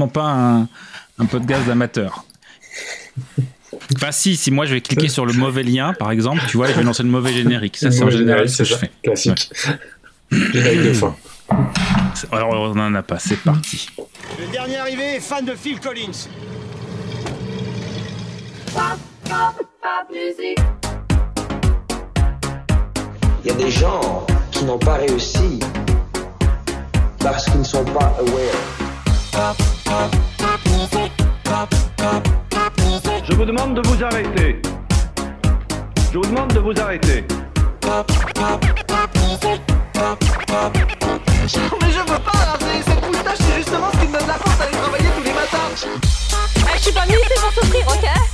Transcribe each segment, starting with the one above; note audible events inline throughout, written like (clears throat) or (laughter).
vraiment pas un, un podcast d'amateur. Enfin, si, si moi je vais cliquer sur le mauvais lien, par exemple, tu vois, je vais lancer le mauvais générique. Ça, c'est en général ce que je fais. Classique. Générique de fin. Alors, on n'en a pas, c'est parti. Le dernier arrivé est fan de Phil Collins. Il y a des gens qui n'ont pas réussi parce qu'ils ne sont pas aware. Je vous demande de vous arrêter. Je vous demande de vous arrêter. (laughs) Mais je veux pas, c'est- cette moustache, c'est justement ce qui me donne la force d'aller travailler tous les matins. Ah, je suis pas venue ici pour souffrir, ok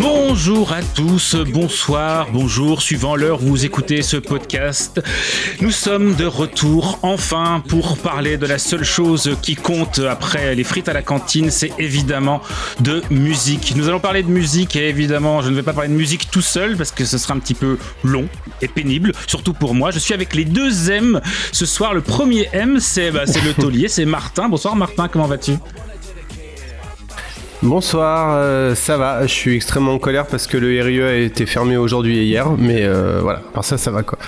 Bonjour à tous, bonsoir, bonjour, suivant l'heure où vous écoutez ce podcast. Nous sommes de retour enfin pour parler de la seule chose qui compte après les frites à la cantine, c'est évidemment de musique. Nous allons parler de musique et évidemment je ne vais pas parler de musique tout seul parce que ce sera un petit peu long et pénible, surtout pour moi. Je suis avec les deux M ce soir. Le premier M c'est bah, le taulier, c'est Martin. Bonsoir Martin, comment vas-tu? Bonsoir, euh, ça va. Je suis extrêmement en colère parce que le RIE a été fermé aujourd'hui et hier, mais euh, voilà, par ça, ça va quoi.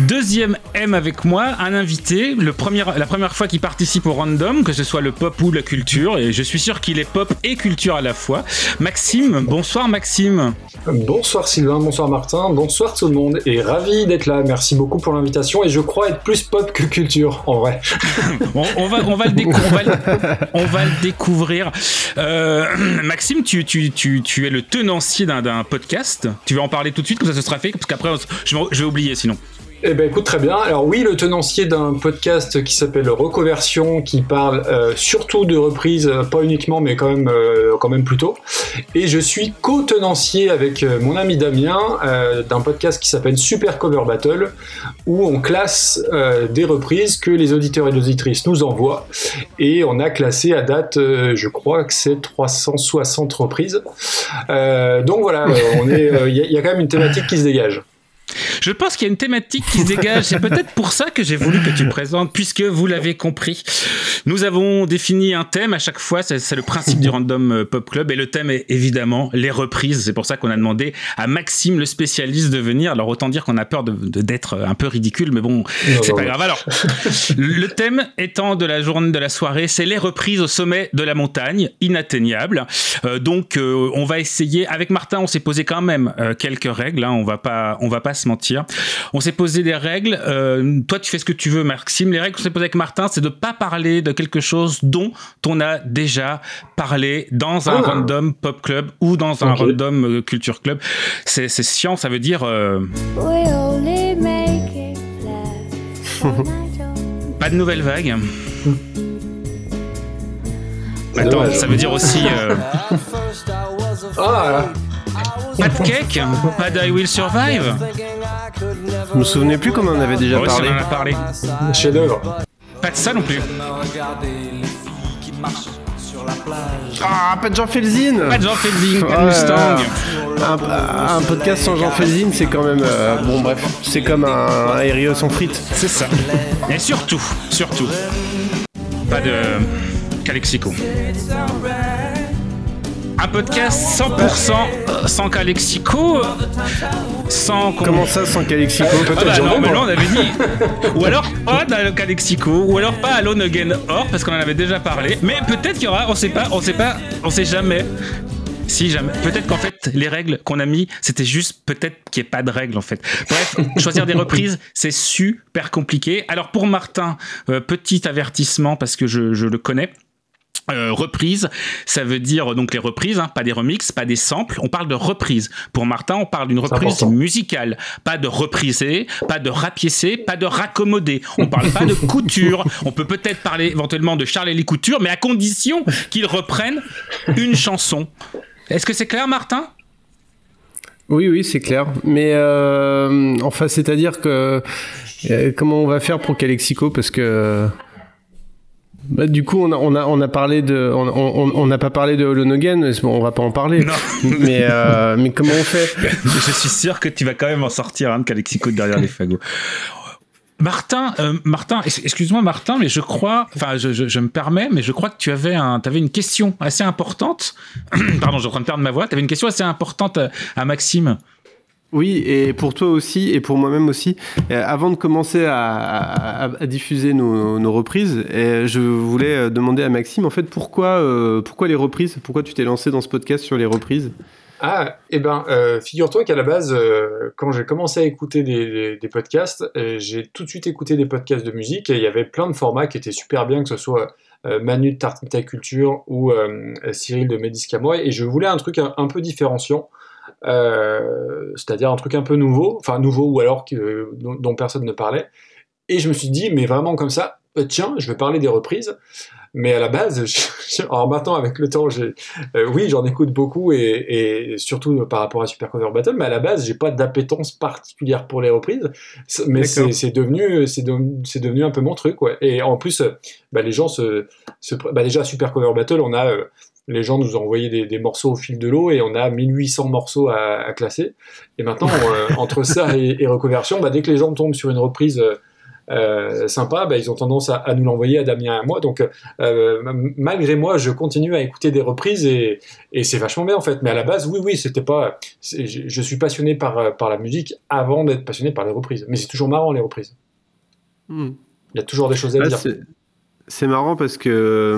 Deuxième M avec moi, un invité, le premier, la première fois qu'il participe au random, que ce soit le pop ou la culture, et je suis sûr qu'il est pop et culture à la fois. Maxime, bonsoir Maxime. Bonsoir Sylvain, bonsoir Martin, bonsoir tout le monde et ravi d'être là. Merci beaucoup pour l'invitation et je crois être plus pop que culture en vrai. (laughs) On, on va, on, va le on, va le, on va le découvrir. Euh, (clears throat) Maxime, tu, tu, tu, tu es le tenancier d'un podcast. Tu veux en parler tout de suite, comme ça ce sera fait, parce qu'après je vais oublier sinon. Eh ben écoute très bien. Alors oui, le tenancier d'un podcast qui s'appelle Reconversion, qui parle euh, surtout de reprises, euh, pas uniquement, mais quand même, euh, quand même plutôt. Et je suis co-tenancier avec euh, mon ami Damien d'un podcast qui s'appelle Super Cover Battle, où on classe des reprises que les auditeurs et les auditrices nous envoient. Et on a classé à date, je crois que c'est 360 reprises. Donc voilà, (laughs) y, il y a quand même une thématique qui se dégage. Je pense qu'il y a une thématique qui se (laughs) dégage. C'est peut-être pour ça que j'ai voulu que tu présentes, puisque vous l'avez compris. Nous avons défini un thème à chaque fois. C'est le principe du Random euh, Pop Club. Et le thème est évidemment les reprises. C'est pour ça qu'on a demandé à Maxime, le spécialiste, de venir. Alors autant dire qu'on a peur de de- d'être un peu ridicule, mais bon, c'est pas non. grave. Alors, le thème étant de la journée de la soirée, c'est les reprises au sommet de la montagne, inatteignables. Euh, donc, euh, on va essayer. Avec Martin, on s'est posé quand même euh, quelques règles. hein, on va pas, on va pas se mentir. On s'est posé des règles. euh, toi, tu fais ce que tu veux, Maxime. Les règles qu'on s'est posées avec Martin, c'est de pas parler de quelque chose dont on a déjà parlé dans un Ah. random pop club ou dans un random euh, culture club. C'est chiant, ça veut dire. euh, We only make it last one night Pas de nouvelles vagues. C'est Attends, dommage. ça veut dire aussi euh, Ah, pas de cake, pas de I Will Survive. Je me souvenais plus comment on avait déjà Ouais, si, parlé. on en a parlé. chef-d'œuvre. Pas de ça non plus. Ah, pas de Jean Felzin Pas de Jean Fielding, pas de Ouais. Mustang. un, un podcast sans Jean Felzin, c'est quand même... euh, bon bref, c'est comme un, un sans frites. C'est ça. Et surtout, surtout, pas de Calexico. Un podcast 100% sans Calexico, sans Comment ça sans Calexico Ah bah non, mais on avait dit. Ou alors pas dans Calexico, ou alors pas Alone Again Or, parce qu'on en avait déjà parlé. Mais peut-être qu'il y aura, on sait pas, on sait pas, on sait jamais. Si jamais. Peut-être qu'en fait, les règles qu'on a mis, c'était juste peut-être qu'il n'y ait pas de règles en fait. Bref, (laughs) choisir des reprises, c'est super compliqué. Alors pour Martin, euh, petit avertissement parce que je, je le connais. Euh, reprise, ça veut dire donc les reprises, hein, pas des remixes, pas des samples. On parle de reprise. Pour Martin, on parle d'une reprise musicale, pas de repriser, pas de rapiécer, pas de raccommoder. On parle pas de couture. On peut peut-être parler éventuellement de Charles Élie Couture, mais à condition qu'il reprenne une chanson. Est-ce que c'est clair, Martin? Oui, oui, c'est clair. Mais euh, enfin, c'est-à-dire que euh, comment on va faire pour Calexico Parce que Bah, du coup, on a, on a, on a parlé de, on, on, on n'a pas parlé de Holonogen, bon, on va pas en parler. Non. (laughs) Mais, euh, mais comment on fait? (laughs) Je suis sûr que tu vas quand même en sortir un de Calexico derrière les fagots. Martin, euh, Martin, ex- excuse-moi Martin, mais je crois, enfin je, je, je me permets, mais je crois que tu avais, un, avais une question assez importante. (clears throat) Pardon, je suis en train de perdre ma voix. Tu avais une question assez importante à, à Maxime. Oui, et pour toi aussi, et pour moi-même aussi. Euh, avant de commencer à, diffuser nos, reprises, euh, je voulais euh, demander à Maxime, en fait, pourquoi, les reprises? Pourquoi tu t'es lancé dans ce podcast sur les reprises? Ah, eh euh, figure-toi qu'à la base, quand j'ai commencé à écouter des, podcasts, j'ai tout de suite écouté des podcasts de musique et il y avait plein de formats qui étaient super bien, que ce soit Manu de Tartita Culture ou Cyril de Médiscamoy, et je voulais un truc un, un peu différenciant. Euh, c'est-à-dire un truc un peu nouveau, enfin nouveau ou alors que, dont, dont personne ne parlait. Et je me suis dit, mais vraiment comme ça, euh, tiens, je vais parler des reprises. Mais à la base, (laughs) je- alors maintenant avec le temps, j'ai, euh, oui, j'en écoute beaucoup et, et surtout par rapport à Super Cover Battle, mais à la base, j'ai pas d'appétence particulière pour les reprises. Mais c'est c'est devenu, c'est de- c'est devenu un peu mon truc, ouais. Et en plus, bah, les gens se, bah, déjà Super Cover Battle, on a, les gens nous ont envoyé des, des morceaux au fil de l'eau et on a 1800 morceaux à, à classer. Et maintenant, euh, entre ça et, et reconversion, bah, dès que les gens tombent sur une reprise euh, euh, sympa, bah, ils ont tendance à, à nous l'envoyer à Damien et à moi. Donc, euh, malgré moi, je continue à écouter des reprises et, et c'est vachement bien en fait. Mais à la base, oui, oui, c'était pas. Je, je suis passionné par, par la musique avant d'être passionné par les reprises. Mais c'est toujours marrant les reprises. Hmm. Il y a toujours des choses à dire. C'est- marrant parce que euh,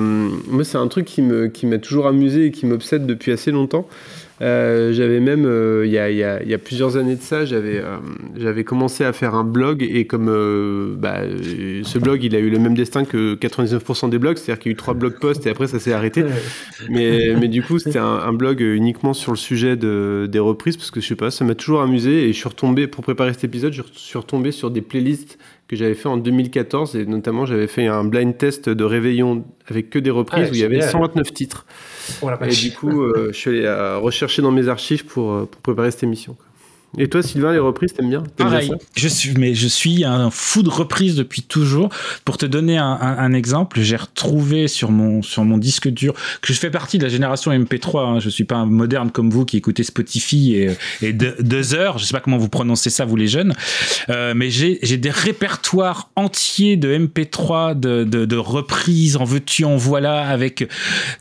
moi, c'est un truc qui me qui m'a toujours amusé et qui m'obsède depuis assez longtemps. Euh, j'avais même, euh, il y, a, y a- il y a plusieurs années de ça, j'avais j'avais commencé à faire un blog et comme bah, ce blog, il a eu le même destin que 99% des blogs, c'est-à-dire qu'il y a eu trois blog posts et après ça s'est arrêté. (laughs) Mais, mais du coup, c'était un, un blog uniquement sur le sujet de, des reprises parce que je sais pas, ça m'a toujours amusé et je suis retombé, pour préparer cet épisode, je suis retombé sur des playlists que j'avais fait en 2014 et notamment j'avais fait un blind test de réveillon avec que des reprises Ah, où il y avait génial. 129 titres. Oh Et du coup, euh, je suis allé euh, rechercher dans mes archives pour, euh, pour préparer cette émission. quoi. Et toi, Sylvain, les reprises, t'aimes bien? Pareil, je suis, mais je suis un fou de reprise depuis toujours. Pour te donner un, un- un exemple, j'ai retrouvé sur mon, sur mon disque dur, que je fais partie de la génération MP3, hein, je suis pas un moderne comme vous qui écoutez Spotify et, et de- Deezer, je sais pas comment vous prononcez ça, vous les jeunes, euh, mais j'ai j'ai des répertoires entiers de MP3, de, de, de reprises, en veux-tu, en voilà, avec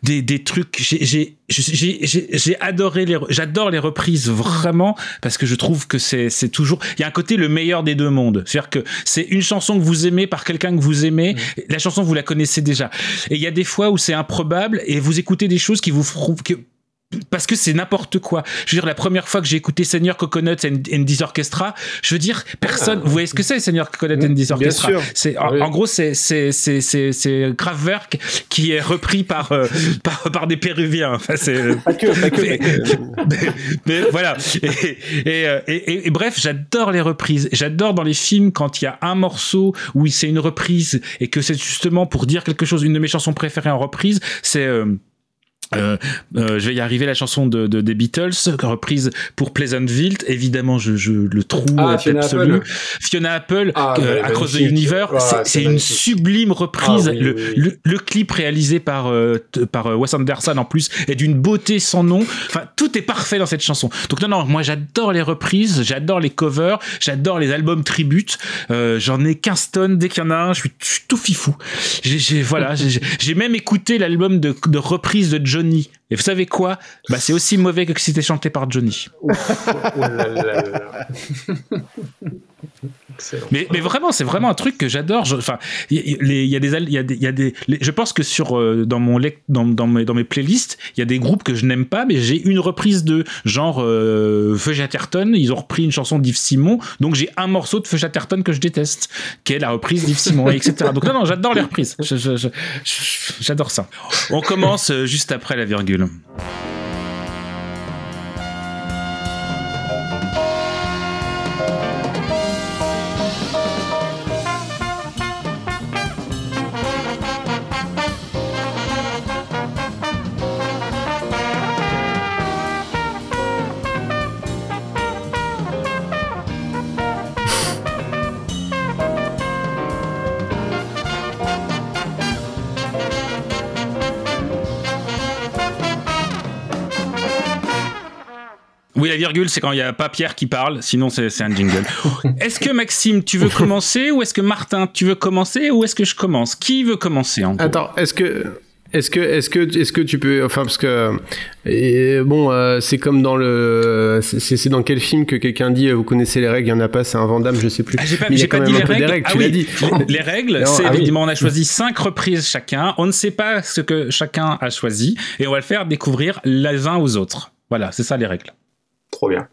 des, des trucs. J'ai- J'ai adoré les, re- j'adore les reprises vraiment parce que je trouve que c'est c'est toujours, il y a un côté le meilleur des deux mondes. C'est-à-dire que c'est une chanson que vous aimez par quelqu'un que vous aimez, la chanson vous la connaissez déjà. Et il y a des fois où c'est improbable et vous écoutez des choses qui vous que parce que c'est n'importe quoi. Je veux dire, la première fois que j'ai écouté Seigneur Coconuts and, and This Orchestra, je veux dire, personne. vous voyez ce que c'est, Seigneur Coconuts and This Bien Orchestra? sûr. C'est en, Oui. en gros, c'est c'est c'est c'est c'est Kraftwerk qui est repris par euh, (laughs) par, par des Péruviens. Enfin, c'est Pas que, pas que. mais, (laughs) mais- mais voilà. Et, et, euh, et- et- et bref, j'adore les reprises. J'adore dans les films quand il y a un morceau où c'est une reprise et que c'est justement pour dire quelque chose. Une de mes chansons préférées en reprise, c'est euh, euh, euh, je vais y arriver la chanson de, de- des Beatles reprise pour Pleasantville. Évidemment je, je le trouve Ah, Fiona absolu Apple. Fiona Apple Ah, euh, Across the. Universe Ah, c'est- une sublime reprise. Ah, oui, le, oui, oui. le- le clip réalisé par par Wes Anderson en plus est d'une beauté sans nom. Enfin tout est parfait dans cette chanson. Donc non non moi j'adore les reprises j'adore les covers j'adore les albums tributes. J'en ai 15 tonnes dès qu'il y en a un je suis, tout fifou. J'ai voilà j'ai- même écouté l'album de, de reprise de Johnny. Et vous savez quoi? Bah c'est aussi mauvais que si c'était chanté par Johnny. Ouf, oh là là là là. (laughs) Excellent. Mais, mais vraiment, c'est vraiment un truc que j'adore. Je- Enfin, il y, a- y des, il y a des, y a des. les- je pense que sur euh, dans mon dans, dans mes dans mes playlists, il y a des groupes que je n'aime pas, mais j'ai une reprise de genre euh, Feu Chatterton. Ils ont repris une chanson d'Yves Simon, donc j'ai un morceau de Feu Chatterton que je déteste, qui est la reprise d'Yves Simon, etc. Donc non, non, j'adore les reprises. J'adore ça. On commence euh, juste après la virgule. Virgule, c'est quand il n'y a pas Pierre qui parle, sinon c'est un jingle. (laughs) est-ce que Maxime, tu veux commencer ou est-ce que Martin, tu veux commencer ou est-ce que je commence? Qui veut commencer en Attends, est-ce que. Est-ce que, est-ce que, est-ce que tu peux, enfin parce que et bon, euh, c'est comme dans le, c'est, dans quel film que quelqu'un dit, euh, vous connaissez les règles, il y en a pas, c'est un Vandame, je sais plus. Ah, j'ai pas, y j'ai dit les règles. règles, Ah tu oui, dit. Les règles, c'est ah oui. on a choisi cinq reprises chacun. On ne sait pas ce que chacun a choisi et on va le faire découvrir les uns aux autres. Voilà, c'est ça les règles. Trop bien.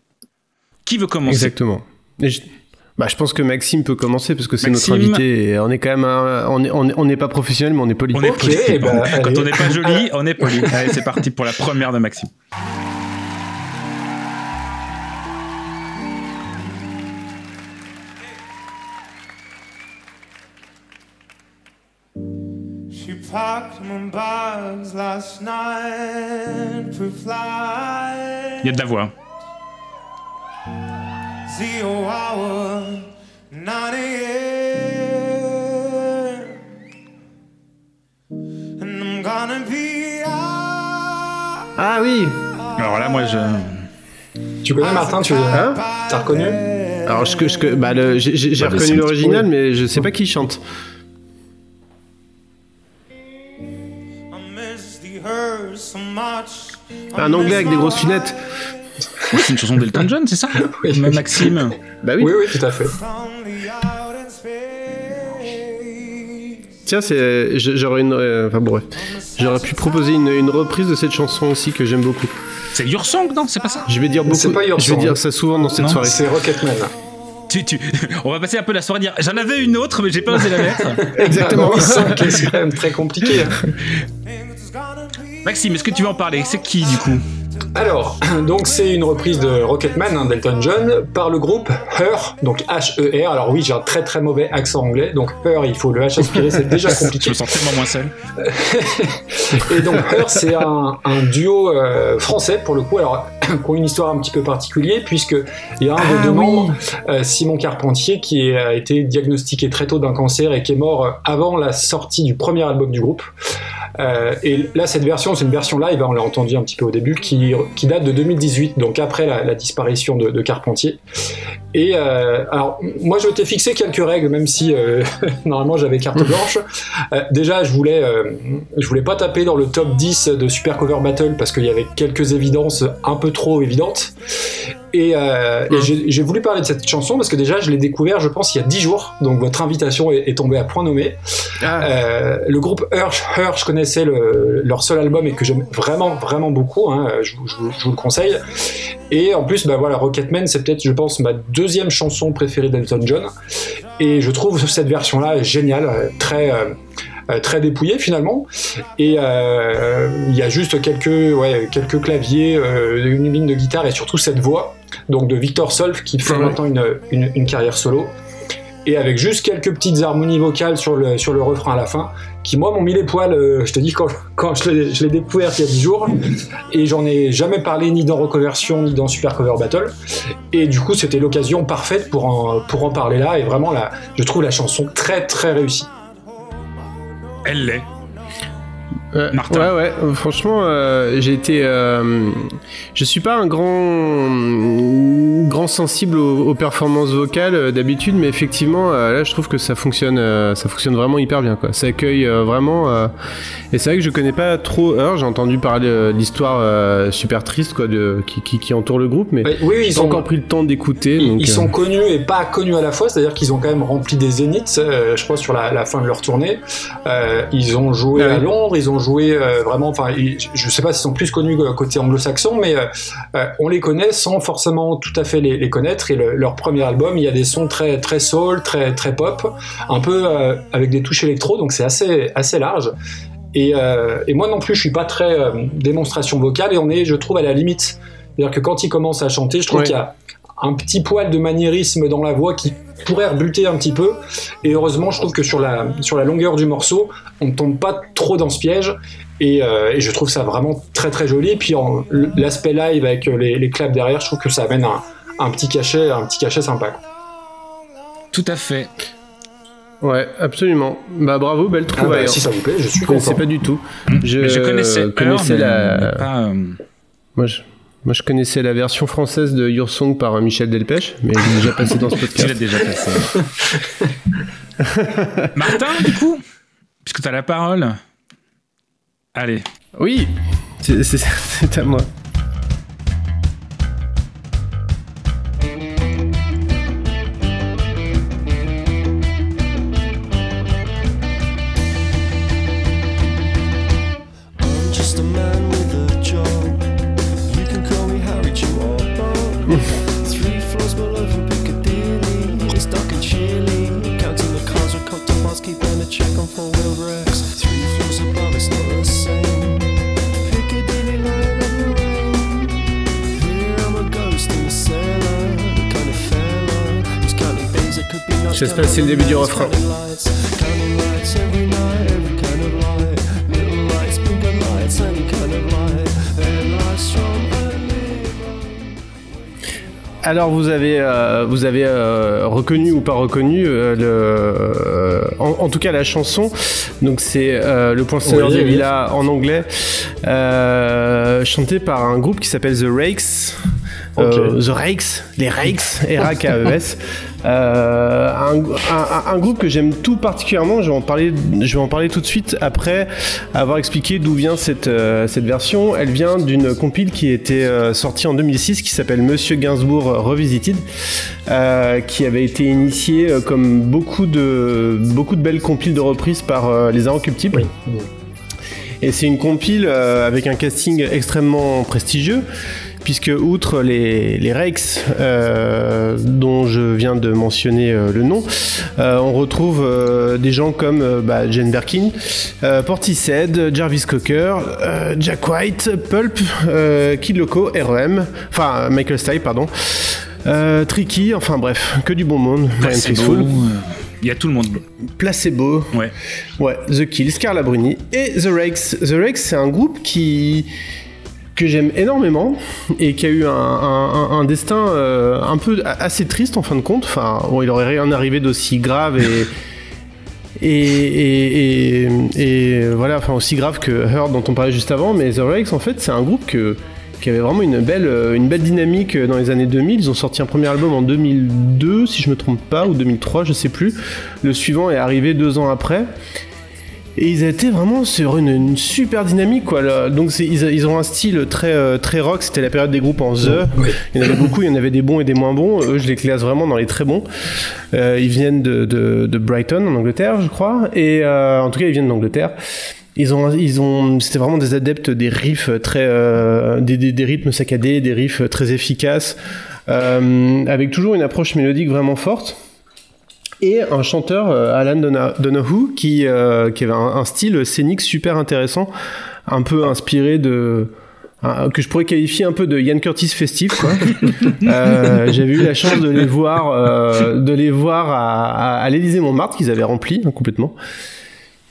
Qui veut commencer Exactement. Et je, bah, je pense que Maxime peut commencer parce que c'est notre invité. Et on est quand même, un- on est, on est, on n'est pas professionnel, mais on est poli. On est poli. ben, (laughs) Quand allez. on n'est pas joli, (laughs) on est poli. Allez, c'est parti pour la première de Maxime. She packed my bags last night for flight. Il y a de la voix. Zero hour, 9 a.m. And I'm gonna be out. Ah oui. Alors là, moi, je. Tu connais Martin Tu Hein T'as reconnu Alors je, je, bah, le- j'ai, Bah, reconnu l'original, mais je sais pas qui chante. Un anglais avec des grosses lunettes. C'est une chanson d'Elton John, c'est ça (laughs) Oui. Même Maxime. Bah oui. Oui, oui, tout à fait. Tiens, c'est, j'aurais une, euh, enfin bref, j'aurais pu proposer une, une reprise de cette chanson aussi que j'aime beaucoup. C'est Your Song, non C'est pas ça Je vais dire C'est beaucoup. pas Your je vais Song. dire ça souvent dans cette Non. soirée. C'est Rocketman. tu, tu... (laughs) On va passer un peu la soirée à dire J'en avais une autre, mais j'ai pas osé la mettre. (laughs) Exactement. Ah, c'est c'est quand même très compliqué. hein. Maxime, est-ce que tu veux en parler? C'est qui du coup? Alors, (clears throat) donc c'est une reprise de Rocketman hein, d'Elton John par le groupe Her, donc H-E-R. Alors oui, j'ai un très très mauvais accent anglais, donc Her, il faut le H aspiré, c'est déjà (laughs) Je compliqué. me sens tellement moins seul. (laughs) Et donc Her, c'est un, un duo euh, français pour le coup, alors (clears throat) qui ont une histoire un petit peu particulière, puisque il y a un Ah des deux membres, euh, Simon Carpentier, qui a été diagnostiqué très tôt d'un cancer et qui est mort avant la sortie du premier album du groupe. Euh, et là, cette version, c'est une version live, hein, on l'a entendu un petit peu au début, qui, qui date de 2018, donc après la, la disparition de, de Carpentier. Et euh, alors, moi, je m'étais fixé quelques règles, même si euh, (laughs) normalement j'avais carte (laughs) blanche. Déjà, je voulais, je voulais pas taper dans le top 10 de Super Cover Battle parce qu'il y avait quelques évidences un peu trop évidentes. Et, euh, et j'ai- voulu parler de cette chanson parce que déjà, je l'ai découvert, je pense, il y a 10 jours. Donc, votre invitation est, est tombée à point nommé. Ah, Euh, le groupe Hirsch, Hirsch, je connaissais le- leur seul album et que j'aime vraiment, vraiment beaucoup. hein, je, vous- je vous- je vous le conseille. Et en plus, bah voilà, Rocketman, c'est peut-être, je pense, ma deuxième chanson préférée d'Elton John. Et je trouve cette version-là géniale, très. euh, euh, très dépouillée finalement et euh, il y a juste quelques ouais, quelques claviers euh, une ligne de guitare et surtout cette voix donc de Victor Solf qui fait maintenant une, une, une carrière solo. Et avec juste quelques petites harmonies vocales sur le, sur le refrain à la fin, qui moi m'ont mis les poils, euh, je te dis, quand, quand je l'ai découvert il y a 10 jours, et j'en ai jamais parlé ni dans Recoversion ni dans Super Cover Battle, et du coup c'était l'occasion parfaite pour en, pour en parler là, et vraiment là, je trouve la chanson très très réussie. Elle l'est. Euh, Martin. Ouais, ouais, franchement, euh, j'ai été. euh, je suis pas un grand, grand sensible aux, aux performances vocales euh, d'habitude, mais effectivement, euh, là, je trouve que ça fonctionne, euh, ça fonctionne vraiment hyper bien, quoi. Ça accueille euh, vraiment. euh, et c'est vrai que je connais pas trop Heur, j'ai entendu parler euh, de l'histoire euh, super triste, quoi, de, qui, qui, qui entoure le groupe, mais oui, ils ont, encore pris le temps d'écouter. ils, donc, ils euh, sont connus et pas connus à la fois, c'est-à-dire qu'ils ont quand même rempli des zéniths, euh, je crois, sur la, la fin de leur tournée. Euh, ils ont joué Ah à Londres, ils ont joué euh, vraiment, enfin, ils- je sais pas s'ils sont plus connus côté anglo-saxon, mais euh, euh, on les connaît sans forcément tout à fait les, les connaître. Et le- leur premier album, il y a des sons très très soul, très très pop, un peu avec des touches électro, donc c'est assez assez large. Et, et moi non plus, je suis pas très démonstration vocale, et on est, je trouve, à la limite. C'est-à-dire que quand il commence à chanter, je trouve Ouais. qu'il y a un petit poil de maniérisme dans la voix qui pourrait rebuter un petit peu. Et heureusement, je trouve que sur la, sur la longueur du morceau, on ne tombe pas trop dans ce piège. Et, euh, et je trouve ça vraiment très très joli. Et puis l'aspect live avec les, les claps derrière, je trouve que ça amène un, un petit cachet, un petit cachet sympa. quoi. Tout à fait. Ouais, absolument. Bah bravo, belle Ah bah, trouvaille. hein. si ça vous plaît, je suis Je connaissais content. pas du tout. Je, connaissais, connaissais la. mais pas, euh, Moi, je, Moi, je connaissais la version française de Your Song par euh, Michel Delpech, mais il est déjà passé dans ce (laughs) Tu podcast. l'as déjà passé. (laughs) Martin, du coup, puisque tu as la parole. Allez. Oui, c'est à moi. Any kind of light. And lights from Alors vous avez euh, vous avez euh, reconnu ou pas reconnu euh, le en, en tout cas la chanson donc c'est le point sonore Oui, des oui. villas en anglais chanté par un groupe qui s'appelle The Rakes The Rakes les Rakes (laughs) R A K E S Euh, un, un- un groupe que j'aime tout particulièrement je vais en parler je vais en parler tout de suite après avoir expliqué d'où vient cette euh, cette version. Elle vient d'une compile qui était euh, sortie en 2006 qui s'appelle Monsieur Gainsbourg Revisited euh, qui avait été initiée comme beaucoup de beaucoup de belles compiles de reprises par les Inrecuptibles. Et c'est une compile avec un casting extrêmement prestigieux, puisque outre les, les Rex, euh, dont je viens de mentionner euh, le nom, euh, on retrouve des gens comme bah, Jane Birkin, Portishead, Jarvis Cocker, Jack White, Pulp, Kid Loco, REM, enfin Michael Stipe, pardon, Tricky, enfin bref, que du bon monde, Il y a tout le monde. Placebo, Ouais. Ouais, The Kills, Carla Bruni et The Rakes. The Rakes, c'est un groupe qui que j'aime énormément et qui a eu un, un- un- un destin euh, un peu assez triste en fin de compte. Enfin, bon, il aurait rien arrivé d'aussi grave et (laughs) et, et, et- et voilà, enfin aussi grave que Hurt dont on parlait juste avant. Mais The Rakes, en fait, c'est un groupe que qui avait vraiment une belle, euh, une belle dynamique dans les années 2000. Ils ont sorti un premier album en 2002, si je me trompe pas, ou 2003, je sais plus. Le suivant est arrivé deux ans après. Et ils étaient vraiment sur une, une super dynamique, quoi. Là, Donc ils, ils ont un style très, euh, très rock. C'était la période des groupes en The. Il y en avait beaucoup, il y en avait des bons et des moins bons. Eux, je les classe vraiment dans les très bons. Euh, ils viennent de, de- de Brighton, en Angleterre, je crois. Et euh, en tout cas, ils viennent d'Angleterre. Ils ont, ils ont, c'était vraiment des adeptes des riffs très, euh, des, des, des rythmes saccadés, des riffs très efficaces, euh, avec toujours une approche mélodique vraiment forte et un chanteur euh, Alan Dona- Donahue qui, euh, qui avait un, un style scénique super intéressant un peu inspiré de un- que je pourrais qualifier un peu de Ian Curtis festif quoi. (laughs) Euh, j'avais eu la chance de les voir euh, de les voir à, à, à l'Élysée Montmartre qu'ils avaient rempli hein, complètement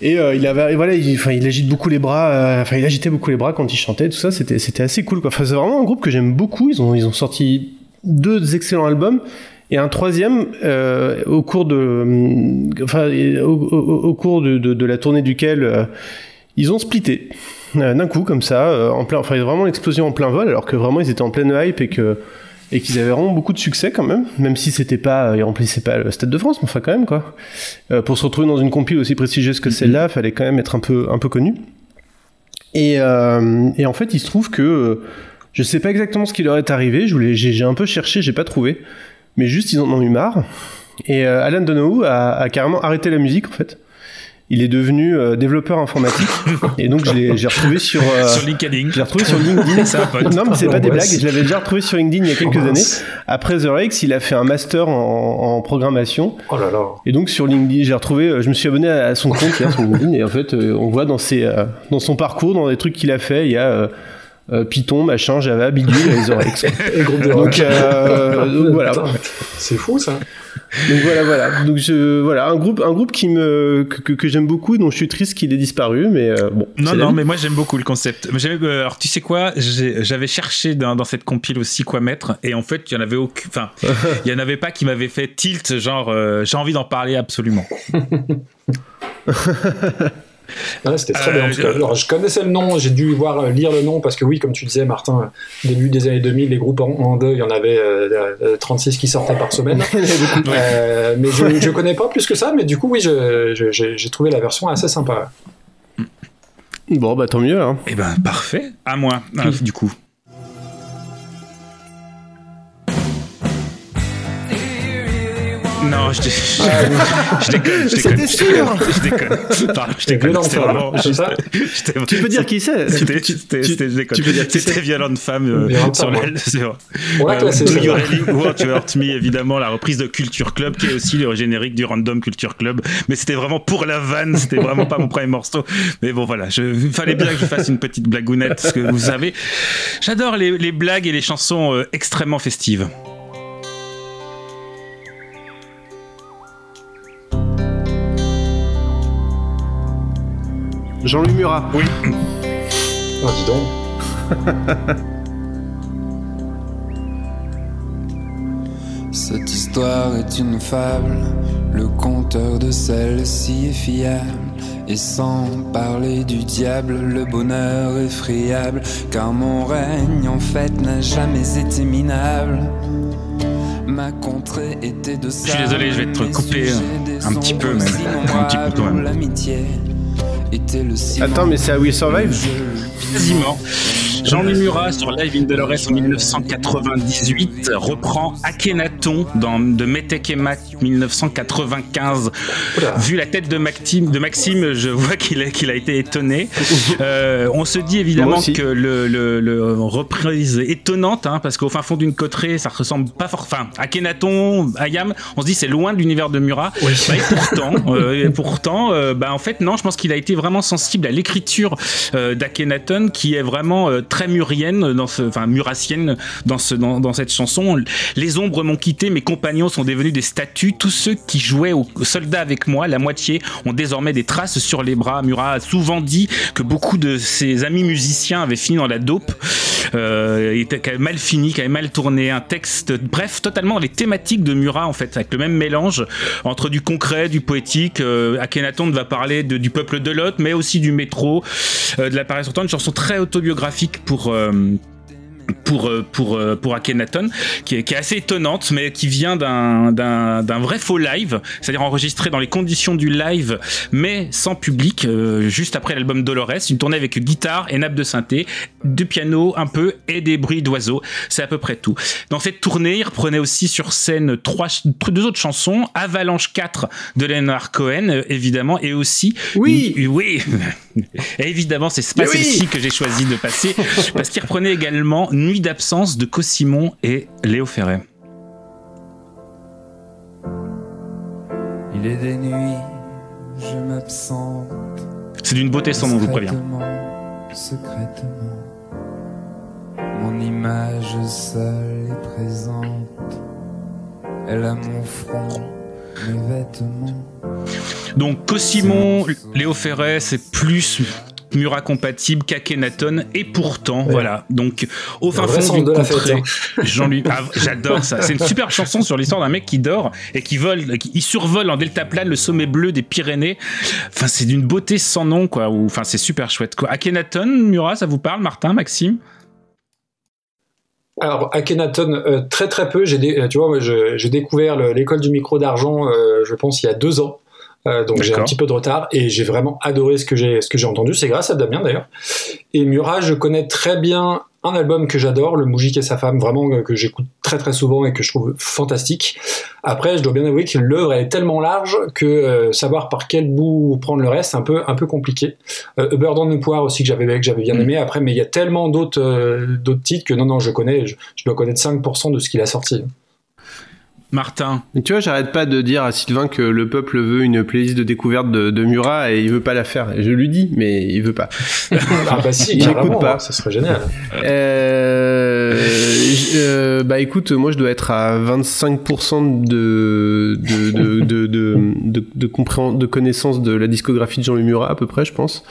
et il avait, voilà, il, enfin, il agite beaucoup les bras, enfin, il agitait beaucoup les bras quand il chantait, tout ça, c'était, c'était assez cool, quoi. Enfin, c'est vraiment un groupe que j'aime beaucoup. Ils ont, ils ont sorti deux excellents albums et un troisième euh, au cours de, hum, enfin, au, au- au cours de, de- de la tournée duquel euh, ils ont splitté euh, d'un coup comme ça, euh, en plein, enfin, vraiment l'explosion en plein vol, alors que vraiment ils étaient en pleine hype et que et qu'ils avaient vraiment beaucoup de succès quand même, même si c'était pas, ils remplissaient pas le Stade de France, mais enfin quand même quoi. Euh, pour se retrouver dans une compile aussi prestigieuse que celle-là, fallait quand même être un peu, un peu connu. Et, euh, et en fait, il se trouve que euh, je sais pas exactement ce qui leur est arrivé. Je voulais, j'ai un peu cherché, j'ai pas trouvé, mais juste ils en ont eu marre. Et euh, Alan Donahue a, a carrément arrêté la musique en fait. Il est devenu euh, développeur informatique (laughs) et donc je l'ai, j'ai retrouvé sur euh, Sur LinkedIn. je l'ai retrouvé sur LinkedIn. (laughs) Pote. Non, mais c'est pas des blagues. Je l'avais déjà retrouvé sur LinkedIn il y a quelques années. Après The Rakes, il a fait un master en, en programmation. Oh là là. Et donc sur LinkedIn, j'ai retrouvé, euh, je me suis abonné à son compte là, sur LinkedIn, et en fait, euh, on voit dans ses, euh, dans son parcours, dans les trucs qu'il a fait, il y a euh, Python, machin, Java, bidule, (laughs) groupe de Donc, euh, (laughs) donc voilà. C'est fou ça. Donc voilà, voilà. Donc je, voilà, un groupe, un groupe qui me, que, que, que j'aime beaucoup, dont je suis triste qu'il ait disparu, mais euh, bon. Non, non, mais moi j'aime beaucoup le concept. Euh, alors tu sais quoi, j'ai- j'avais cherché dans, dans cette compile aussi quoi mettre, et en fait il y en avait aucun, enfin (laughs) il y en avait pas qui m'avait fait tilt, genre euh, j'ai envie d'en parler absolument. Ouais, c'était très Euh, bien. en tout cas. Alors, je connaissais le nom, j'ai dû voir euh, lire le nom parce que oui, comme tu disais, Martin, euh, début des années 2000, les groupes en, en deux, il y en avait euh, euh, 36 qui sortaient par semaine. (laughs) Euh, mais je, je connais pas plus que ça, mais du coup, oui, j'ai trouvé la version assez sympa. Bon, bah tant mieux. Hein. Eh ben, parfait. À moi, du coup. Non, je, dé- je déconne, je déconne. C'était sûr. Je déconne. Je C'est déconne. violente C'était vraiment juste- ça j'étais- Tu peux dire qui c'est C'était, Tu- c'était, tu- c'était- je déconne. tu peux dire qui C'était c'est Violente Femme euh, sur, la, sur On l'a euh, classé, Do You. Really Want to Hurt Me, évidemment, la reprise de Culture Club, qui est aussi le générique du Random Culture Club. Mais c'était vraiment pour la vanne, c'était vraiment pas mon premier morceau. Mais bon, voilà, je, il fallait bien que je fasse une petite blagounette, parce que vous savez, j'adore les, les blagues et les chansons euh, extrêmement festives. Jean-Louis Murat. Oui. Oh, dis donc. (laughs) Cette histoire est une fable, le conteur de celle-ci est fiable. Et sans parler du diable, le bonheur est friable, car mon règne en fait n'a jamais été minable. Ma contrée était de Je suis désolé, je vais te couper un petit peu, même. Un petit peu quand même. L'amitié était le Attends, mais c'est à We Survive Quasiment. Jean-Louis Murat sur Live in Dolores en 1998 reprend Akhenaton dans de Metek et Mac 1995. Vu la tête de Maxime, de Maxime je vois qu'il a, qu'il a été étonné. (laughs) Euh, on se dit évidemment que le, le- le reprise étonnante hein, parce qu'au fin fond d'une coterie, ça ressemble pas fort. Enfin, Akhenaton, Ayam, on se dit c'est loin de l'univers de Murat. Bah, et pourtant, (laughs) euh, et pourtant, euh, bah en fait non, je pense qu'il a été vraiment sensible à l'écriture d'Akhenaton qui est vraiment très murienne dans ce, enfin murassienne dans ce, dans, dans cette chanson. Les ombres m'ont quitté, mes compagnons sont devenus des statues. Tous ceux qui jouaient aux soldats avec moi, la moitié, ont désormais des traces sur les bras. Murat a souvent dit que beaucoup de ses amis musiciens avaient fini dans la dope, euh, était mal fini, qui avait mal tourné. Un texte, bref, totalement les thématiques de Murat en fait, avec le même mélange entre du concret, du poétique. Euh, Akhenaton va parler de- du peuple de Lot, mais aussi du métro, euh, de l'appareil sortant, une chanson très autobiographique pour. euh, pour, euh, pour, euh, pour Akhenaton, qui est, qui est assez étonnante, mais qui vient d'un, vrai faux live, c'est-à-dire enregistré dans les conditions du live, mais sans public, euh, juste après l'album Dolores, une tournée avec guitare et nappe de synthé, du piano un peu et des bruits d'oiseaux, c'est à peu près tout. Dans cette tournée, il reprenait aussi sur scène trois, deux autres chansons, Avalanche 4 de Leonard Cohen, évidemment, et aussi... Oui Oui (laughs) (laughs) Et évidemment, c'est pas oui celle-ci que j'ai choisi de passer, parce qu'il reprenait également Nuit d'absence de Cosimon et Léo Ferret. Il est des nuits, je m'absente. C'est d'une beauté sans nom, je vous préviens. Secrètement, secrètement. Mon image seule est présente. Elle a mon front. Donc Cosimon, Léo Ferret, c'est plus Murat compatible qu'Akhenaton, et pourtant, voilà. Donc, au fin fond du contrée, hein. (laughs) Jean-Louis, ah, j'adore ça. C'est une super chanson sur l'histoire d'un mec qui dort et qui vole, qui il survole en deltaplane le sommet bleu des Pyrénées. Enfin, c'est d'une beauté sans nom, quoi. Enfin, c'est super chouette, quoi. Akhenaton, Murat, ça vous parle, Martin, Maxime? Alors, Akhenaton, euh, très très peu. J'ai dé- euh, tu vois, j'ai découvert le- l'école du micro d'argent, euh, je pense, il y a deux ans. Euh, donc j'ai un petit peu de retard et j'ai vraiment adoré ce que j'ai ce que j'ai entendu. C'est grâce à Damien d'ailleurs. Et Murat, je connais très bien un album que j'adore, Le Moujik et sa femme, vraiment euh, que j'écoute très très souvent et que je trouve fantastique. Après, je dois bien avouer que l'œuvre elle est tellement large que euh, savoir par quel bout prendre le reste, c'est un peu un peu compliqué. Euh, A Bird on the Poire aussi que j'avais que j'avais bien aimé. Après, mais il y a tellement d'autres euh, d'autres titres que non non je connais. Je, je dois connaître 5% de ce qu'il a sorti. Martin. Mais tu vois, j'arrête pas de dire à Sylvain que le peuple veut une playlist de découverte de, de Murat et il veut pas la faire. Et je lui dis, mais il veut pas. (laughs) Ah bah si, il pas. ça serait génial. Euh, euh, bah écoute, moi je dois être à 25% de de de de de, de, de compréhen- de connaissance de la discographie de Jean-Louis Murat à peu près, je pense.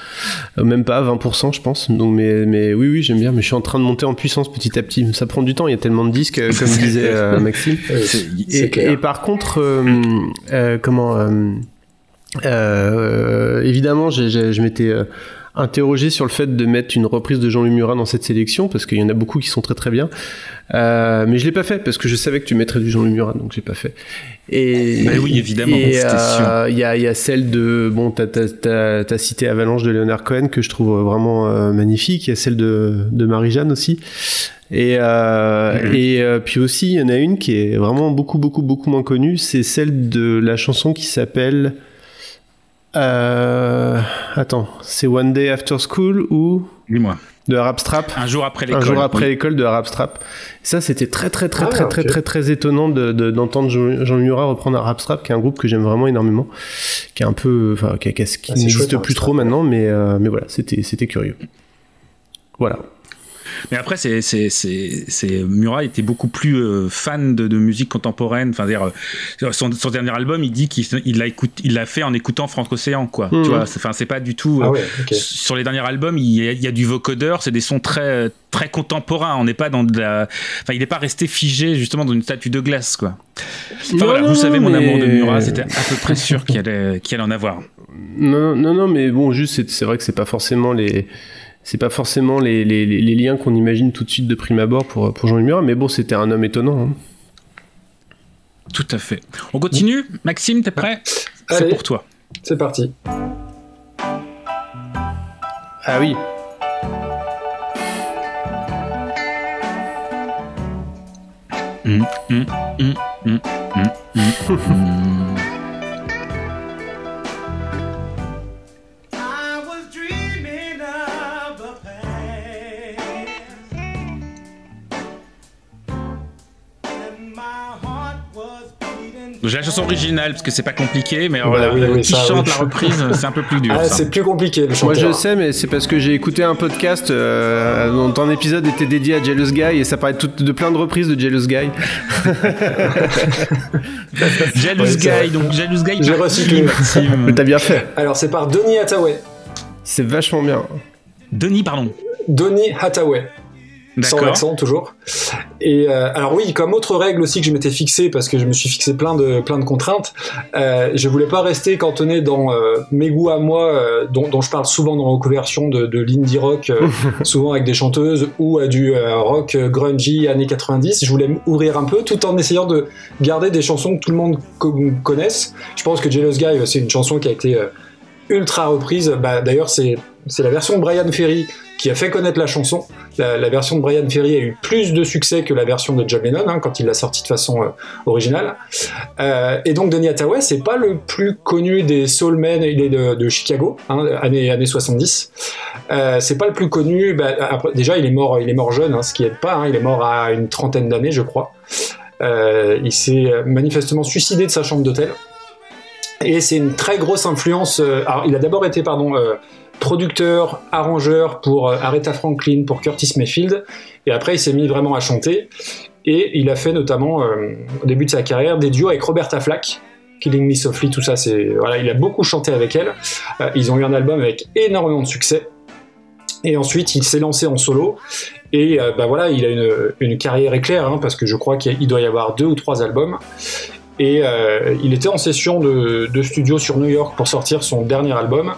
Euh, même pas 20%, je pense. Donc mais mais oui oui j'aime bien, mais je suis en train de monter en puissance petit à petit. Ça prend du temps, il y a tellement de disques, comme (laughs) disait euh, Maxime. Et, c'est clair. et par contre, euh, euh, comment euh, Euh, évidemment, je m'étais euh, interrogé sur le fait de mettre une reprise de Jean-Louis Murat dans cette sélection parce qu'il y en a beaucoup qui sont très très bien. Euh, mais je l'ai pas fait parce que je savais que tu mettrais du Jean-Louis Murat, donc j'ai pas fait. Et Bah oui, évidemment, euh, Il y, a, y a celle de bon, t'as t'as- t'as cité Avalanche de Leonard Cohen que je trouve vraiment euh, magnifique. Il y a celle de, de Marie-Jeanne aussi. Et, euh, Mhm. et euh, puis aussi, il y en a une qui est vraiment beaucoup, beaucoup, beaucoup moins connue. C'est celle de la chanson qui s'appelle. Euh, attends, c'est One Day After School ou Dis-moi. de Arab Strap Un jour après un l'école. jour après oui. l'école de Arab Strap. Ça, c'était très, très, très, Ah, très, très, très, très étonnant de- de- d'entendre Jean, Murat reprendre Arab Strap, qui est un groupe que j'aime vraiment énormément, qui est un peu, enfin, qui, qui- qui Ah, n'existe Arab plus trop maintenant, mais, euh, mais voilà, c'était, c'était curieux. Voilà. Mais après, c'est, c'est, c'est, c'est- Murat était beaucoup plus euh, fan de, de musique contemporaine. Enfin, dire, euh, son, son dernier album, il dit qu'il il l'a, écoute, il l'a fait en écoutant Franck Océan, quoi. Mhm. Tu vois, c'est, c'est pas du tout. euh, Ah ouais. Sur les derniers albums, il y, a, il y a du vocodeur, c'est des sons très, très contemporains. On n'est pas dans de la. Enfin, il n'est pas resté figé justement dans une statue de glace, quoi. Enfin, Non, voilà, non, vous savez, mon mais- amour de Murat, c'était à peu près sûr qu'il allait, qu'il allait en avoir. Non, non, non, mais bon, juste, c'est, c'est vrai que c'est pas forcément les. C'est pas forcément les, les, les- les liens qu'on imagine tout de suite de prime abord pour, pour Jean-Louis Murat, mais bon, c'était un homme étonnant. hein. Tout à fait. On continue? Maxime, t'es prêt? C'est Allez. pour toi. C'est parti. Ah oui. Mm, mm, mm, J'ai la chanson originale parce que c'est pas compliqué, mais voilà, Bah oui, oui, qui ça, chante oui. la reprise, c'est un peu plus dur. Ah, c'est plus compliqué le Moi je sais, mais c'est parce que j'ai écouté un podcast euh, dont un épisode était dédié à Jealous Guy et ça parlait tout- de plein de reprises de Jealous Guy. (laughs) Jealous Ouais. Guy, donc Jealous Guy. J'ai recyclé. Mais t'as bien fait. Alors c'est par Donny Hathaway. C'est vachement bien. Denis, pardon. Donny Hathaway. Sans accent toujours. Et euh, alors oui, comme autre règle aussi que je m'étais fixé parce que je me suis fixé plein de plein de contraintes, euh, je voulais pas rester cantonné dans euh, mes goûts à moi, euh, dont, dont je parle souvent dans reconversion de, de l'indie rock, (laughs) souvent avec des chanteuses ou à du rock grungy années 90. Je voulais m'ouvrir un peu, tout en essayant de garder des chansons que tout le monde co- connaisse. Je pense que Jealous Guy, c'est une chanson qui a été ultra reprise. Bah, D'ailleurs, c'est c'est la version de Brian Ferry qui a fait connaître la chanson. La, version de Brian Ferry a eu plus de succès que la version de John Lennon hein, quand il l'a sortie de façon euh, originale. Euh, et donc Donny Hathaway, c'est pas le plus connu des soulmen, il est de, Chicago, hein, années, années 70. Euh, c'est pas le plus connu. bah, déjà, il est mort, il est mort jeune, hein, ce qui aide pas. il est mort à une trentaine d'années, je crois. Euh, il s'est manifestement suicidé de sa chambre d'hôtel. Et c'est une très grosse influence. alors, il a d'abord été, pardon, producteur, arrangeur pour euh, Aretha Franklin, pour Curtis Mayfield, et après il s'est mis vraiment à chanter. Et il a fait notamment, euh, au début de sa carrière, des duos avec Roberta Flack. Killing Me Softly, tout ça, c'est voilà, il a beaucoup chanté avec elle. Euh, ils ont eu un album avec énormément de succès. Et ensuite, il s'est lancé en solo. Et euh, bah voilà, il a une, carrière éclair, hein, parce que je crois qu'il doit y avoir deux ou trois albums. Et euh, il était en session de, de studio sur New York pour sortir son dernier album.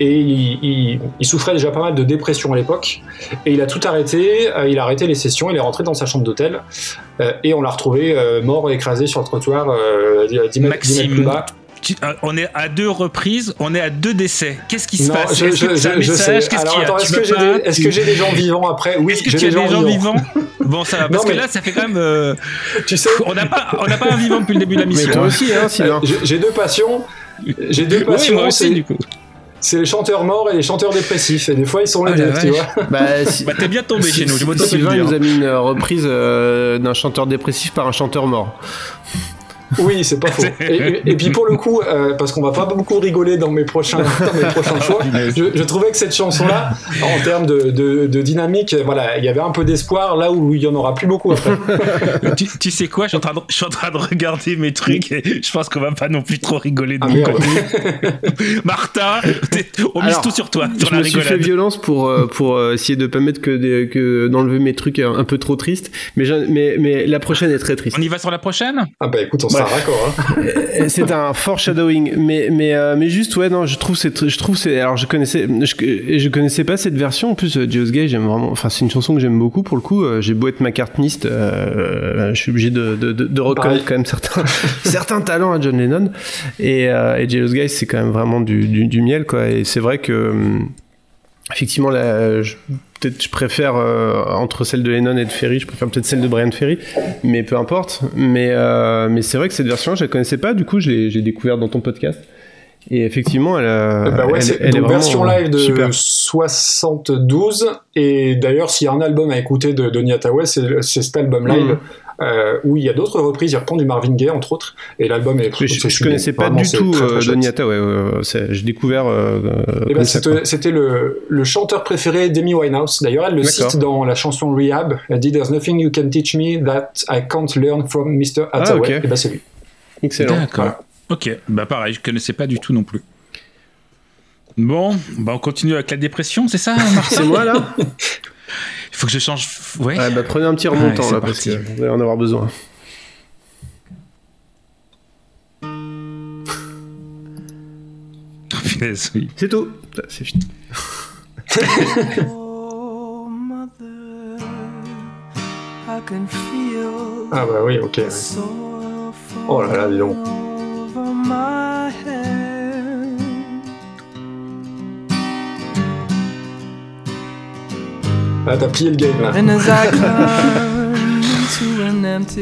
Et il, il- il souffrait déjà pas mal de dépression à l'époque. Et il a tout arrêté. euh, il a arrêté les sessions. Il est rentré dans sa chambre d'hôtel. euh, et on l'a retrouvé mort et écrasé sur le trottoir, euh, 10 mètres, 10 mètres plus Maxime, bas. Tu- euh, on est à deux reprises, on est à deux décès. Qu'est-ce qui se Non, passe je, Est-ce que a j'ai des, gens vivants après Oui, Est-ce que j'ai tu as des gens vivants. vivants Bon, ça va, parce Non, que mais- là, ça fait quand même. euh, Tu sais, on n'a pas, on n'a pas un vivant depuis le début de la Mais mission. toi hein. aussi, hein, Sylvain. j'ai j'ai deux passions. J'ai deux Oui, passions. moi aussi, c'est- du coup. c'est les chanteurs morts et les chanteurs dépressifs. Et des fois, ils sont les Ah, la deux, tu vois. Bah, si- Bah, t'es bien tombé chez nous, Sylvain nous a mis une euh, reprise euh, d'un chanteur dépressif par un chanteur mort. Oui, c'est pas faux. (laughs) Et, et- et puis pour le coup, euh, parce qu'on va pas beaucoup rigoler dans mes prochains, (laughs) dans mes prochains choix, je, je trouvais que cette chanson-là, en termes de, de- de dynamique, voilà, il y avait un peu d'espoir là où il y en aura plus beaucoup après. (laughs) tu, tu sais quoi, je suis, en train de, je suis en train de regarder mes trucs et je pense qu'on va pas non plus trop rigoler de Ah, mon merde. côté. Martin, on mise tout sur toi, sur Je la me suis fait violence pour, euh, pour euh, essayer de pas mettre que, des- que d'enlever mes trucs un, peu trop tristes, mais, mais, mais la prochaine est très triste. On y va sur la prochaine? Ah bah écoute, on Ouais. Un raccord. Hein. C'est un foreshadowing, mais mais euh, mais juste ouais non, je trouve c'est je trouve c'est alors je connaissais je, je connaissais pas cette version. En plus euh, Geos Gay j'aime vraiment enfin c'est une chanson que j'aime beaucoup pour le coup euh, j'ai beau être McCartneyiste euh, je suis obligé de de, de, de reconnaître quand même certains (laughs) certains talents à John Lennon. Et et Jealous Guys c'est quand même vraiment du, du du miel quoi. Et c'est vrai que hum, effectivement là je- peut-être je préfère euh, entre celle de Lennon et de Ferry je préfère peut-être celle de Brian Ferry mais peu importe mais euh, mais c'est vrai que cette version je la connaissais pas du coup je l'ai j'ai découvert dans ton podcast et effectivement elle, a- bah ouais, elle, elle est une vraiment version live de super 72. Et d'ailleurs, s'il y a un album à écouter de Donny Hathaway, c'est cet album live. Mhm. Euh, où il y a d'autres reprises, il reprend du Marvin Gaye entre autres, et l'album est. je, je, sublime. connaissais pas Vraiment, du tout très, très euh. Donny Hathaway, ouais, ouais, c'est- j'ai découvert euh, Eh ben, c'était le, le chanteur préféré d'Amy Winehouse. D'ailleurs, elle le cite dans la chanson Rehab. Elle dit There's nothing you can teach me that I can't learn from Mr. Hathaway. Ah, ok. Et ben, c'est lui. excellent D'accord. Ok, bah pareil, je connaissais pas du tout non plus. Bon, bah on continue avec la dépression, c'est ça, c'est moi là? (laughs) faut que je change. Ouais. Ouais, bah, prenez un petit remontant Ouais, là parce que parti. vous allez en avoir besoin (laughs) Punaise, oui. c'est tout c'est fini mother, I can feel Ah bah oui, ok. ouais. Oh là là, dis donc. Ah, t'as plié le game là. (laughs)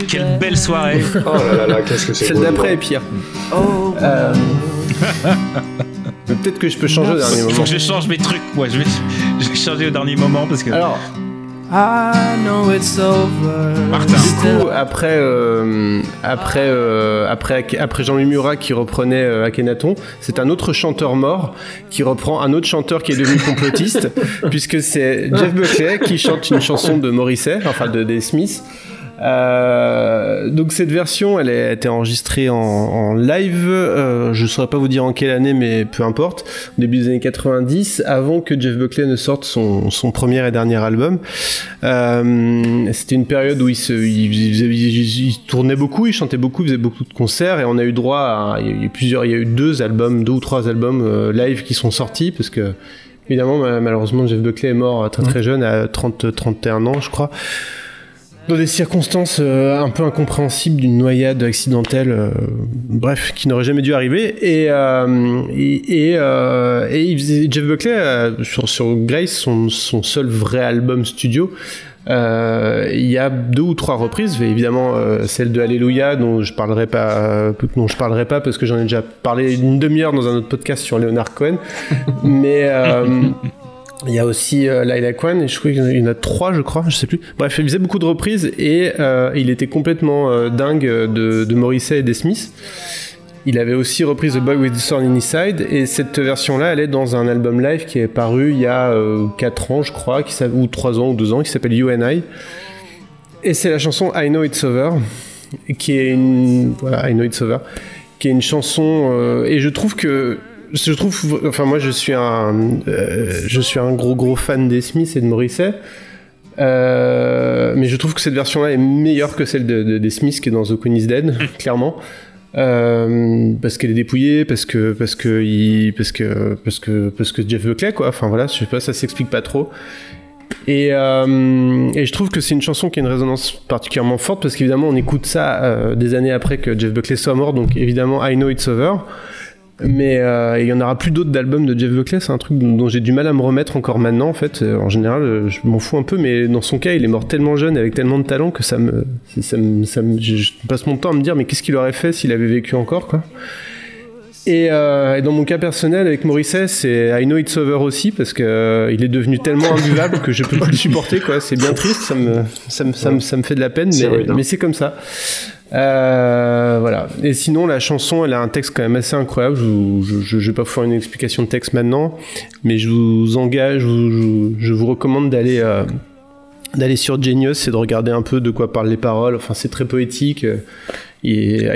Quelle belle soirée. Oh là là là, qu'est-ce que c'est celle d'après est pire Oh, Euh, mais peut-être que je peux changer au dernier Il faut moment que je change mes trucs. Ouais, je vais, (laughs) je vais changer au dernier moment parce que. alors I know it's over. Martin. Du coup, après, euh, après, euh, après, après Jean-Louis Murat qui reprenait euh, Akhenaton, c'est un autre chanteur mort qui reprend un autre chanteur qui est devenu complotiste, (laughs) puisque c'est Jeff Buckley qui chante une chanson de Morrissey, enfin de des Smiths. Euh, donc cette version, elle a été enregistrée en, en live. euh, je saurais pas vous dire en quelle année, mais peu importe. Au début des années 90, avant que Jeff Buckley ne sorte son, son premier et dernier album. Euh, C'était une période où il, se, il, faisait- il- il tournait beaucoup, il chantait beaucoup, il faisait beaucoup de concerts et on a eu droit à il y a eu plusieurs, il y a eu deux albums, deux ou trois albums euh, live qui sont sortis parce que évidemment ma- malheureusement Jeff Buckley est mort très très jeune à 30 31 ans je crois dans des circonstances euh, un peu incompréhensibles d'une noyade accidentelle, euh, bref, qui n'aurait jamais dû arriver. Et, euh, et, et, Jeff Buckley, sur, sur Grace, son, son seul vrai album studio, il y a deux ou trois reprises, évidemment celle de Alléluia dont je parlerai pas, dont je parlerai pas parce que j'en ai déjà parlé une demi-heure dans un autre podcast sur Leonard Cohen, (laughs) mais il y a aussi euh, Laila Kwan, et je crois qu'il y en a- trois, je crois, je sais plus. Bref, il faisait beaucoup de reprises et euh, il était complètement euh, dingue de, de Morrissey et des Smiths. Il avait aussi repris The Boy with the Thorn in et cette version-là, elle est dans un album live qui est paru il y a 4 ans, je crois, ou 3 ans ou 2 ans, qui s'appelle You and I. Et c'est la chanson I Know It's Over, qui est une. Voilà, I Know It's Over, qui est une chanson. euh, et je trouve que. Je trouve. Enfin, moi, je suis un. euh, je suis un gros, gros fan des Smiths et de Morrissey. Euh, mais je trouve que cette version-là est meilleure que celle de, de- des Smiths qui est dans The Queen is Dead, (laughs) clairement. Euh, parce qu'elle est dépouillée, parce que parce que il, parce que parce que parce que Jeff Buckley quoi. Enfin voilà, je sais pas, ça s'explique pas trop. Et, euh, et je trouve que c'est une chanson qui a une résonance particulièrement forte parce qu'évidemment on écoute ça euh, des années après que Jeff Buckley soit mort, donc évidemment I Know It's Over. Mais euh, il y en aura plus d'autres d'albums de Jeff Buckley, c'est un truc dont, dont j'ai du mal à me remettre encore maintenant en fait. Euh, En général, euh, je m'en fous un peu, mais dans son cas, il est mort tellement jeune avec tellement de talent que ça me, ça me, ça me- je passe mon temps à me dire mais qu'est-ce qu'il aurait fait s'il avait vécu encore quoi. Et, euh, et dans mon cas personnel avec Morrissey, c'est I Know It's Over aussi parce que euh, il est devenu tellement imbuvable que je peux plus le supporter quoi. C'est bien triste, ça me, ça me, ça me, ça me fait de la peine, mais, mais c'est comme ça. Euh, voilà. Et sinon, la chanson, elle a un texte quand même assez incroyable. Je, je vais pas vous faire une explication de texte maintenant, mais je vous engage, je, vous- recommande d'aller euh, d'aller sur Genius et de regarder un peu de quoi parlent les paroles. Enfin, c'est très poétique. Il est,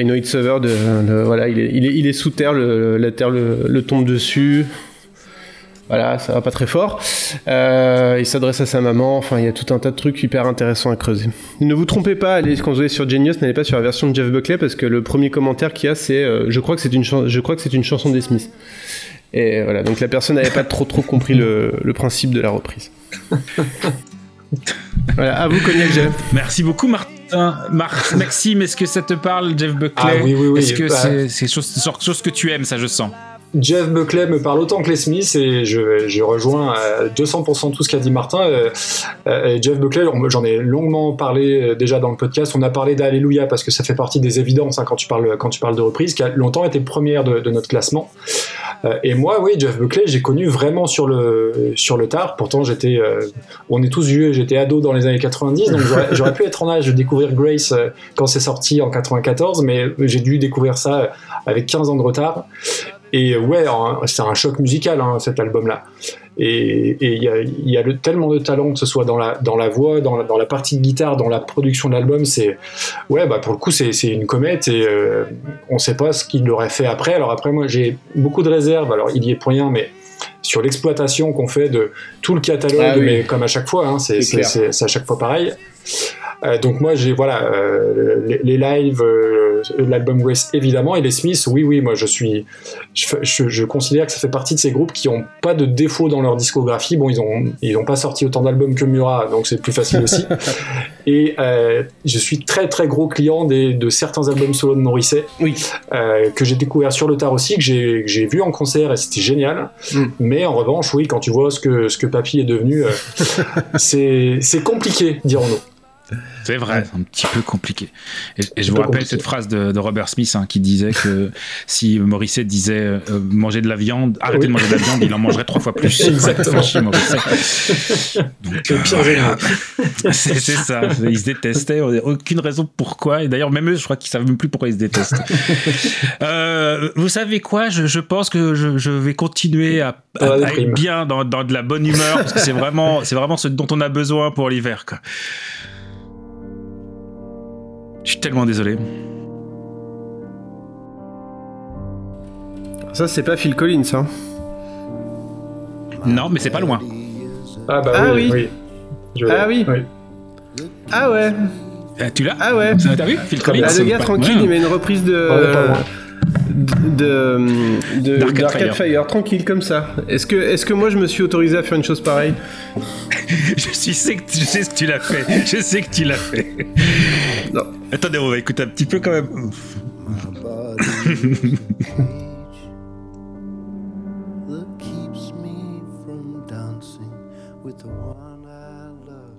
sous terre, la terre le tombe dessus. Voilà, ça va pas très fort. Euh, il s'adresse à sa maman. Enfin, il y a tout un tas de trucs hyper intéressants à creuser. Ne vous trompez pas, allez, quand vous allez sur Genius, n'allez pas sur la version de Jeff Buckley parce que le premier commentaire qu'il y a, c'est euh, je crois que c'est une, chan- je crois que c'est une chanson des Smiths. Et voilà, donc la personne n'avait pas trop trop compris le, le principe de la reprise. (laughs) voilà, à vous, Cognac Jeff. Merci beaucoup, Martin. Mar- Maxime, est-ce que ça te parle, Jeff Buckley? Ah oui, oui, oui, Est-ce que bah- c'est c'est chose, chose que tu aimes, ça je sens? Jeff Buckley me parle autant que les Smiths et je, rejoins à 200% tout ce qu'a dit Martin. Euh, euh, Jeff Buckley, j'en ai longuement parlé euh, déjà dans le podcast. On a parlé d'Alléluia parce que ça fait partie des évidences hein, quand, tu parles, quand tu parles de reprise, qui a longtemps été première de, notre classement. Et moi, oui, Jeff Buckley, j'ai connu vraiment sur le, sur le tard. Pourtant, j'étais, on est tous vieux, j'étais ado dans les années 90, donc j'aurais- pu être en âge de découvrir Grace quand c'est sorti en 94, mais j'ai dû découvrir ça avec 15 ans de retard. Et euh, ouais, hein, c'est un choc musical hein, cet album-là. Et il y a, il y a le- tellement de talent que ce soit dans la, dans la voix, dans la, dans la partie de guitare, dans la production de l'album, c'est ouais bah pour le coup c'est une comète et euh, on sait pas ce qu'il aurait fait après. Alors après moi j'ai beaucoup de réserves. Alors il y est pour rien, mais sur l'exploitation qu'on fait de tout le catalogue, Ah oui. mais comme à chaque fois, hein, c'est à chaque fois pareil. Euh, donc moi j'ai voilà euh, les, les lives, euh, l'album Grace évidemment et les Smiths oui oui moi je suis je, je- je considère que ça fait partie de ces groupes qui ont pas de défaut dans leur discographie bon ils ont ils ont pas sorti autant d'albums que Murat donc c'est plus facile aussi (laughs) et je suis très très gros client des, de certains albums solo de Morrissey Oui. que j'ai découvert sur le tard aussi que j'ai que j'ai vu en concert et c'était génial Mm. mais en revanche oui quand tu vois ce que ce que Papy est devenu (laughs) c'est c'est compliqué dirons-nous C'est vrai, c'est un petit peu compliqué. Et, et je vous rappelle compliqué. cette phrase de, de Robert Smith hein, qui disait que si Morrissey disait euh, manger de la viande, arrêtez Oui. de manger de la viande, il en mangerait trois fois plus. (laughs) Exactement. Donc, euh, (laughs) c'est c'est ça. Ils se détestaient. on Aucune raison pourquoi. Et d'ailleurs, même eux, je crois qu'ils savent même plus pourquoi ils se détestent. (laughs) Euh, vous savez quoi? Je, je pense que je, je vais continuer à, être bien dans, dans de la bonne humeur parce que c'est vraiment, c'est vraiment ce dont on a besoin pour l'hiver. quoi. Je suis tellement désolé. Ça, c'est pas Phil Collins, hein. Non, mais c'est pas loin. ah bah Ah oui, oui. oui. Ah oui. Ah ouais. Euh, Tu l'as Ah ouais. T'as vu Phil Collins Bah, le gars Ouais. tranquille, il met une reprise de. Est de de- D'Arcade d'Arcade Fire. Fire. tranquille comme ça. Est-ce que est-ce que moi je me suis autorisé à faire une chose pareille? (laughs) Je suis sais que tu, je sais que tu l'as fait. Je sais que tu l'as fait. Non. Attendez, on va écouter un petit peu quand même. (laughs)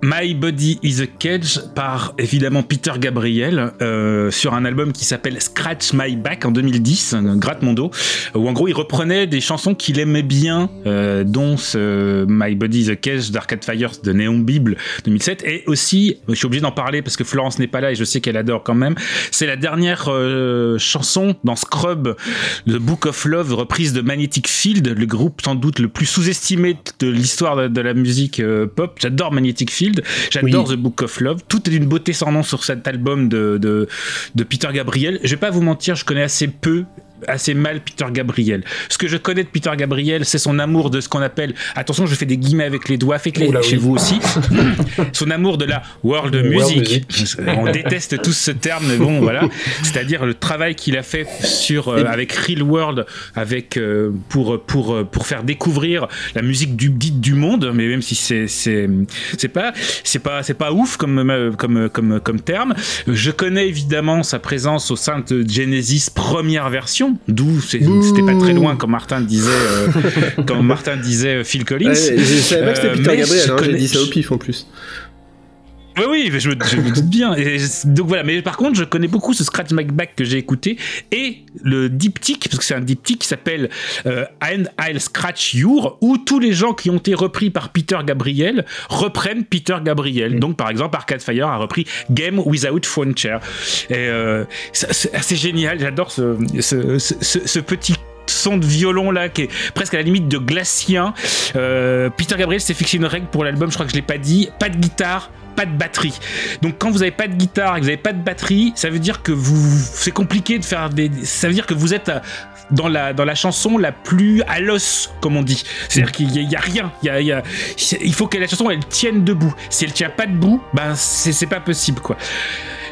My Body is a Cage par évidemment Peter Gabriel euh, sur un album qui s'appelle Scratch My Back en 2010, euh, Gratte mon dos, où en gros il reprenait des chansons qu'il aimait bien, euh, dont ce My Body is a Cage d'Arcade Fire de Néon Bible 2007, et aussi, je suis obligé d'en parler parce que Florence n'est pas là et je sais qu'elle adore quand même, c'est la dernière euh, chanson dans Scrub, The Book of Love, reprise de Magnetic Field, le groupe sans doute le plus sous-estimé de l'histoire de, de la musique pop. J'adore Magnetic Field, j'adore The Book of Love. Tout est d'une beauté sans nom sur cet album de, de, de Peter Gabriel. Je vais pas vous mentir, je connais assez peu assez mal Peter Gabriel. Ce que je connais de Peter Gabriel, c'est son amour de ce qu'on appelle, attention, je fais des guillemets avec les doigts, faites-les chez oui. vous aussi, (laughs) son amour de la world World music. (laughs) On déteste tous ce terme, mais bon, voilà. C'est-à-dire le travail qu'il a fait sur, euh, avec Real World, avec, euh, pour, pour, pour faire découvrir la musique du, dite du monde, mais même si c'est, c'est, c'est pas, c'est pas, c'est pas ouf comme, euh, comme, comme, comme terme. Je connais évidemment sa présence au sein de Genesis première version, d'où c'était pas très loin comme Martin disait, euh, (laughs) Martin disait Phil Collins. Ouais, Je savais pas que c'était Euh, Peter Gabriel, hein, j'ai dit ça au pif en plus. Oui, oui, je, me- je me doute bien. Et donc voilà, mais par contre, je connais beaucoup ce Scratch Back que j'ai écouté et le diptyque, parce que c'est un diptyque qui s'appelle euh, And I'll Scratch Your, où tous les gens qui ont été repris par Peter Gabriel reprennent Peter Gabriel. Donc par exemple, Arcade Fire a repris Game Without Phone Chair. Et euh, c'est génial, j'adore ce, ce, ce- ce- ce petit son de violon là qui est presque à la limite de glacien. Euh, Peter Gabriel s'est fixé une règle pour l'album, je crois que je l'ai pas dit, pas de guitare, pas de batterie. Donc quand vous avez pas de guitare et que vous avez pas de batterie, ça veut dire que vous c'est compliqué de faire des ça veut dire que vous êtes à- dans la, dans la chanson la plus à l'os, comme on dit. C'est-à-dire qu'il y, a- rien. Il, il faut que la chanson elle tienne debout. Si elle tient pas debout, ben c'est pas possible quoi.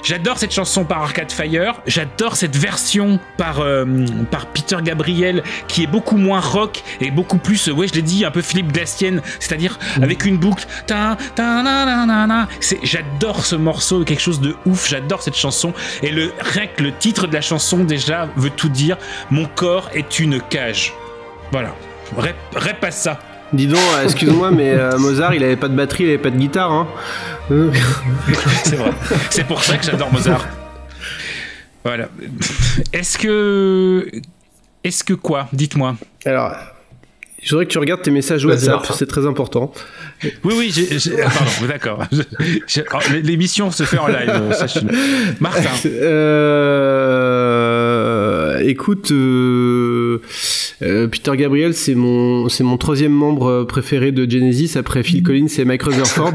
J'adore cette chanson par Arcade Fire. J'adore cette version par, euh, par Peter Gabriel qui est beaucoup moins rock et beaucoup plus, euh, ouais, je l'ai dit, un peu Philippe Glastienne, c'est-à-dire avec une boucle. J'adore ce morceau, quelque chose de ouf. J'adore cette chanson. Et le, rien que le titre de la chanson déjà veut tout dire. Mon corps est une cage. Voilà. Rép, répète ça. Dis donc, euh, excuse-moi, mais euh, Mozart, il avait pas de batterie, il avait pas de guitare. Hein. (laughs) C'est vrai. C'est pour ça que j'adore Mozart. Voilà. Est-ce que. Est-ce que quoi? Dites-moi. Alors, je voudrais que tu regardes tes messages WhatsApp, c'est très important. Oui, oui, j'ai. j'ai- ah, Pardon, d'accord. Je- je- oh, L'émission se fait en live, euh. Martin. Euh, écoute, euh, Peter Gabriel, c'est mon, c'est mon troisième membre euh, préféré de Genesis après Phil (laughs) Collins et Mike Rutherford.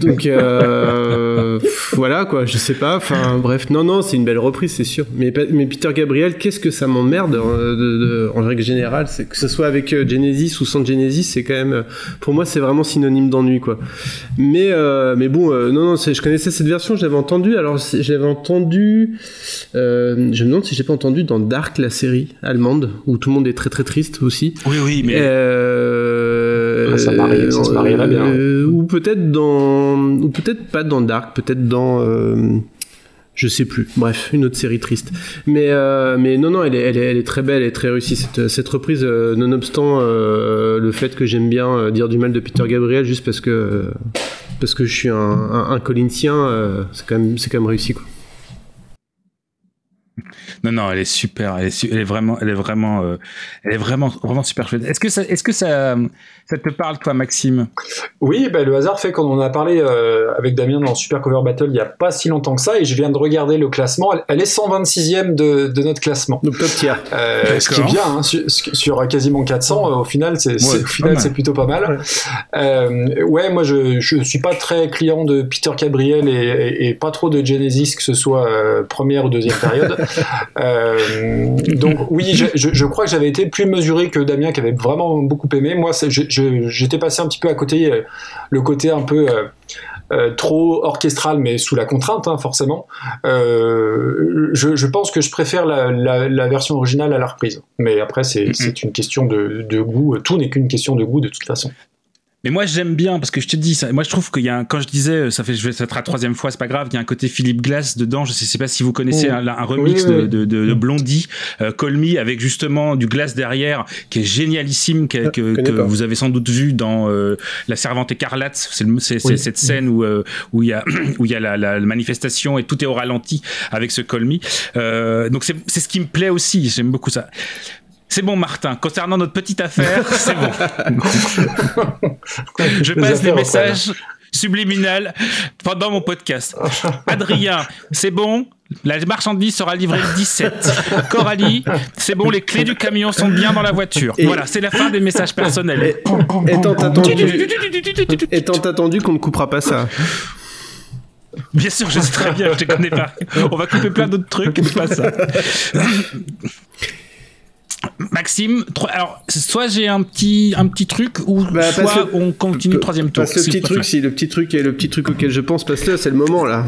Donc euh, voilà quoi, je sais pas. Enfin bref, non non, c'est une belle reprise, c'est sûr. Mais, Peter Gabriel, qu'est-ce que ça m'emmerde euh, de- de- en règle générale, c'est que ce soit avec euh, Genesis ou sans Genesis, c'est quand même, euh, pour moi, c'est vraiment synonyme d'ennui quoi. Mais euh, mais bon, euh, non non, je connaissais cette version, je l'avais entendue. Alors entendue. euh, je me demande si j'ai pas entendu dans Dark, la série allemande, où tout le monde est très très triste aussi. Oui, oui, mais. Euh, ça marie- ça se marierait bien. euh, ou peut-être dans, ou peut-être pas dans Dark, peut-être dans, euh, je sais plus. Bref, une autre série triste. Mais euh, mais non non, elle est, elle est elle est très belle, elle est très réussie cette cette reprise. euh, nonobstant euh, le fait que j'aime bien euh, dire du mal de Peter Gabriel juste parce que euh, parce que je suis un un, un Collinsien, euh, c'est quand même c'est quand même réussi quoi. Non, non, elle est super. Elle est, su- elle est vraiment, elle est vraiment, euh, elle est vraiment, vraiment super chouette. Est-ce que ça, est-ce que ça, ça te parle, toi, Maxime? Oui, bah, le hasard fait qu'on en a parlé euh, avec Damien dans Super Cover Battle il y a pas si longtemps que ça, et je viens de regarder le classement. Elle, elle est 126e de, de notre classement. Donc top tier. Euh, ce qui est bien, hein, sur, sur quasiment 400, euh, au final, c'est c'est- Ouais, au final, pas c'est mal. plutôt pas mal. Euh, ouais, moi, je, je suis pas très client de Peter Gabriel et, et- et pas trop de Genesis, que ce soit euh, première ou deuxième période. (laughs) Euh, donc, oui, je, je- je crois que j'avais été plus mesuré que Damien, qui avait vraiment beaucoup aimé. Moi, j'étais passé un petit peu à côté, euh, le côté un peu. euh, trop orchestral, mais sous la contrainte, hein, forcément. Euh, je, je pense que je préfère la, la- la version originale à la reprise. Mais après, c'est Mhm. c'est une question de, de goût. Tout n'est qu'une question de goût, de toute façon. Mais moi, j'aime bien parce que je te dis, ça, moi, je trouve qu'il y a, un, quand je disais, ça fait, je vais, ça sera la troisième fois, c'est pas grave. Il y a un côté Philippe Glass dedans. Je sais, sais pas si vous connaissez Mm. un, un remix Oui, oui, oui. de, de, de, de Blondie, euh, Call Me, avec justement du Glass derrière, qui est génialissime, que, Ah, que, vous avez sans doute vu dans euh, La Servante écarlate. C'est Oui. cette scène où euh, où il y a (clears throat) où il y a la, la, la manifestation et tout est au ralenti avec ce Call Me. Euh, donc c'est c'est ce qui me plaît aussi. J'aime beaucoup ça. C'est bon, Martin. Concernant notre petite affaire, (laughs) c'est bon. Je Les passe des affaires messages subliminales pendant mon podcast. Adrien, c'est bon. La marchandise sera livrée le 17. Coralie, c'est bon, les clés du camion sont bien dans la voiture. Et- Voilà, c'est la fin des messages personnels. Étant attendu, étant attendu qu'on ne coupera pas ça. Bien sûr, je sais très bien, je te connais pas. On va couper plein d'autres trucs, mais pas ça. Maxime, tro- alors soit j'ai un petit un petit truc ou Bah, soit le- on continue le troisième tour. Passe le petit truc, si le petit truc et le petit truc auquel je pense, passe-le, c'est le moment là.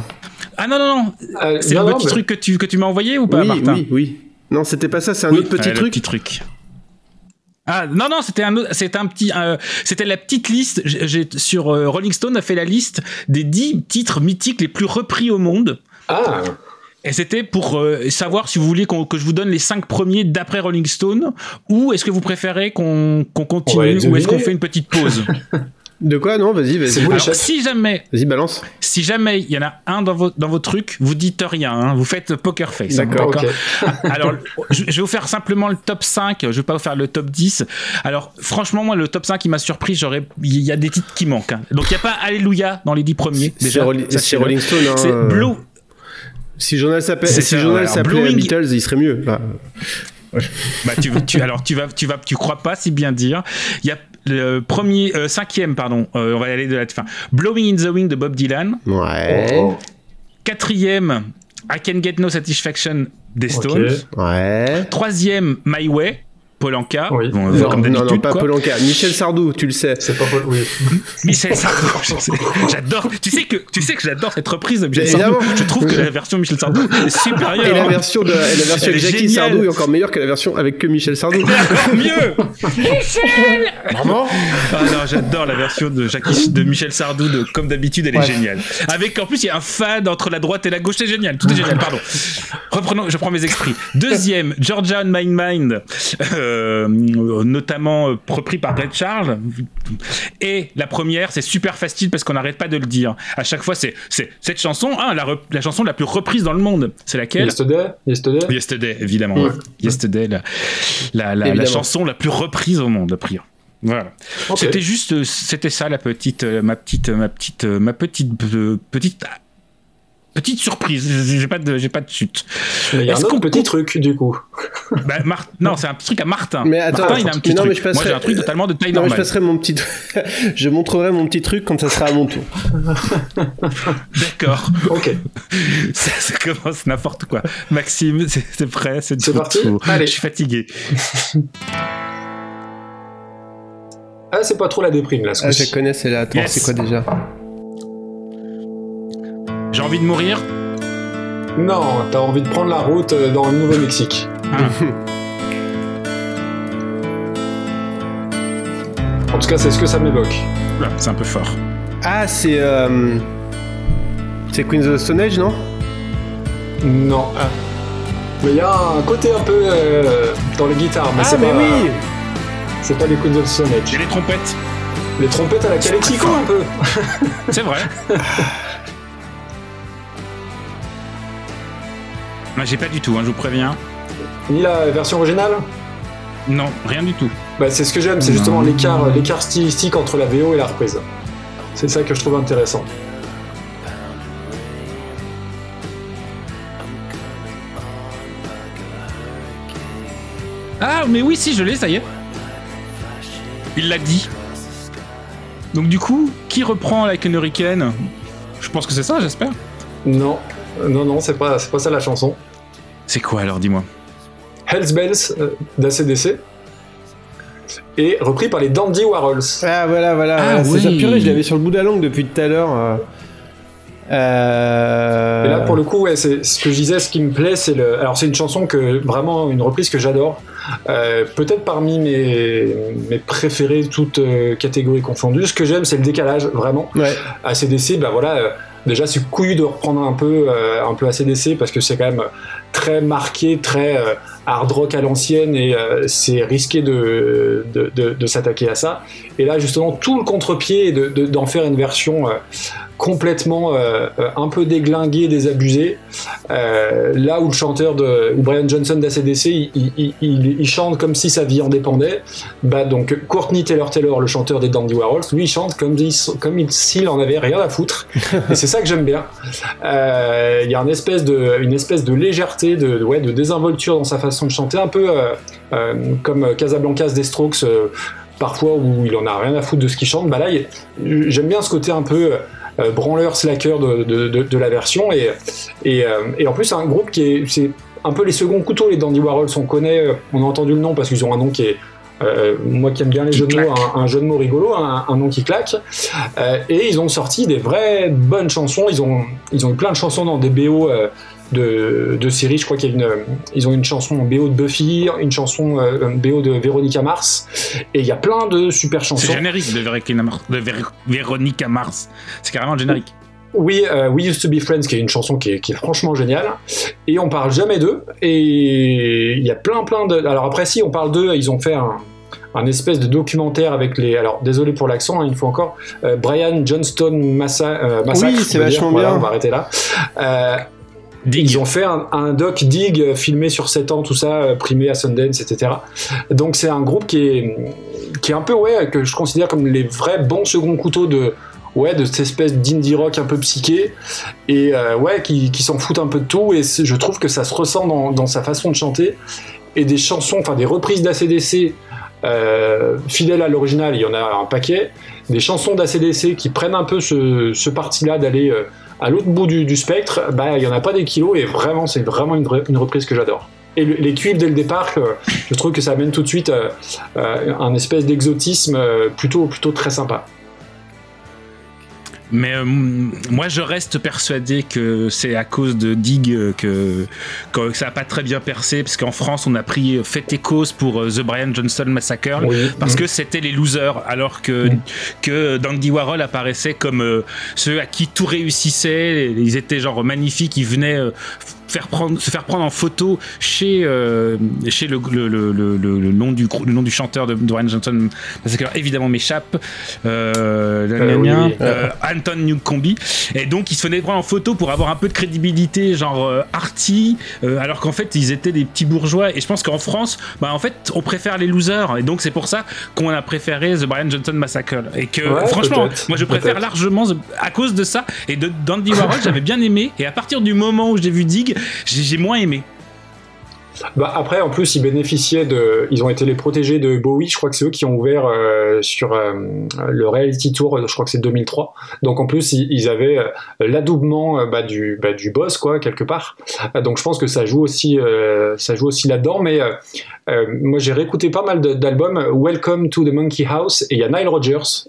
Ah non non non, Euh, c'est non, le non, petit mais- truc que tu que tu m'as envoyé ou pas, oui, Martin oui, oui. Non, c'était pas ça, c'est un Oui, autre petit le truc. petit truc. Ah non non c'était un autre- c'était un petit euh, c'était la petite liste j'ai j'ai- sur euh, Rolling Stone a fait la liste des 10 titres mythiques les plus repris au monde Ah, et c'était pour euh, savoir si vous voulez que je vous donne les 5 premiers d'après Rolling Stone ou est-ce que vous préférez qu'on continue ou est-ce qu'on fait une petite pause? (laughs) De quoi? Non, vas-y, C'est vas-y. si jamais Vas-y, balance. si jamais il y en a un dans vos, dans vos trucs, vous dites rien, hein, vous faites poker face. hein, D'accord. (laughs) Alors, je, je vais vous faire simplement le top 5, je vais pas vous faire le top 10. Alors, franchement, moi, le top 5, il m'a surpris, j'aurais, il y a des titres qui manquent. hein. Donc, il n'y a pas Alléluia dans les 10 premiers, C'est déjà. C'est Rolling Stone. hein, C'est Blue. Si le journal s'appelle, C'est si s'appelait Blowing- Beatles, il serait mieux. Bah, Bah, tu, tu, alors, tu vas, tu vas, tu crois pas si bien dire. Il y a le premier, euh, cinquième, pardon, euh, on va aller de la fin. Blowing in the Wind de Bob Dylan. ouais. Oh. Quatrième, I Can Get No Satisfaction des Stones. Ouais. Troisième, My Way, Polanka. Oui. Bon, Non, comme non, non, d'habitude, pas quoi. Polanka. Michel Sardou, tu le sais. C'est pas Paul. Oui. (laughs) Michel Sardou, j'adore. Tu sais que tu sais que j'adore cette reprise de Michel Sardou. évidemment. Je trouve que la version de Michel Sardou est supérieure. Et la version, de, et la version avec Jackie géniale. Sardou est encore meilleure que la version avec que Michel Sardou. Encore mieux. Vraiment? Ah non, j'adore la version de Jackie, de Michel Sardou de comme d'habitude, elle est Ouais. géniale. Avec en plus il y a un fan entre la droite et la gauche, c'est génial. Tout est génial. Pardon. Reprenons, je prends mes esprits. Deuxième, Georgia on My Mind, euh, notamment euh, repris par Red Charles. Et la première, c'est super facile parce qu'on n'arrête pas de le dire. À chaque fois, c'est cette chanson, hein, la, la chanson la plus reprise dans le monde. C'est laquelle? Yesterday. Yesterday? Yesterday, évidemment. Ouais. ouais. Yesterday, la, la, la, chanson la plus reprise au monde, a priori. Voilà. C'était juste, euh, c'était ça la petite, euh, ma petite, euh, ma petite, euh, ma petite, euh, petite, petite surprise. J'ai pas de, j'ai pas de chute. Mais il y a un Est-ce autre qu'on petit truc du coup. Bah, Mar- non, c'est un truc à Martin. Mais attends, Martin, il a un mais petit mais truc. je passerai- Moi, j'ai un truc totalement de taille Non, mais je normale. passerai mon petit. (laughs) je montrerai mon petit truc quand ça sera à mon tour. (laughs) D'accord. Ok. (laughs) ça, ça commence n'importe quoi. Maxime, c'est prêt, c'est parti Tout. Allez. Je suis fatigué. Ah, c'est pas trop la déprime là. ce Ah, je la connais, c'est là. Attends, Yes. c'est quoi déjà? J'ai envie de mourir. Non, t'as envie de prendre la route euh, dans le Nouveau-Mexique. (laughs) En tout cas, c'est ce que ça m'évoque. C'est un peu fort. Ah, c'est. euh, C'est Queens of the Stone Age, non? Non. Mais il y a un côté un peu euh, dans les guitares. Mais Ah, mais pas, oui C'est pas les Queens of the Stone Age. J'ai les trompettes. Les trompettes à la Calexico un peu. C'est vrai. (laughs) J'ai pas du tout, hein, je vous préviens. Ni la version originale Non, rien du tout. bah, C'est ce que j'aime, c'est justement l'écart l'écart stylistique entre la VO et la reprise. C'est ça que je trouve intéressant. Ah, mais oui, si, je l'ai, ça y est. Il l'a dit. Donc, du coup, qui reprend la Hurricane? Je pense que c'est ça, j'espère. Non, non, non, c'est pas, c'est pas ça la chanson. C'est quoi alors, dis-moi Hells Bells euh, d'ACDC. Et repris par les Dandy Warhols. Ah, voilà, voilà. Ah, c'est ça. oui. Purée, je l'avais sur le bout de la langue depuis tout à l'heure. euh. Euh... Et là, pour le coup, ouais, c'est ce que je disais, ce qui me plaît, c'est le. Alors, c'est une chanson que vraiment une reprise que j'adore. Euh, Peut-être parmi mes, mes préférés, toutes euh, catégories confondues. Ce que j'aime, c'est le décalage, vraiment. Ouais. ACDC, bah voilà. Déjà, c'est couillu de reprendre un peu, euh, un peu ACDC parce que c'est quand même très marqué, très euh, hard rock à l'ancienne et euh, c'est risqué de, de, s'attaquer à ça. Et là, justement, tout le contre-pied d'en faire une version complètement euh, euh, un peu déglinguée, désabusée. Euh, là où le chanteur de où Brian Johnson d'ACDC, il, il, il- il chante comme si sa vie en dépendait. Bah donc Courtney Taylor Taylor, le chanteur des Dandy Warhols, lui il chante comme s'il comme il- en avait rien à foutre. (laughs) Et c'est ça que j'aime bien. Euh, Il y a une espèce de une espèce de légèreté, de, ouais, de désinvolture dans sa façon de chanter, un peu comme Casablancas des Strokes. Parfois où il en a rien à foutre de ce qu'il chante, bah là j'aime bien ce côté un peu branleur slacker de, de, de- de la version. Et, et, euh, et en plus c'est un groupe qui est c'est un peu les seconds couteaux les Dandy Warhols on connaît euh, on a entendu le nom parce qu'ils ont un nom qui est euh, moi qui aime bien les jeux de mots un, un jeu de mots rigolo un, un nom qui claque. Euh, et ils ont sorti des vraies bonnes chansons. Ils ont ils ont eu plein de chansons dans des BO euh, de, de séries je crois qu'il y a une ils ont une chanson en BO de Buffy une chanson euh, BO de Véronica Mars et il y a plein de super chansons C'est générique de Véronica Mars. De Vér- Véronica Mars. C'est carrément le générique. Oui, euh, We Used to Be Friends, qui est une chanson qui est, qui est franchement géniale. Et on parle jamais d'eux. Et il y a plein, plein de. Alors après, si on parle d'eux, ils ont fait un, un espèce de documentaire avec les. Alors désolé pour l'accent, hein, une fois encore. euh, Brian Johnston Massa, euh, Massacre. Oui, c'est dire. vachement Voilà, bien. on va arrêter là. Ils ont fait un, doc dig euh, filmé sur 7 ans, tout ça, euh, primé à Sundance, etc. Donc c'est un groupe qui est, qui est un peu, ouais, que je considère comme les vrais bons seconds couteaux de, ouais, de cette espèce d'indie rock un peu psyché, et euh, ouais, qui, qui s'en foutent un peu de tout, et je trouve que ça se ressent dans, dans sa façon de chanter, et des chansons, enfin des reprises d'ACDC, euh, fidèles à l'original, il y en a un paquet, des chansons d'ACDC qui prennent un peu ce, ce parti-là d'aller à l'autre bout du, spectre, bah il y en a pas des kilos et vraiment c'est vraiment une, reprise que j'adore. Et le- les cuivres dès le départ, euh, je trouve que ça amène tout de suite euh, euh, un espèce d'exotisme euh, plutôt plutôt très sympa. Mais euh, moi, je reste persuadé que c'est à cause de Dig euh, que, que ça n'a pas très bien percé, parce qu'en France, on a pris fait et cause pour euh, The Brian Johnston Massacre, Oui. parce Mhm. que c'était les losers, alors que, que Dandy Warhol apparaissait comme euh, ceux à qui tout réussissait, ils étaient genre magnifiques, ils venaient euh, faire prendre, se faire prendre en photo chez, euh, chez le, le, le, le, nom du, le nom du chanteur de, Brian Johnson Massacre, évidemment m'échappe. Euh, Euh, oui, oui. euh, Anton Newcombe. Et donc ils se venaient prendre en photo pour avoir un peu de crédibilité genre euh, arty alors qu'en fait ils étaient des petits bourgeois. Et je pense qu'en France bah en fait on préfère les losers. Et donc c'est pour ça qu'on a préféré The Brian Johnson Massacre. Et que Ouais, franchement moi je préfère largement à cause de ça. Et de d'Andy Warhol j'avais bien aimé. Et à partir du moment où j'ai vu Dig j'ai moins aimé Bah après, en plus, ils bénéficiaient de. Ils ont été les protégés de Bowie. Je crois que c'est eux qui ont ouvert euh, sur euh, le Reality Tour. Je crois que c'est 2003. Donc en plus, ils, avaient euh, l'adoubement bah, du, bah, du boss, quoi, quelque part. Donc je pense que ça joue aussi, ça joue aussi là-dedans. Mais moi, j'ai réécouté pas mal d'albums. Welcome to the Monkey House. Et il y a Nile Rodgers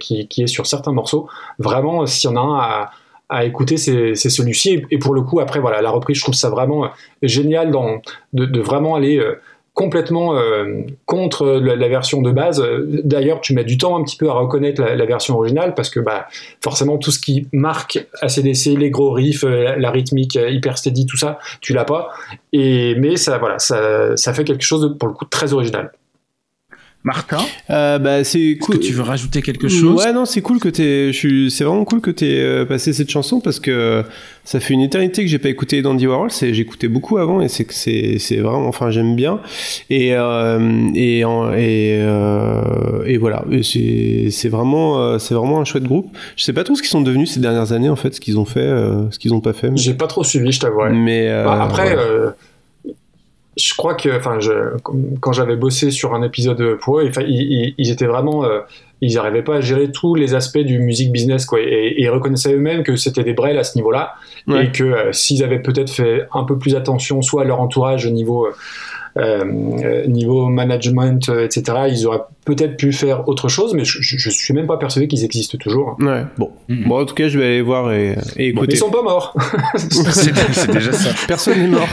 qui, qui est sur certains morceaux. Vraiment, s'il y en a un à à écouter, c'est celui-ci. Et- pour le coup, après, voilà, la reprise, je trouve ça vraiment euh, génial dans, de, vraiment aller euh, complètement euh, contre la, version de base. D'ailleurs, tu mets du temps un petit peu à reconnaître la, version originale parce que bah, forcément, tout ce qui marque ACDC, les gros riffs, la, rythmique hyper steady, tout ça, tu l'as pas. Et, mais ça, voilà, ça, ça fait quelque chose de, pour le coup, très original. Martin? Euh, bah, c'est est-ce cool. que tu veux rajouter quelque chose? Ouais, non, c'est cool que suis- C'est vraiment cool que t'aies euh, passé cette chanson parce que ça fait une éternité que j'ai pas écouté d'Andy Warhol. C'est j'écoutais beaucoup avant et c'est que c'est c'est vraiment. Enfin, j'aime bien. Et euh, et en- et euh, et voilà. Et C'est c'est vraiment c'est vraiment un chouette groupe. Je sais pas trop ce qu'ils sont devenus ces dernières années en fait, ce qu'ils ont fait, ce qu'ils ont pas fait. Mais, J'ai pas trop suivi, je t'avoue. mais, euh, Bah, après, voilà. Euh, je crois que, enfin, je, quand j'avais bossé sur un épisode pour eux, enfin, ils, ils- ils étaient vraiment, euh, ils n'arrivaient pas à gérer tous les aspects du music business, quoi. Et, et ils reconnaissaient eux-mêmes que c'était des brels à ce niveau-là, Ouais. et que euh, s'ils avaient peut-être fait un peu plus attention, soit à leur entourage au niveau euh, niveau management, euh, etc., ils auraient peut-être pu faire autre chose, mais je, je, je suis même pas persuadé qu'ils existent toujours. Ouais. Bon. Bon, en tout cas, je vais aller voir et, et Bon, mais écouter. ils sont pas morts. (laughs) c'est c'est déjà ça Personne n'est mort.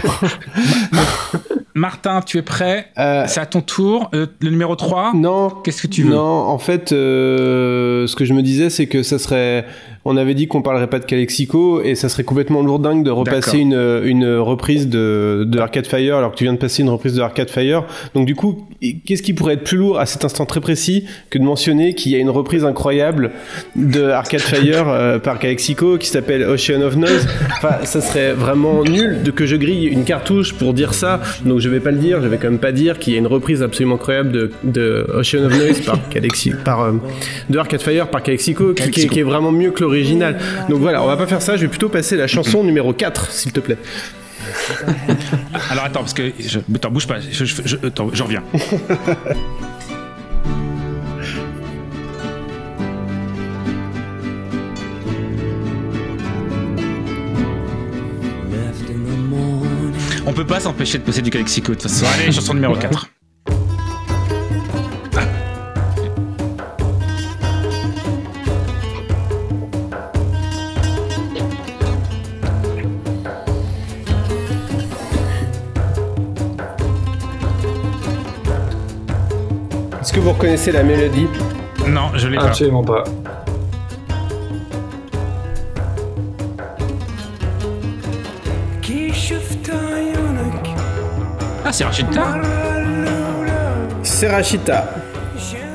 Martin tu es prêt Euh, c'est à ton tour Euh, le numéro 3 non. qu'est-ce que tu veux? Non, en fait, euh, ce que je me disais, c'est que ça serait. On avait dit qu'on parlerait pas de Calexico et ça serait complètement lourdingue de repasser une, une reprise de, de Arcade Fire alors que tu viens de passer une reprise de Arcade Fire. Donc, du coup, qu'est-ce qui pourrait être plus lourd à cet instant très précis que de mentionner qu'il y a une reprise incroyable de Arcade Fire euh, par Calexico qui s'appelle Ocean of Noise? Enfin, ça serait vraiment nul de que je grille une cartouche pour dire ça. Donc, je vais pas le dire. Je vais quand même pas dire qu'il y a une reprise absolument incroyable de, de Ocean of Noise par Calexico, par euh, de Arcade Fire par Calexico, qui, qui est- qui est vraiment mieux que Donc voilà, on va pas faire ça. Je vais plutôt passer la chanson numéro 4, s'il te plaît. (laughs) alors attends parce que je attends bouge pas je, je, je- attends, j'en reviens On peut pas s'empêcher de passer du Calexico de toute façon. Allez, chanson numéro 4. Que vous reconnaissez la mélodie Non, je l'ai pas. Absolument pas. Ah, c'est Rachida C'est Rachita.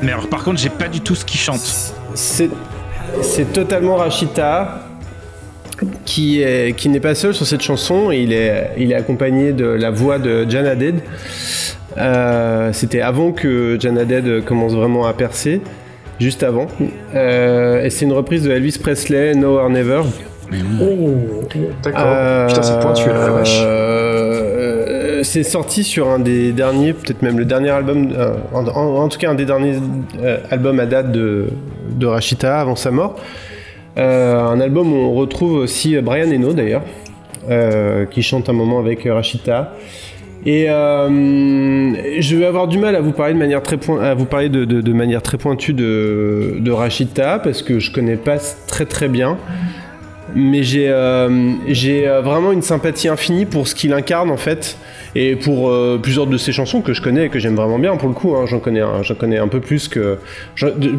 Mais alors, par contre, j'ai pas du tout ce qu'il chante. C'est c'est totalement Rachita qui est qui n'est pas seul sur cette chanson. Il est il est accompagné de la voix de Jan Hadid. Euh, C'était avant que Jan Hadid commence vraiment à percer, juste avant. Euh, et c'est une reprise de Elvis Presley, No or Never. Oh, d'accord. Euh, Putain, c'est pointu, la vache. c'est sorti sur un des derniers, peut-être même le dernier album, euh, en, en- en tout cas un des derniers euh, albums à date de, de Rachita avant sa mort. Euh, un album où on retrouve aussi Brian Eno d'ailleurs, euh, qui chante un moment avec euh, Rachita. Et euh, je vais avoir du mal à vous parler de manière très point- à vous parler de, de- manière très pointue de, de Rachita parce que je connais pas très très bien. Mais j'ai euh, euh, vraiment une sympathie infinie pour ce qu'il incarne en fait et pour plusieurs de ses chansons que je connais et que j'aime vraiment bien pour le coup. hein. j'en connais connais un peu plus que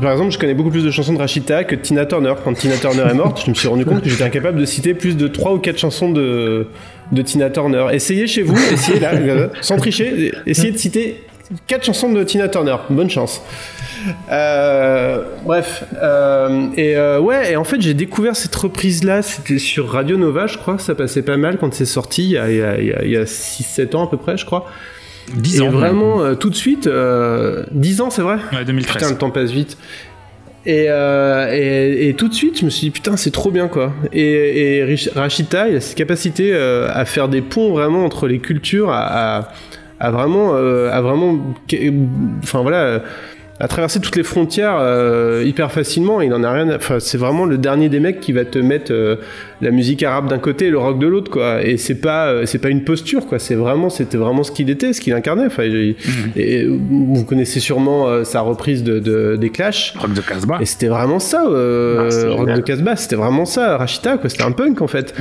par exemple je connais beaucoup plus de chansons de Rachita que Tina Turner. Quand Tina Turner est morte, je me suis rendu compte que j'étais incapable de citer plus de 3 ou 4 chansons de de Tina Turner. Essayez chez vous, (laughs) essayez là, euh, sans tricher, essayez de citer 4 chansons de Tina Turner. Bonne chance. Euh, bref, euh, et euh, ouais, et en fait j'ai découvert cette reprise là, c'était sur Radio Nova, je crois, ça passait pas mal quand c'est sorti, il y a, a- a- il y a 6-7 ans à peu près, je crois. 10 et ans. vraiment, tout de suite, euh, 10 ans c'est vrai? Ouais, 2013. Putain, le temps passe vite. Et, euh, et, tout de suite, je me suis dit, putain, c'est trop bien, quoi. Et, et Rachita, il a cette capacité euh, à faire des ponts vraiment entre les cultures, à, vraiment, euh, à vraiment, enfin voilà, à traverser toutes les frontières euh, hyper facilement. Il en a rien. Enfin, c'est vraiment le dernier des mecs qui va te mettre euh, la musique arabe d'un côté et le rock de l'autre, quoi. Et c'est pas, euh, c'est pas une posture, quoi. C'est vraiment, c'était vraiment ce qu'il était, ce qu'il incarnait. Enfin, il- et vous connaissez sûrement sa reprise de, de- des Clash. Rock de Casbah. Et c'était vraiment ça, Ah, Rock de Casbah, c'était vraiment ça, Rachita, quoi. C'était un punk en fait.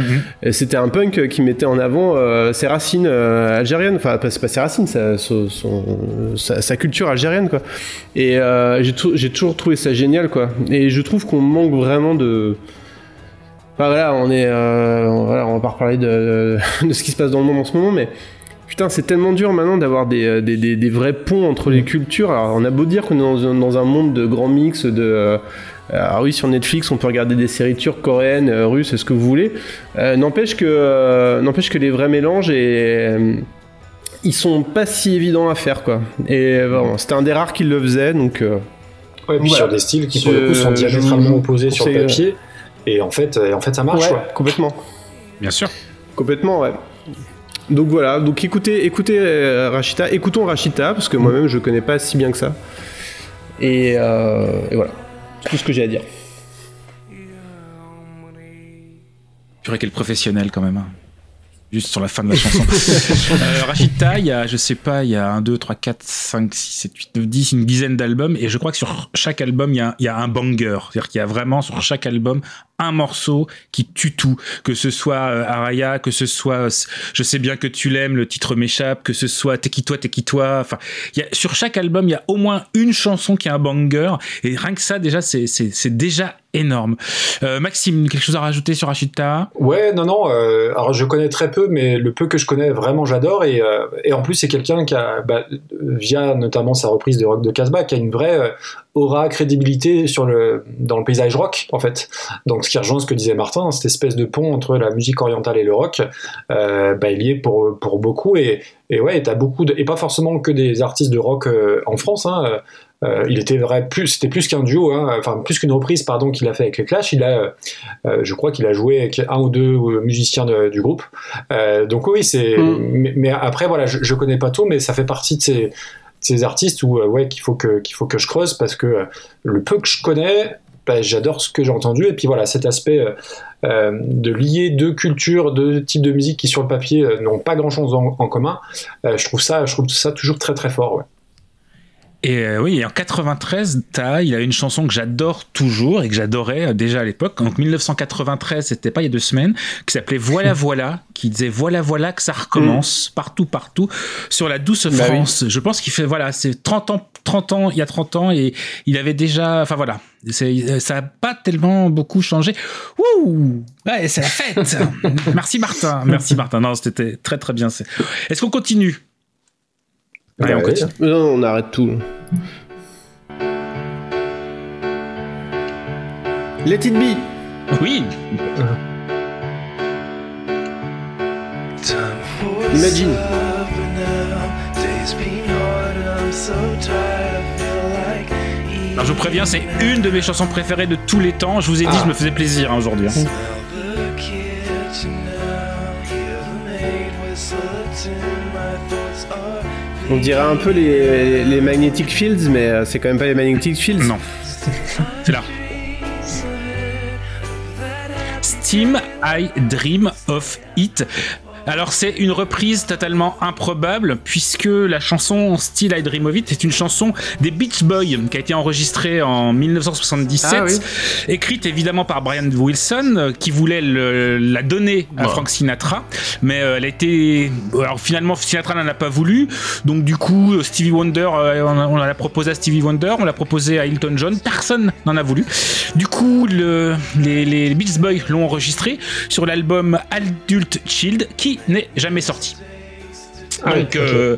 Et c'était un punk qui mettait en avant ses racines algériennes, enfin pas- c'est pas ses racines, sa, son- son- sa, sa culture algérienne, quoi. Et euh, j'ai tou- j'ai toujours trouvé ça génial, quoi. Et je trouve qu'on manque vraiment de. Enfin voilà, on est, euh, on- voilà, va pas reparler (laughs) de, ce qui se passe dans le monde en ce moment, mais Putain, c'est tellement dur maintenant d'avoir des, euh, vrais ponts entre les cultures. Alors, on a beau dire qu'on est dans un, monde de grands mix, de. alors oui, sur Netflix, on peut regarder des séries turques, coréennes, russes, ce que vous voulez. N'empêche que, n'empêche que les vrais mélanges et ils sont pas si évidents à faire, quoi. Et euh, c'était un des rares qui le faisait, donc. euh, Ouais, et puis Voilà. sur des styles qui pour le coup sont diamétralement opposés sur le papier. Et en fait, et en fait ça marche. ouais, ouais. complètement. Bien sûr. Complètement, ouais. Donc voilà, donc écoutez, écoutez euh, Rachita, écoutons Rachita, parce que moi-même je connais pas si bien que ça. Et, euh, et voilà, c'est tout ce que j'ai à dire. Purée, quel professionnel quand même. hein. Juste sur la fin de la chanson. (laughs) euh, Rachita, il y a, je sais pas, il y a 1, 2, 3, 4, 5, 6, 7, 8, 9, 10, une dizaine d'albums. Et je crois que sur chaque album, il y a, il y a un banger. C'est-à-dire qu'il y a vraiment sur chaque album un morceau qui tue tout. Que ce soit euh, Araya, que ce soit euh, Je sais bien que tu l'aimes, le titre m'échappe, que ce soit T'es qui toi, t'es qui toi. Enfin, il y a, sur chaque album, il y a au moins une chanson qui a un banger. Et rien que ça, déjà, c'est déjà énorme. Euh, Maxime, quelque chose à rajouter sur Rachita? Ouais, non, non. euh, alors je connais très peu, mais le peu que je connais, vraiment j'adore. Et, euh, en plus, c'est quelqu'un qui a, bah, via notamment sa reprise de Rock de Casbah, qui a une vraie aura, crédibilité dans le paysage rock, en fait. Donc ce qui rejoint ce que disait Martin, cette espèce de pont entre la musique orientale et le rock, bah, il y est pour, pour beaucoup. Et, ouais, t'as beaucoup et pas forcément que des artistes de rock en France. Hein, euh, il était vrai plus, c'était plus qu'un duo, hein, enfin plus qu'une reprise, pardon, qu'il a fait avec les Clash. Il a, euh, je crois qu'il a joué avec un ou deux euh, musiciens de- du groupe. Euh, donc oui, c'est. Mm. Mais, mais après voilà, je, je connais pas tout, mais ça fait partie de ces, de ces artistes où euh, ouais qu'il faut que qu'il faut que je creuse parce que euh, le peu que je connais. bah, J'adore ce que j'ai entendu et puis voilà cet aspect euh, euh, de lier deux cultures, deux types de musique qui sur le papier euh, n'ont pas grand chose en, en commun. euh, je trouve ça, je trouve ça toujours très très fort. Ouais. Et euh, oui, en 93, t'as, il a une chanson que j'adore toujours et que j'adorais euh, déjà à l'époque. Donc 1993, c'était pas il y a deux semaines, qui s'appelait Voilà Voilà, qui disait Voilà Voilà que ça recommence partout, partout sur la douce Bah France. Je pense qu'il fait, voilà, c'est 30 ans, 30 ans, il y a 30 ans et il avait déjà, enfin voilà, c'est, ça a pas tellement beaucoup changé. Ouh, ouais, c'est la fête. (laughs) Merci Martin, merci Martin. Non, c'était très très bien. Est-ce qu'on continue? Allez, on Ouais. continue. Non, on arrête tout. Let it be Oui, Imagine. Alors je vous préviens, c'est une de mes chansons préférées de tous les temps. Je vous ai dit, Ah. je me faisais plaisir hein, aujourd'hui. hein. On dirait un peu les, les Magnetic Fields, mais euh, c'est quand même pas les Magnetic Fields. Non. C'est là. Maxime, I Dream of It. Alors c'est une reprise totalement improbable puisque la chanson Still I Dream of It est une chanson des Beach Boys qui a été enregistrée en 1977, Ah oui. écrite évidemment par Brian Wilson qui voulait le- la donner à Frank Sinatra, mais euh, elle a été alors finalement Sinatra n'en a pas voulu, donc du coup euh, Stevie Wonder euh, on, l'a proposé à Stevie Wonder, on l'a proposé à Elton John, personne n'en a voulu. Du coup le- les, les Beach Boys l'ont enregistré sur l'album Adult Child qui n'est jamais sorti. Ah Donc, euh,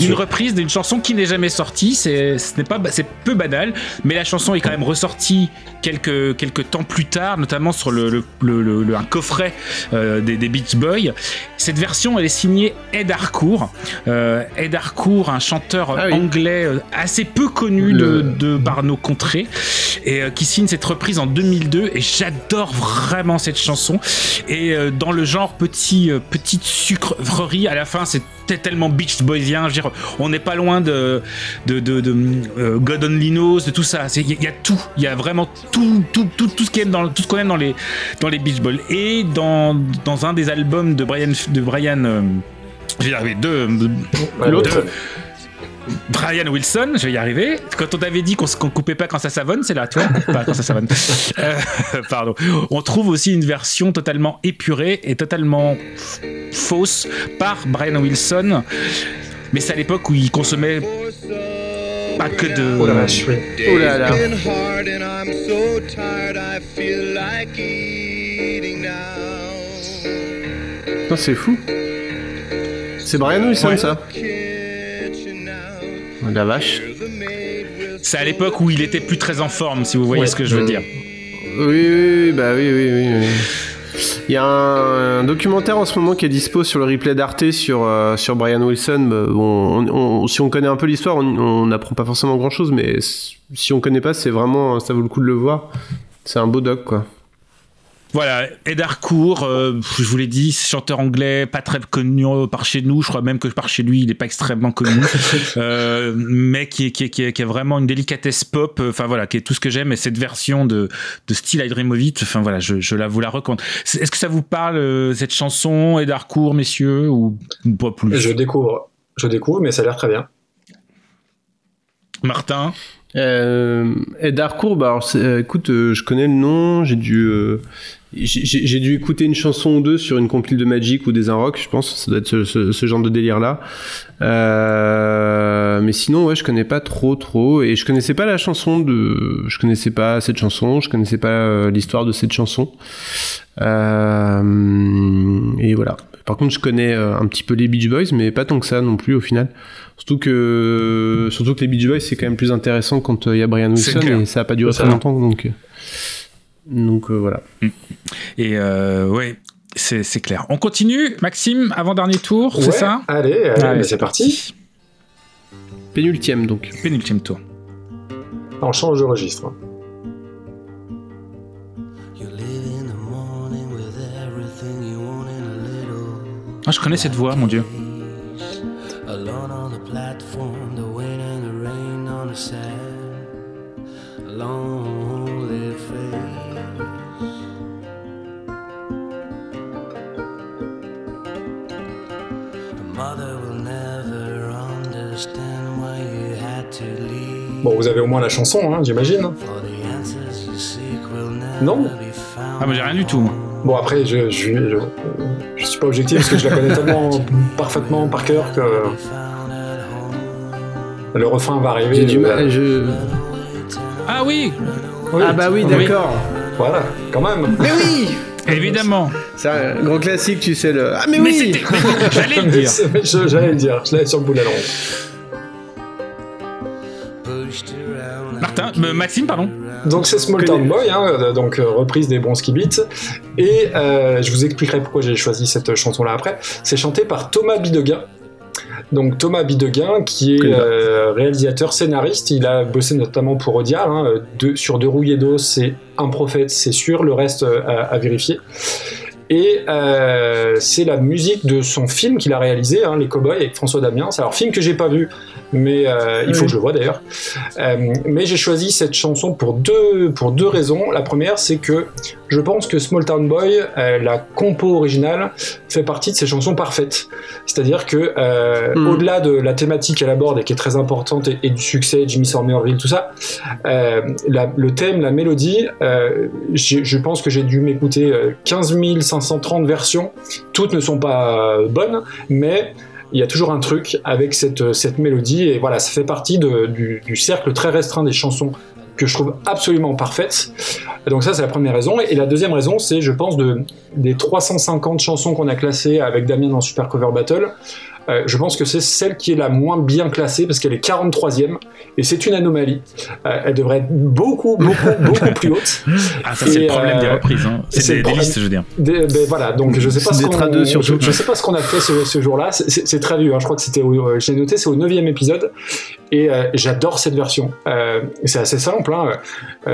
une reprise d'une chanson qui n'est jamais sortie, c'est ce n'est pas c'est peu banal, mais la chanson est quand même ressortie quelques quelques temps plus tard, notamment sur le, le- le- le- le- un coffret euh, des, des Beach Boys. Cette version, elle est signée Ed Harcourt. Euh, Ed Harcourt, un chanteur Ah oui. anglais assez peu connu de, de par nos contrées, et qui signe cette reprise en 2002. Et j'adore vraiment cette chanson. Et dans le genre petit petite sucrerie, à la fin, c'est tellement Beach Boysien. Je veux dire, on n'est pas loin de de, de, de, euh, God Only Knows, de tout ça. Il y, a- il y a tout. Il y a vraiment tout, tout, tout, tout ce qui aime dans tout ce qu'on aime dans les dans les Beach Boys. Et dans dans un des albums de Brian de Brian euh, je vais y arriver, de, de- L'autre. de- Brian Wilson, je vais y arriver. Quand on t'avait dit qu'on qu'on coupait pas quand ça savonne, c'est là, tu vois, on coupe pas quand ça savonne. (laughs) Euh, (laughs) pardon. On trouve aussi une version totalement épurée et totalement fausse par Brian Wilson. Mais c'est à l'époque où il consommait pas que de. Oh la vache, oui. Oh là là. been hard and I'm so tired I feel like eating now. Putain, c'est fou. C'est Brian Wilson, Ouais. ça. La vache. C'est à l'époque où il était plus très en forme, si vous voyez Ouais. ce que je veux dire. Oui, oui, bah oui, oui, oui. oui. Il y a un, un documentaire en ce moment qui est dispo sur le replay d'Arte sur, euh, sur Brian Wilson. Bah, Bon, on- on- si on connaît un peu l'histoire, on- n'apprend pas forcément grand chose, mais si on connaît pas, c'est vraiment, ça vaut le coup de le voir. C'est un beau doc, quoi. Voilà, Ed Harcourt, euh, je vous l'ai dit, chanteur anglais, pas très connu par chez nous. Je crois même que par chez lui, il n'est pas extrêmement connu, (laughs) euh, mais qui est, qui, est, qui, qui est vraiment une délicatesse pop. euh, Enfin voilà, qui est tout ce que j'aime. Et cette version de, de Still I Dream of It, enfin voilà, je, je la vous la recommande. Est-ce que ça vous parle euh, cette chanson, Ed Harcourt, messieurs, ou pas plus? Je découvre. Je découvre, mais ça a l'air très bien. Martin, Euh, Ed Harcourt, bah alors, euh, écoute, euh, je connais le nom, j'ai dû, euh, j'ai dû écouter une chanson ou deux sur une compile de Magic ou des Un Rock, je pense, ça doit être ce, ce- ce genre de délire-là. Euh, mais sinon, ouais, je connais pas trop, trop, et je connaissais pas la chanson de, je connaissais pas cette chanson, je connaissais pas euh, l'histoire de cette chanson. Euh, et voilà. Par contre, je connais euh, un petit peu les Beach Boys, mais pas tant que ça non plus au final. Surtout que, surtout que les Beach Boys, c'est quand même plus intéressant quand euh, il y a Brian Wilson et ça a pas duré très longtemps, donc. Donc euh, voilà. et euh, ouais, c'est clair. On continue, Maxime, avant-dernier tour, c'est ça? Allez, allez, Allez, c'est parti. Pénultième donc. Pénultième tour. On change de registre. You live in the morning with everything you want in a little Ah, je connais cette voix, mon dieu. Bon, vous avez au moins la chanson, hein, j'imagine. Non. Ah, moi j'ai rien du tout. Bon, après, je, je, je, je suis pas objectif parce que je la connais tellement (laughs) parfaitement par cœur que le refrain va arriver. J'ai du euh, mal. Je... Ah oui, oui. Ah bah oui, Oui. d'accord. Voilà, quand même. Mais oui. évidemment. C'est un grand classique, tu sais le. Ah mais, Mais oui. J'allais le Mais dire. (laughs) mais J'allais le dire, je l'avais sur le bout de la langue. Martin, euh, Maxime, pardon. Donc c'est Small Town Boy, hein, euh, donc euh, reprise des Bronski Beats. Et euh, je vous expliquerai pourquoi j'ai choisi cette chanson-là après. C'est chanté par Thomas Bideguin. Donc Thomas Bideguin, qui est euh, réalisateur, scénariste, il a bossé notamment pour Audiard, hein, deux- sur Deux rouillés d'eau, c'est un prophète, c'est sûr, le reste euh, à, à vérifier. Et euh, c'est la musique de son film qu'il a réalisé, hein, Les Cowboys, avec François Damiens. C'est alors film que j'ai pas vu, mais euh, il faut que je le vois d'ailleurs. Euh, mais j'ai choisi cette chanson pour deux, pour deux raisons. La première, c'est que je pense que Small Town Boy, euh, la compo originale, fait partie de ces chansons parfaites. C'est-à-dire que euh, Mm. au-delà de la thématique qu'elle aborde et qui est très importante et, et du succès, Jimmy Somerville, tout ça, la- le thème, la mélodie, je pense que j'ai dû m'écouter euh, 15 530 versions. Toutes ne sont pas bonnes, mais il y a toujours un truc avec cette, cette mélodie et voilà, ça fait partie du, du cercle très restreint des chansons que je trouve absolument parfaites. Donc ça, c'est la première raison. Et la deuxième raison, c'est, je pense, de, des 350 chansons qu'on a classées avec Damien dans Super Cover Battle, euh, je pense que c'est celle qui est la moins bien classée parce qu'elle est 43e et c'est une anomalie. Euh, elle devrait être beaucoup, beaucoup, (laughs) beaucoup plus haute. Ah, ça, c'est le problème des euh, reprises. Hein. C'est des, listes, je veux dire. Des- ben voilà, donc je sais pas C'est ce des qu'on trad surtout. je, je sais pas ce qu'on a fait ce, ce jour-là. C'est- très vieux. hein. Je crois que c'était, au- j'ai noté, c'est au neuvième épisode, et j'adore cette version. C'est assez simple, hein.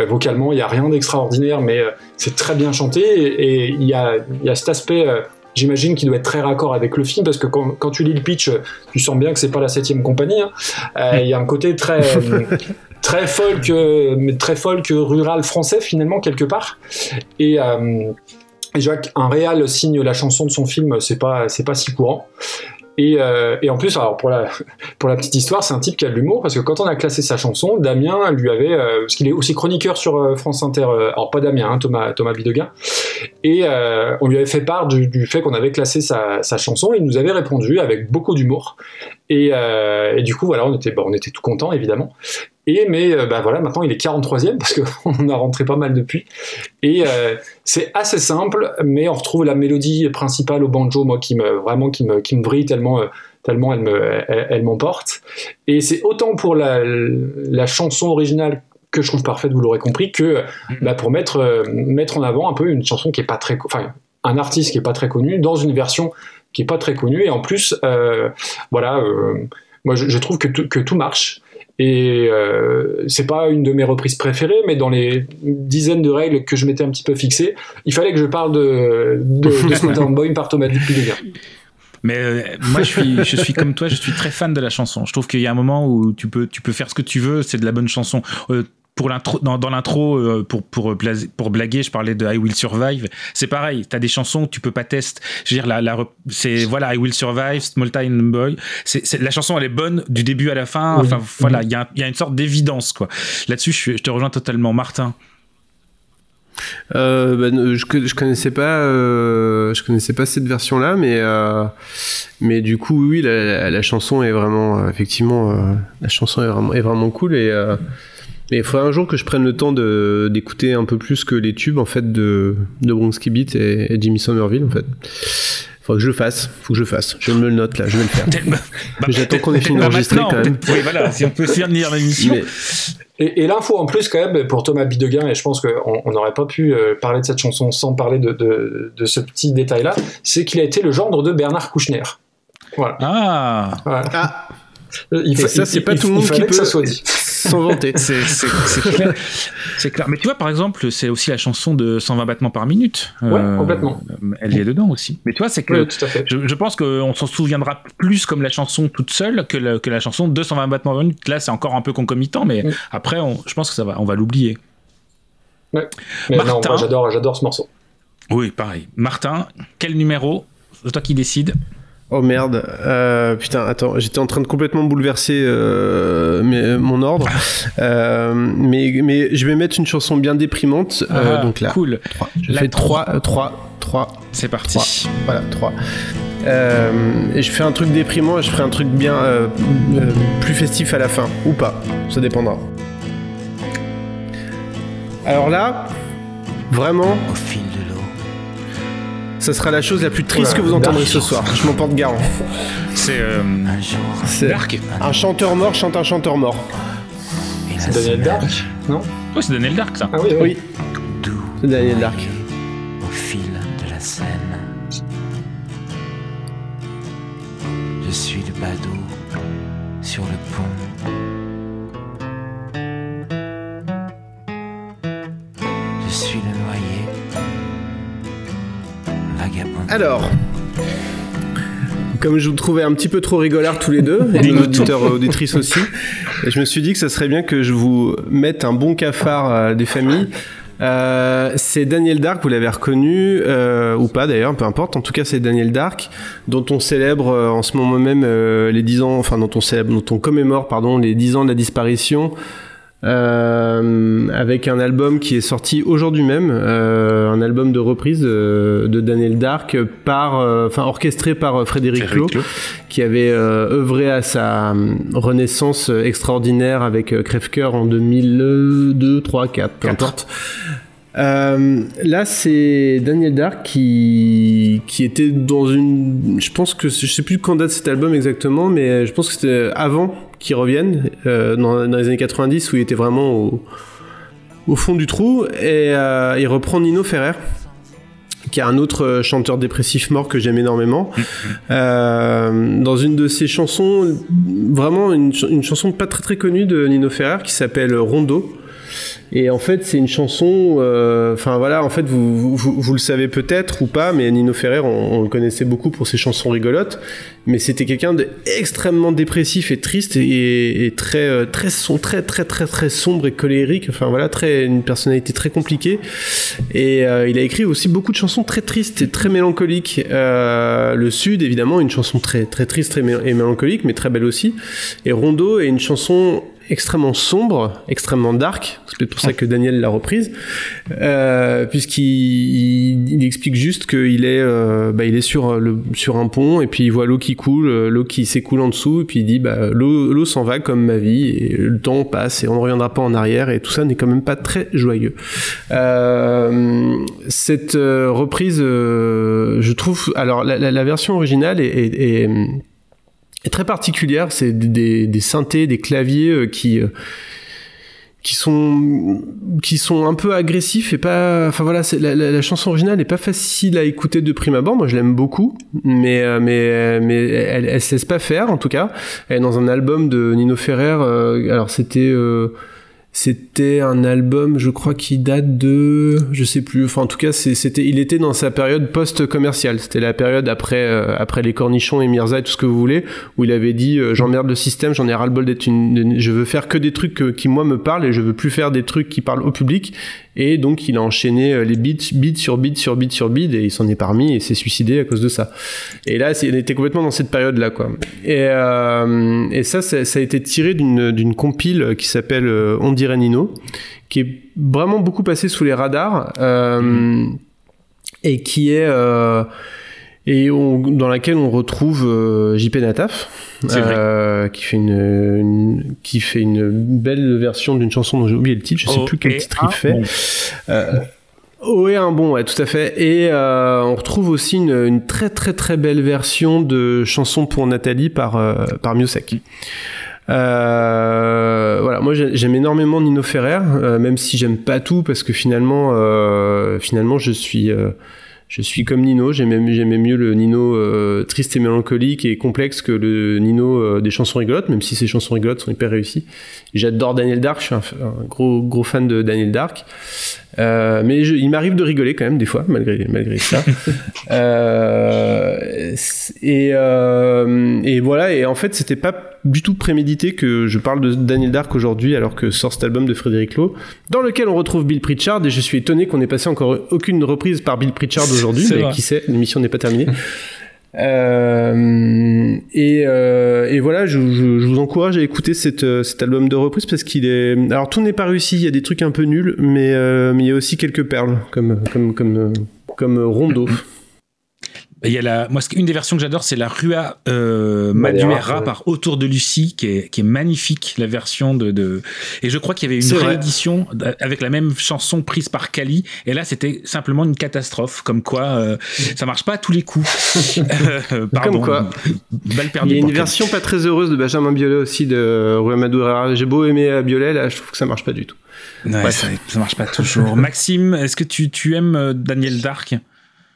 Vocalement, il y a rien d'extraordinaire, mais c'est très bien chanté, et y il y a cet aspect. J'imagine qu'il doit être très raccord avec le film parce que quand, quand tu lis le pitch, tu sens bien que c'est pas la septième compagnie. hein. Euh, Il y a un côté très (laughs) très folk, euh, mais très folk rural français finalement quelque part. Et euh, et vois qu'un réal signe la chanson de son film, c'est pas, c'est pas si courant. Et, euh, et en plus, alors (laughs) pour la, petite histoire, c'est un type qui a de l'humour parce que quand on a classé sa chanson, Damien lui avait, euh, parce qu'il est aussi chroniqueur sur euh, France Inter, alors pas Damien, hein, Thomas, Thomas Bidegain, et on lui avait fait part du, fait qu'on avait classé sa, chanson, il nous avait répondu avec beaucoup d'humour. Et, du coup, voilà, on était, bah, on était tout contents évidemment. Et mais euh, bah voilà, maintenant il est 43e parce qu'on (laughs) a rentré pas mal depuis. Et euh, c'est assez simple, mais on retrouve la mélodie principale au banjo, moi qui me vraiment qui me qui me vrille tellement euh, tellement elle me elle, m'emporte. Et c'est autant pour la, la chanson originale que je trouve parfaite, vous l'aurez compris, que bah, pour mettre euh, mettre en avant un peu une chanson qui est pas très, enfin un artiste qui est pas très connu dans une version qui est pas très connue et en plus voilà moi je, je trouve que que tout marche et euh, c'est pas une de mes reprises préférées mais dans les dizaines de règles que je m'étais un petit peu fixées il fallait que je parle de de, de Town Boy par Thomas Dupont-Dégard. Mais euh, moi, je suis, je suis comme toi, je suis très fan de la chanson. Je trouve qu'il y a un moment où tu peux, tu peux faire ce que tu veux, c'est de la bonne chanson. Euh, pour l'intro, dans, dans l'intro, euh, pour, pour, blas- pour blaguer, je parlais de I Will Survive. C'est pareil, t'as des chansons que tu peux pas tester. Je veux dire, la, la, c'est, voilà, I Will Survive, Small Time Boy. C'est, c'est, la chanson, elle est bonne du début à la fin. Oui. Enfin, voilà, il y, a, un- il y a une sorte d'évidence, quoi. Là-dessus, je, te rejoins totalement. Martin. Euh, ben, je, je connaissais pas, euh, je connaissais pas cette version-là, mais euh, mais du coup, oui, la, la- la chanson est vraiment, euh, effectivement, euh, la chanson est vraiment, est vraiment cool et euh, mais il faudrait un jour que je prenne le temps de d'écouter un peu plus que les tubes en fait de de Bronski Beat et, et Jimmy Somerville en fait. Faut que je le fasse, faut que je le fasse. Je me le note là, je vais le faire. (laughs) Mais J'attends qu'on ait fini Bah, d'enregistrer quand même. Oui, voilà, si on peut finir l'émission. Mais- Et, et l'info en plus quand même pour Thomas Bidegain, et je pense qu'on on n'aurait pas pu euh, parler de cette chanson sans parler de, de, de ce petit détail-là, c'est qu'il a été le gendre de Bernard Kouchner. Voilà. Ah, Ah, Euh, Il et fa- ça, il- c'est il- pas il- tout le monde qui fallait que peut ça soit dit. S'en vanter. (laughs) c'est, clair. Mais tu vois, par exemple, c'est aussi la chanson de 120 battements par minute. Euh, Ouais, complètement. Elle y est dedans aussi. Mais tu vois, c'est que Oui, tout à fait. je, je pense qu'on s'en souviendra plus comme la chanson toute seule que la, que la chanson 220 battements par minute. Là, c'est encore un peu concomitant, mais Mm. après, on- je pense que ça va, on va l'oublier. Mais non, Martin. moi j'adore, j'adore ce morceau. Oui, pareil. Martin, quel numéro? C'est toi qui décides. Oh merde, euh, putain, attends, j'étais en train de complètement bouleverser euh, mes- mon ordre, (laughs) Euh, mais, mais je vais mettre une chanson bien déprimante, euh, Ah, donc là, cool. trois. je La fais trois. 3, 3, 3, C'est parti. 3, voilà, 3. et je fais un truc déprimant et je ferai un truc bien euh, euh, plus festif à la fin, ou pas, ça dépendra. Alors là, vraiment, Au fil ça sera la chose la plus triste que vous entendrez dark. ce soir, je m'en porte garant. C'est euh, un C'est chanteur mort chante un chanteur mort. C'est Daniel Dark, non Oui, c'est Daniel Dark, ça. Ah oui, oui. C'est Daniel Dark. au fil de la Seine. Je suis le badaud sur le pont. Alors, comme je vous trouvais un petit peu trop rigolard tous les deux, et nos auditeurs (laughs) et auditrices aussi, je me suis dit que ça serait bien que je vous mette un bon cafard euh, des familles. Euh, c'est Daniel Dark, vous l'avez reconnu, euh, ou pas d'ailleurs, peu importe. En tout cas, c'est Daniel Dark, dont on célèbre euh, en ce moment même euh, les 10 ans, enfin, dont on célèbre, dont on commémore, pardon, les 10 ans de la disparition. Euh, avec un album qui est sorti aujourd'hui même, euh, un album de reprise euh, de Daniel Dark par, euh, enfin orchestré par euh, Frédéric Clos, qui avait œuvré à sa renaissance extraordinaire avec Crève-Cœur en 2002, 3, 4, peu importe. Euh, là, c'est Daniel Dark qui, qui était dans une. Je pense que. Je sais plus quand date cet album exactement, mais je pense que c'était avant qu'il revienne, euh, dans, dans les années 90, où il était vraiment au, au fond du trou. Et euh, il reprend Nino Ferrer qui est un autre chanteur dépressif mort que j'aime énormément. Euh, dans une de ses chansons, vraiment une, ch- une chanson pas très très connue de Nino Ferrer qui s'appelle Rondo. Et en fait, c'est une chanson. euh, Enfin voilà, en fait, vous, vous, le savez peut-être ou pas, mais Nino Ferrer, on, le connaissait beaucoup pour ses chansons rigolotes. Mais c'était quelqu'un d'extrêmement dépressif et triste et, très euh, très très très très très sombre et colérique. Enfin voilà, très une personnalité très compliquée. Et euh, il a écrit aussi beaucoup de chansons très tristes et très mélancoliques. Le Sud, évidemment, une chanson très très triste et mélancolique, mais très belle aussi. Et Rondo est une chanson extrêmement sombre, extrêmement dark. C'est peut-être pour ça que Daniel l'a reprise, euh, puisqu'il il, il explique juste qu'il est, euh, bah, il est sur le sur un pont et puis il voit l'eau qui coule, euh, l'eau qui s'écoule en dessous, et puis il dit bah l'eau s'en va comme ma vie et le temps passe et on ne reviendra pas en arrière et tout ça n'est quand même pas très joyeux. Cette reprise, je trouve, alors la, version originale est très particulière. C'est des, synthés, des claviers euh, qui euh, qui sont qui sont un peu agressifs et pas enfin voilà la, chanson originale est pas facile à écouter de prime abord moi je l'aime beaucoup mais euh, mais mais elle, elle se laisse pas faire en tout cas elle est dans un album de Nino Ferrer alors c'était euh, c'était un album, je crois, qui date de, je sais plus. Enfin, en tout cas, c'était, il était dans sa période post-commerciale. C'était la période après, euh, après les cornichons et Mirza et tout ce que vous voulez, où il avait dit, euh, j'emmerde le système, j'en ai ras le bol d'être une, je veux faire que des trucs qui moi me parlent et je veux plus faire des trucs qui parlent au public. Et donc, il a enchaîné euh, les beats, beats sur beats sur beats sur beats et il s'en est parmi et s'est suicidé à cause de ça. Et là, il était complètement dans cette période-là, quoi. Et, euh, ça, ça, a été tiré d'une compile qui s'appelle euh, On dirait Nino, qui est vraiment beaucoup passé sous les radars et qui est et on- dans laquelle on retrouve euh, JP Nataf, euh, qui fait une, une- qui fait une belle version d'une chanson dont j'ai oublié le titre. Je sais Oh, plus quel titre il un fait. bon. Euh, Oh un bon, ouais, tout à fait. Et euh, on retrouve aussi une, une très très très belle version de chanson pour Nathalie par euh, par Miossec. Euh, voilà, moi j'ai- j'aime énormément Nino Ferrer, même si j'aime pas tout parce que finalement, finalement je suis je suis comme Nino. J'aimais mieux le Nino euh, triste et mélancolique et complexe que le Nino euh, des chansons rigolotes, même si ces chansons rigolotes sont hyper réussies. J'adore Daniel Dark, je suis un, un gros gros fan de Daniel Dark. Euh, mais je- il m'arrive de rigoler quand même des fois, malgré, malgré ça. (laughs) Euh, et, euh, et voilà, et en fait, c'était pas du tout prémédité que je parle de Daniel Dark aujourd'hui, alors que sort cet album de Frédéric Lowe, dans lequel on retrouve Bill Pritchard, et je suis étonné qu'on ait passé encore aucune reprise par Bill Pritchard aujourd'hui, mais vrai. qui sait, l'émission n'est pas terminée. (laughs) Euh, et, euh, et voilà, je, je- je vous encourage à écouter cette, euh, cet album de reprise parce qu'il est. Alors tout n'est pas réussi, il y a des trucs un peu nuls, mais, euh, mais il y a aussi quelques perles comme comme comme comme Rondo. Il y a la, moi, une des versions que j'adore, c'est la Rua euh, ouais. par Autour de Lucie, qui est, qui est magnifique, la version de, de... Et je crois qu'il y avait une vrai. réédition avec la même chanson prise par Kali, et là, c'était simplement une catastrophe, comme quoi euh, ça marche pas à tous les coups. (laughs) Euh, pardon. Comme quoi. Balle Il perdue y a une version pas très heureuse de Benjamin Biolay aussi de Rue Madoura. J'ai beau aimer euh, Biolay, là, je trouve que ça marche pas du tout. Ouais, ça, ça marche pas toujours. Maxime, est-ce que tu, tu aimes euh, Daniel Dark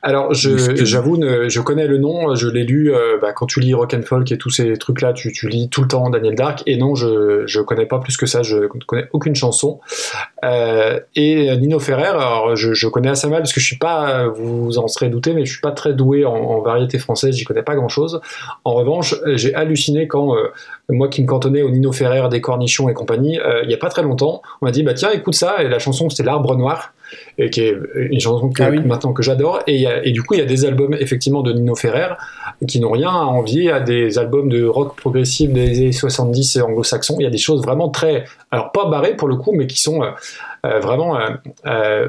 Alors, je- j'avoue, ne- je connais le nom, je l'ai lu euh, bah, quand tu lis Rock and Folk et tous ces trucs-là, tu, tu lis tout le temps Daniel Dark. Et non, je je connais pas plus que ça, je ne connais aucune chanson. Euh, et Nino Ferrer, alors je, je connais assez mal parce que je suis pas, vous en serez douté, mais je suis pas très doué en, en variété française, j'y connais pas grand-chose. En revanche, j'ai halluciné quand euh, moi qui me cantonnais au Nino Ferrer, des Cornichons et compagnie, euh, il y a pas très longtemps, on m'a dit bah tiens écoute ça et la chanson c'était L'Arbre Noir et qui est une chanson que, Ah oui. maintenant que j'adore. Et, du coup il y a des albums effectivement de Nino Ferrer qui n'ont rien à envier à des albums de rock progressif des années 70 et anglo-saxons. Il y a des choses vraiment très alors pas barrées pour le coup mais qui sont euh, euh, vraiment euh,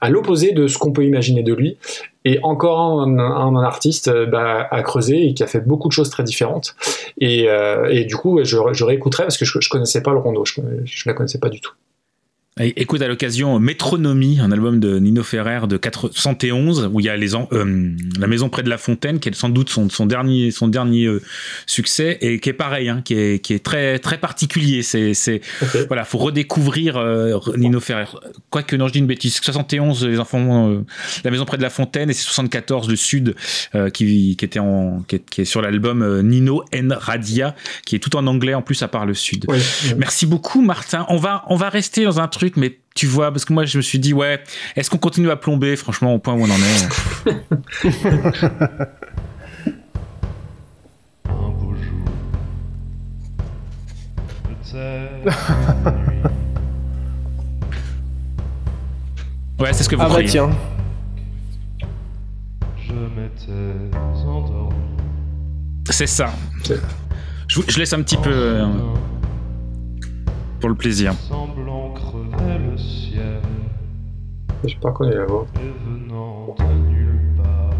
à l'opposé de ce qu'on peut imaginer de lui. Et encore un, un- un artiste bah, à creuser et qui a fait beaucoup de choses très différentes. Et, et du coup je, je réécouterai parce que je, je connaissais pas le rondo. Je, je la connaissais pas du tout Écoute à l'occasion Métronomie, un album de Nino Ferrer de 71 où il y a les en- euh, la maison près de la fontaine qui est sans doute son, son dernier son dernier euh, succès et qui est pareil, hein, qui est qui est très très particulier. C'est c'est voilà, faut redécouvrir euh, Nino Ferrer. Quoique non, je dis une bêtise. 71 les enfants, euh, la maison près de la fontaine et c'est 74 le Sud euh, qui qui était en qui est, qui est sur l'album euh, Nino N Radia qui est tout en anglais en plus à part le Sud. Merci beaucoup, Martin. On va, on va rester dans un truc, mais tu vois, parce que moi, je me suis dit, ouais, est-ce qu'on continue à plomber, franchement, au point où on en est Un beau jour, peut-être Ouais, c'est ce que vous Ah bah croyez. tiens. je m'étais endormi. C'est ça. Je, laisse un petit peu euh, pour le plaisir. Je sais pas la voix et venant de nulle part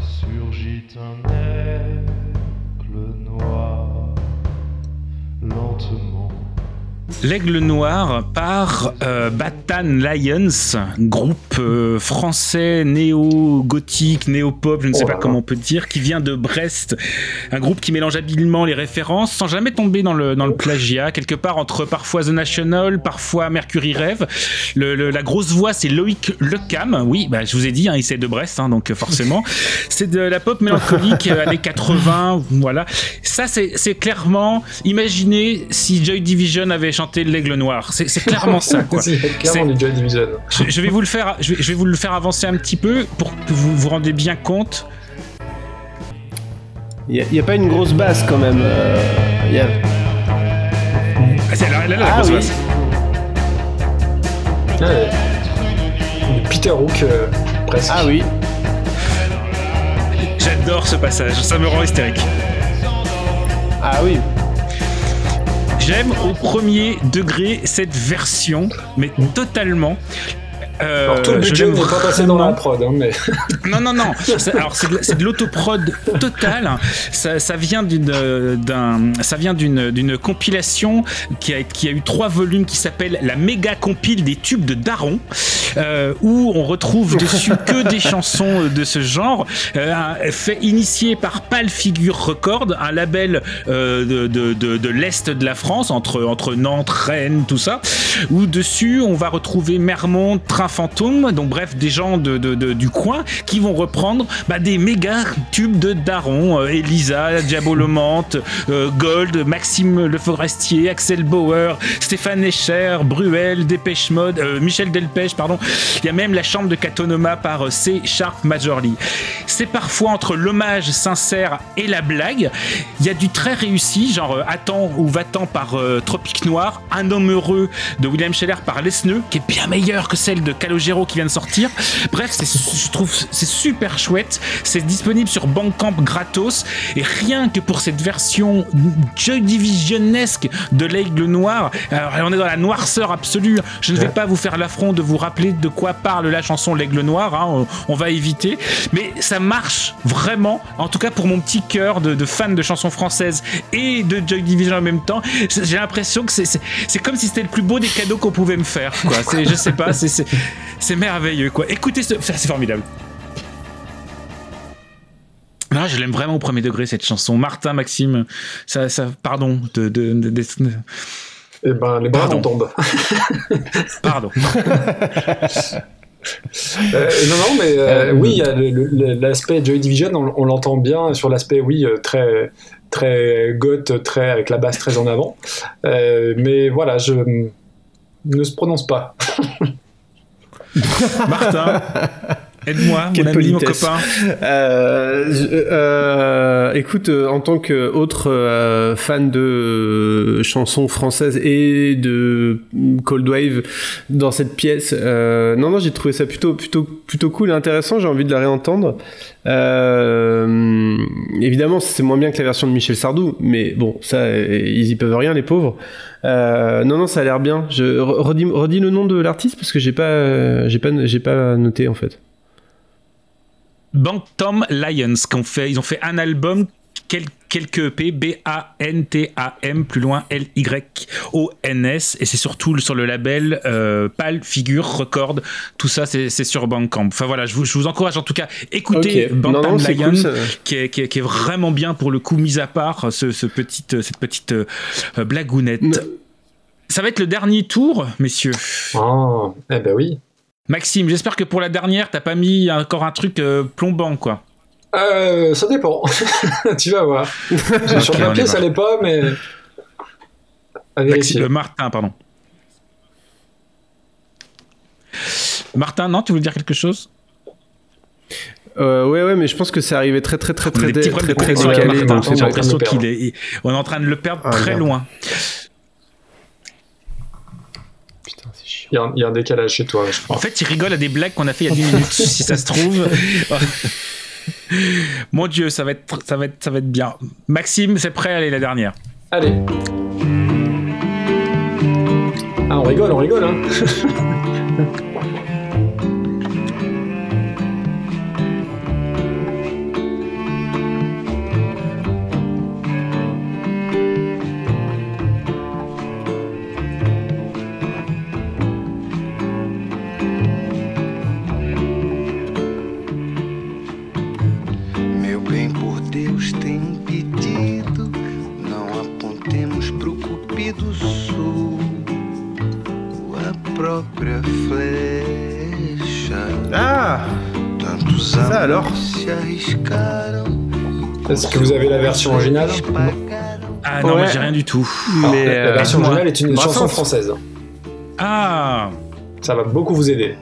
surgit un aigle noir lentement. L'Aigle Noir par euh, Batan Lions, groupe euh, français néo-gothique, néo-pop, je ne sais Oh pas comment on peut dire, qui vient de Brest. Un groupe qui mélange habilement les références sans jamais tomber dans le, dans le plagiat, quelque part entre parfois The National, parfois Mercury Rêve. Le- le- la grosse voix, c'est Loïc Lecam. Oui, bah, je vous ai dit, hein, il c'est de Brest, hein, donc euh, forcément. (laughs) c'est de la pop mélancolique, euh, années 80, voilà. Ça, c'est clairement, imaginez si Joy Division avait L'Aigle Noir. C'est clairement ça, quoi. (laughs) C'est clairement du Joy Division. Je, je vais vous le faire, je vais, je vais vous le faire avancer un petit peu pour que vous vous rendez bien compte. Il n'y a, pas une grosse basse quand même. euh, il y a- Ah, c'est là, là, là, la Ah grosse oui. basse. Ouais. Du Peter Hook euh, presque. Ah oui. J'adore ce passage, ça me rend hystérique. Ah oui. J'aime au premier degré cette version, mais totalement. Euh, Alors tout le budget n'est pas passé dans la prod, hein, mais (laughs) Non, non, non. C'est- Alors, c'est de, de l'autoprod total. Ça, ça vient d'une, compilation qui a, qui a eu trois volumes qui s'appelle la méga compile des tubes de Daron, euh, où on retrouve dessus que des (laughs) chansons de ce genre, euh, fait initié par Pal Figure Record, un label euh, de, de, de, de l'est de la France, entre, entre Nantes, Rennes, tout ça, où dessus on va retrouver Mermont, Train Fantôme, donc bref, des gens de, du coin qui vont reprendre bah, des méga tubes de Daron, euh, Elisa, Diabolomante, euh, Gold, Maxime Le Forestier, Axel Bauer, Stéphane Escher, Bruel, Dépêche Mode, euh, Michel Delpech, pardon. Il y a même la chambre de Katonoma par C. Sharp Majorly. C'est parfois entre l'hommage sincère et la blague. Il y a du très réussi, genre Attends ou Va-t'en par Tropique Noir, Un homme heureux de William Scheller par Lesneux, qui est bien meilleure que celle de Calogero qui vient de sortir. Bref, je trouve c'est super chouette. C'est disponible sur Bandcamp gratos. Et rien que pour cette version Joy Divisionesque de l'Aigle Noir, alors, on est dans la noirceur absolue. Je ne vais pas vous faire l'affront de vous rappeler de quoi parle la chanson L'Aigle Noir. hein, on, on va éviter. Mais ça marche vraiment, en tout cas pour mon petit cœur de, de fan de chansons françaises et de Joy Division en même temps. J'ai l'impression que c'est, comme si c'était le plus beau des cadeaux qu'on pouvait me faire. Quoi. Je sais pas, c'est, (laughs) c'est, merveilleux. Quoi. Écoutez, ce, c'est formidable. Non, je l'aime vraiment au premier degré cette chanson. Martin, Maxime, ça, ça pardon, de, de, de- de- eh ben, les bras tombent. (laughs) pardon. (laughs) Euh, non, non, mais euh, oui, le- le- l'aspect Joy Division, on, on l'entend bien sur l'aspect, oui, euh, très très goth, très avec la basse très en avant. Euh, mais voilà, je ne se prononce pas. Martin, (laughs) aide-moi, mon Quelle ami, mon copain. Euh, je- euh, écoute, euh, en tant qu'autre euh, fan de euh, chansons françaises et de Cold Wave dans cette pièce, euh, non, non, j'ai trouvé ça plutôt, plutôt, plutôt cool et intéressant. J'ai envie de la réentendre. Euh, évidemment, c'est moins bien que la version de Michel Sardou, mais bon, ça, ils y peuvent rien, les pauvres. Euh, non, non, ça a l'air bien. Je re- redis, redis le nom de l'artiste parce que j'ai pas, euh, j'ai pas, j'ai pas noté en fait. Bantam Lions, qu'on fait, ils ont fait un album, quel- quelques EP, B-A-N-T-A-M, plus loin L-Y-O-N-S, et c'est surtout sur le label euh, PAL, Figure, Record, tout ça c'est sur Bandcamp. Enfin voilà, je vous, je vous encourage en tout cas, écoutez Ok. Bantam Non, Lions, cool, ça. qui, est, qui est- qui est vraiment bien pour le coup, mis à part ce, ce petite, cette petite euh, blagounette. Ça va être le dernier tour, messieurs. Ah, eh ben oui. Maxime, j'espère que pour la dernière, t'as pas mis encore un truc euh, plombant, quoi. Euh, ça dépend. (laughs) tu vas voir. Sur papier, ça l'est pas, mais. Maxime, Martin, pardon. Martin, non, tu voulais dire quelque chose? Euh, ouais, ouais, mais je pense que c'est arrivé très, très, très, très, très, très, très avec décalé, Martin. donc c'est J'ai bon. l'impression qu'il est, il- on est en train de le perdre Ah, très merde. loin. Il y, a un- il y a un décalage chez toi, je crois. En fait, il rigole à des blagues qu'on a fait il y a 10 minutes, (laughs) si ça se trouve. (laughs) Mon Dieu, ça va être, ça va être, ça va être bien. Maxime, c'est prêt Allez, la dernière. Allez. Ah, on rigole, on rigole, hein. (laughs) Est-ce que vous avez la version originale Ah non, Ouais. moi j'ai rien du tout. Mais, la, la euh, version originale est une chanson française. Ah Ça va beaucoup vous aider.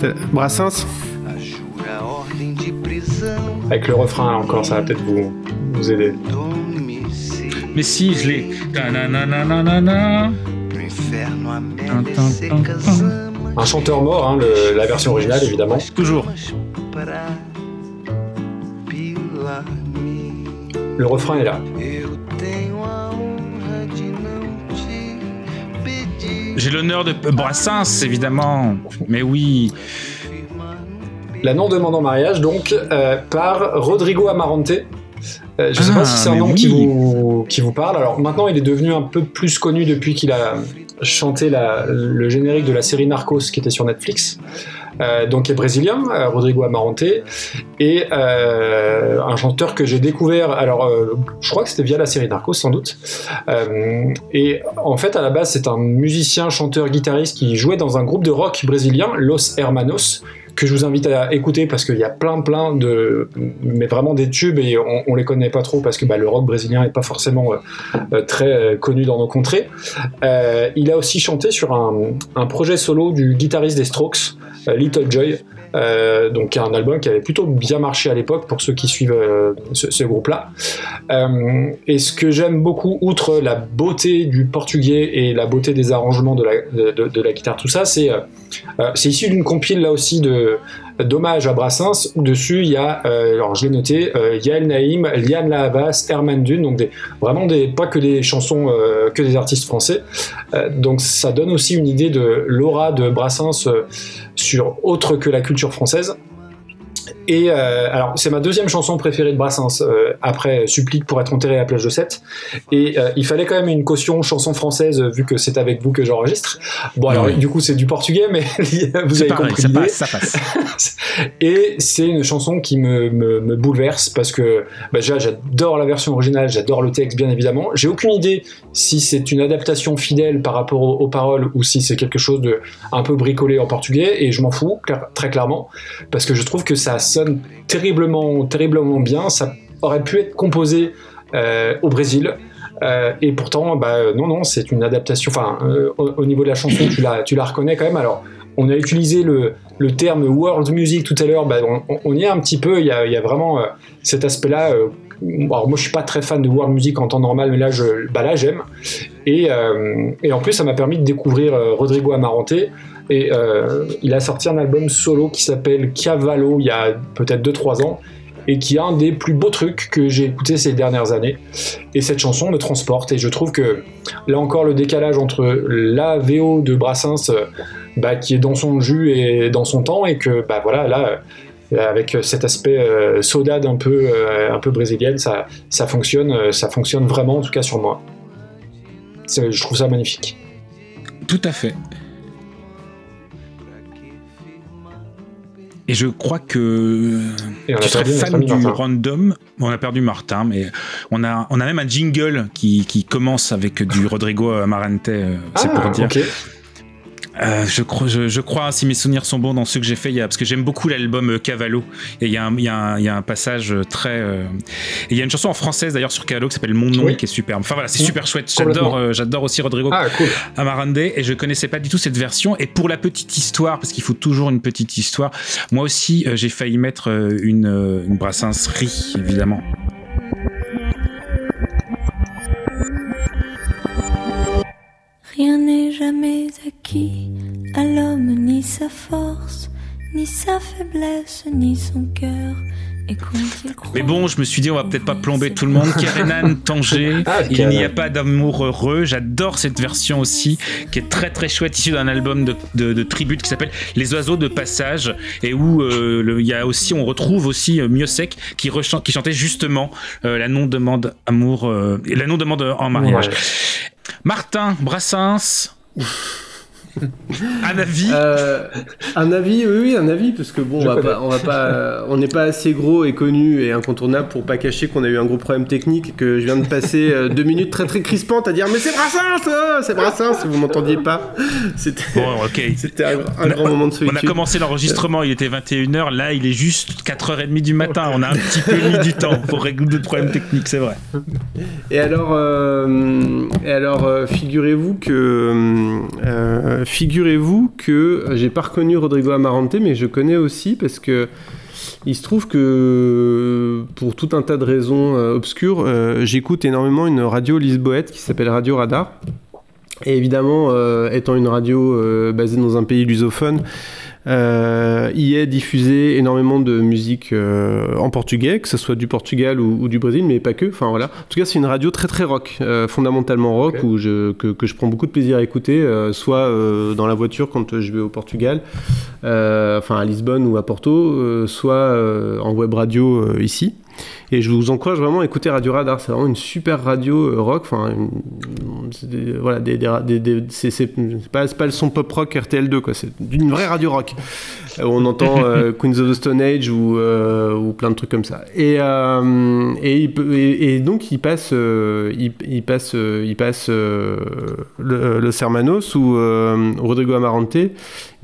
T'as- Brassens. Avec le refrain, encore, ça va peut-être vous, vous aider. Mais si, je l'ai. Un chanteur mort, hein, le- la version originale, évidemment. Toujours. Le refrain est là. J'ai l'honneur de Brassens, évidemment. Mais oui. La non demande en mariage, donc, euh, par Rodrigo Amarante. Euh, je sais Ah, pas si c'est un nom oui. qui, vous, qui vous parle. Alors maintenant, il est devenu un peu plus connu depuis qu'il a chanté la- le générique de la série Narcos qui était sur Netflix. Euh, donc, il est brésilien, euh, Rodrigo Amarante, et euh, un chanteur que j'ai découvert. Alors, je crois que c'était via la série Narcos, sans doute. Et en fait, à la base, c'est un musicien, chanteur, guitariste qui jouait dans un groupe de rock brésilien, Los Hermanos, que je vous invite à écouter parce qu'il y a plein plein de mais vraiment des tubes et on, on les connaît pas trop parce que bah, le rock brésilien est pas forcément très connu dans nos contrées. Il a aussi chanté sur un, projet solo du guitariste des Strokes, Little Joy. Euh, donc un album qui avait plutôt bien marché à l'époque pour ceux qui suivent euh, ce, groupe-là. Euh, et ce que j'aime beaucoup, outre la beauté du portugais et la beauté des arrangements de la, de la guitare, tout ça, c'est euh, c'est issu d'une compile là aussi de à Brassens où dessus il y a, euh, alors je l'ai noté, euh, Yael Naïm, Liane Lahavas, Herman Dune, donc vraiment pas que des chansons, que des artistes français. Donc ça donne aussi une idée de l'aura de Brassens sur autre que la culture française. Et euh, alors, c'est ma deuxième chanson préférée de Brassens, euh, après Supplique pour être enterré à la plage de Sète. Et euh, il fallait quand même une caution chanson française, vu que c'est avec vous que j'enregistre. Bon, alors, Ouais. du coup, c'est du portugais, mais (laughs) vous avez pareil, compris ça passe, ça passe. (laughs) Et c'est une chanson qui me, me, me bouleverse parce que bah, déjà j'adore la version originale, j'adore le texte bien évidemment. J'ai aucune idée si c'est une adaptation fidèle par rapport aux, aux paroles ou si c'est quelque chose de un peu bricolé en portugais et je m'en fous clair- très clairement parce que je trouve que ça terriblement terriblement bien. Ça aurait pu être composé euh, au Brésil. Euh, et pourtant, bah, non, non, c'est une adaptation. Enfin, euh, au, au niveau de la chanson, tu la, tu la reconnais quand même. Alors, on a utilisé le, terme world music tout à l'heure. Bah, on, y est un petit peu. Il y a, vraiment cet aspect-là. alors, moi, je suis pas très fan de world music en temps normal, mais là, je, bah, là, j'aime. Et, et en plus, ça m'a permis de découvrir Rodrigo Amarante. Et euh, il a sorti un album solo qui s'appelle Cavallo il y a peut-être 2-3 ans et qui est un des plus beaux trucs que j'ai écouté ces dernières années. Et cette chanson me transporte et je trouve que là encore le décalage entre la VO de Brassens euh, bah, qui est dans son jus et dans son temps et que bah voilà là euh, avec cet aspect euh, saudade un peu euh, un peu brésilienne ça ça fonctionne ça fonctionne vraiment en tout cas sur moi. Je trouve ça magnifique. Tout à fait. Et je crois que tu serais fan du Martin. random. On a perdu Martin, mais on a, on a même un jingle qui, qui commence avec du Rodrigo Amarante, euh, c'est Ah, pour dire. Euh, je, crois, je, je crois, si mes souvenirs sont bons, dans ceux que j'ai fait, il y a, parce que j'aime beaucoup l'album euh, Cavallo. Et il y, a un- il y, a un- il y a un passage euh, très. euh, et il y a une chanson en française d'ailleurs sur Cavallo qui s'appelle Mon nom, Oui. qui est superbe. Enfin voilà, c'est super chouette. J'adore euh, j'adore aussi Rodrigo Ah cool. Amarande et je connaissais pas du tout cette version. Et pour la petite histoire, parce qu'il faut toujours une petite histoire, moi aussi j'ai failli mettre une, une brassensserie, évidemment. Rien n'est jamais acquis à l'homme, ni sa force, ni sa faiblesse, ni son cœur. Et croit. Mais bon, je me suis dit, on va peut-être pas plomber tout le monde. Kerenan, Tanger, (laughs) Ah, il n'y a pas d'amour heureux. J'adore cette version aussi, qui est très très chouette, issue d'un album de, de, de tribute qui s'appelle Les Oiseaux de Passage, et où euh, le- y a aussi, on retrouve aussi euh, qui, chantait justement euh, la non-demande amour, euh, la non-demande en mariage. Ouais. Martin Brassens. (laughs) un avis Euh, un avis, oui, oui, un avis, parce que bon, on Je va connais. pas, on va pas, euh, on n'est pas assez gros et connu et incontournable pour pas cacher qu'on a eu un gros problème technique et que je viens de passer euh, deux minutes très très crispantes à dire mais c'est Brassens, oh, c'est Brassens, si vous m'entendiez pas. C'était, Bon, ok. c'était un, un On a- grand moment de On solitude. a commencé l'enregistrement, il était 21h, là il est juste 4h30 du matin, on a un petit peu mis du temps pour résoudre le problème technique, c'est vrai. Et alors, euh, et alors euh, figurez-vous que, euh, figurez-vous que j'ai pas reconnu Rodrigo Amarante, mais je connais aussi parce que il se trouve que pour tout un tas de raisons euh, obscures, euh, j'écoute énormément une radio lisboète qui s'appelle Radio Radar. Et évidemment, euh, étant une radio euh, basée dans un pays lusophone, euh, y est diffusé énormément de musique euh, en portugais, que ce soit du Portugal ou, ou du Brésil, mais pas que. Enfin voilà. En tout cas, c'est une radio très très rock, euh, fondamentalement rock, où je, que, que je prends beaucoup de plaisir à écouter, euh, soit dans la voiture quand je vais au Portugal, enfin à Lisbonne ou à Porto, soit en web radio ici. Et je vous encourage vraiment à écouter Radio Radar. C'est vraiment une super radio euh, rock. Enfin, des- voilà, des, des, c'est pas, le son pop rock RTL2, quoi. C'est une vraie radio rock. Euh, où on entend euh, (laughs) Queens of the Stone Age ou, euh, ou plein de trucs comme ça. Et, euh, et, il peut- et- et donc, il passe, euh, il, il passe, euh, il passe euh, le, le Sermanos ou euh, Rodrigo Amarante.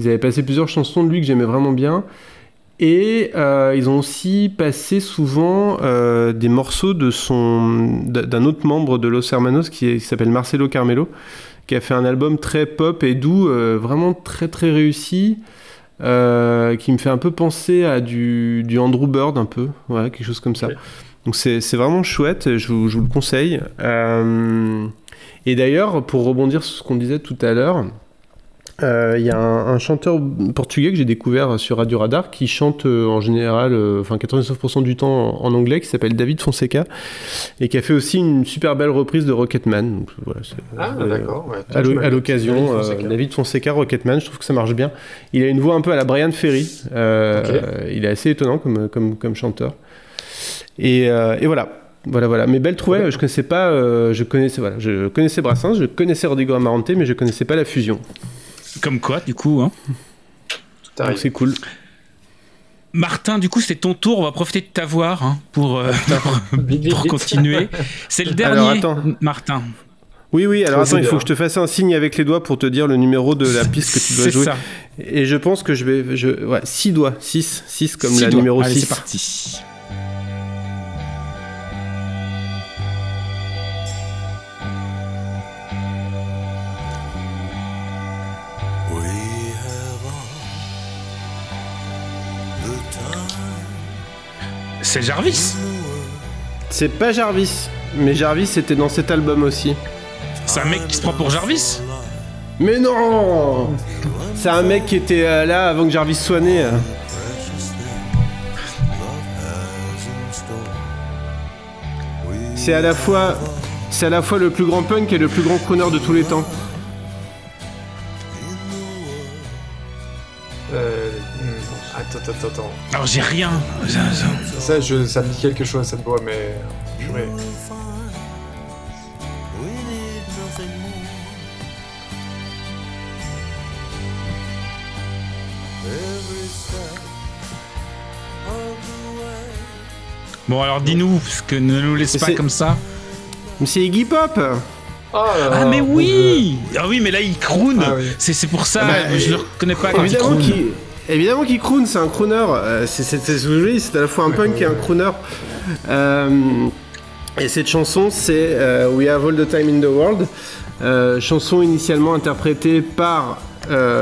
Ils avaient passé plusieurs chansons de lui que j'aimais vraiment bien. Et euh, ils ont aussi passé souvent euh, des morceaux de son d'un autre membre de Los Hermanos qui, s'appelle Marcelo Carmelo, qui a fait un album très pop et doux, euh, vraiment très très réussi, qui me fait un peu penser à du, du Andrew Bird un peu, voilà, quelque chose comme ça. Donc c'est c'est vraiment chouette, je vous, je vous le conseille. Et d'ailleurs, pour rebondir sur ce qu'on disait tout à l'heure, Euh, Il y a un, un chanteur portugais que j'ai découvert sur Radio Radar qui chante euh, en général, euh, enfin 99% du temps en, en anglais, qui s'appelle David Fonseca et qui a fait aussi une super belle reprise de Rocketman. Donc, voilà, Ah, euh, d'accord. ouais. à l'occasion, David euh, Fonseca. David Fonseca, Rocketman, je trouve que ça marche bien. Il a une voix un peu à la Brian Ferry. euh. Il est assez étonnant comme, comme, comme chanteur. Et, euh, et voilà. Voilà, voilà. Mais belle trouvaille, je connaissais pas, euh, je connaissais, voilà, je connaissais Brassens, je connaissais Rodrigo Amarante, mais je connaissais pas la fusion. Comme quoi, du coup. Hein. Tout Donc arrive. c'est cool. Martin, du coup, c'est ton tour. On va profiter de t'avoir hein, pour, euh, (laughs) pour, continuer. C'est le dernier, Alors, attends. Martin. Oui, oui, alors attends, il faut que je te fasse un signe avec les doigts pour te dire le numéro de la piste que tu dois jouer. ça. Et je pense que je vais. Je, ouais, 6 doigts. 6. 6 comme Six la doigts. numéro Allez, 6. c'est parti. C'est Jarvis. C'est pas Jarvis, mais Jarvis était dans cet album aussi. C'est un mec qui se prend pour Jarvis. Mais non C'est un mec qui était euh, là avant que Jarvis soit né. euh. C'est à la fois. C'est à la fois le plus grand punk et le plus grand crooner de tous les temps. Euh, attends, attends, attends. Alors j'ai rien. Ça, je, ça me dit quelque chose, cette voix, mais. purée. Bon alors dis-nous, parce que ne nous laisse Mais pas comme ça. Mais c'est Iggy Pop Oh là Ah là, mais oui Ah oui mais là il croon Ah oui. C'est pour ça, Ah bah, je le reconnais pas quand il croon. Évidemment qu'il croon, c'est un crooner. Euh, c'est c'est- à la fois un punk et un crooner. Euh, et cette chanson, c'est euh, We Have All the Time in the World. Euh, chanson initialement interprétée par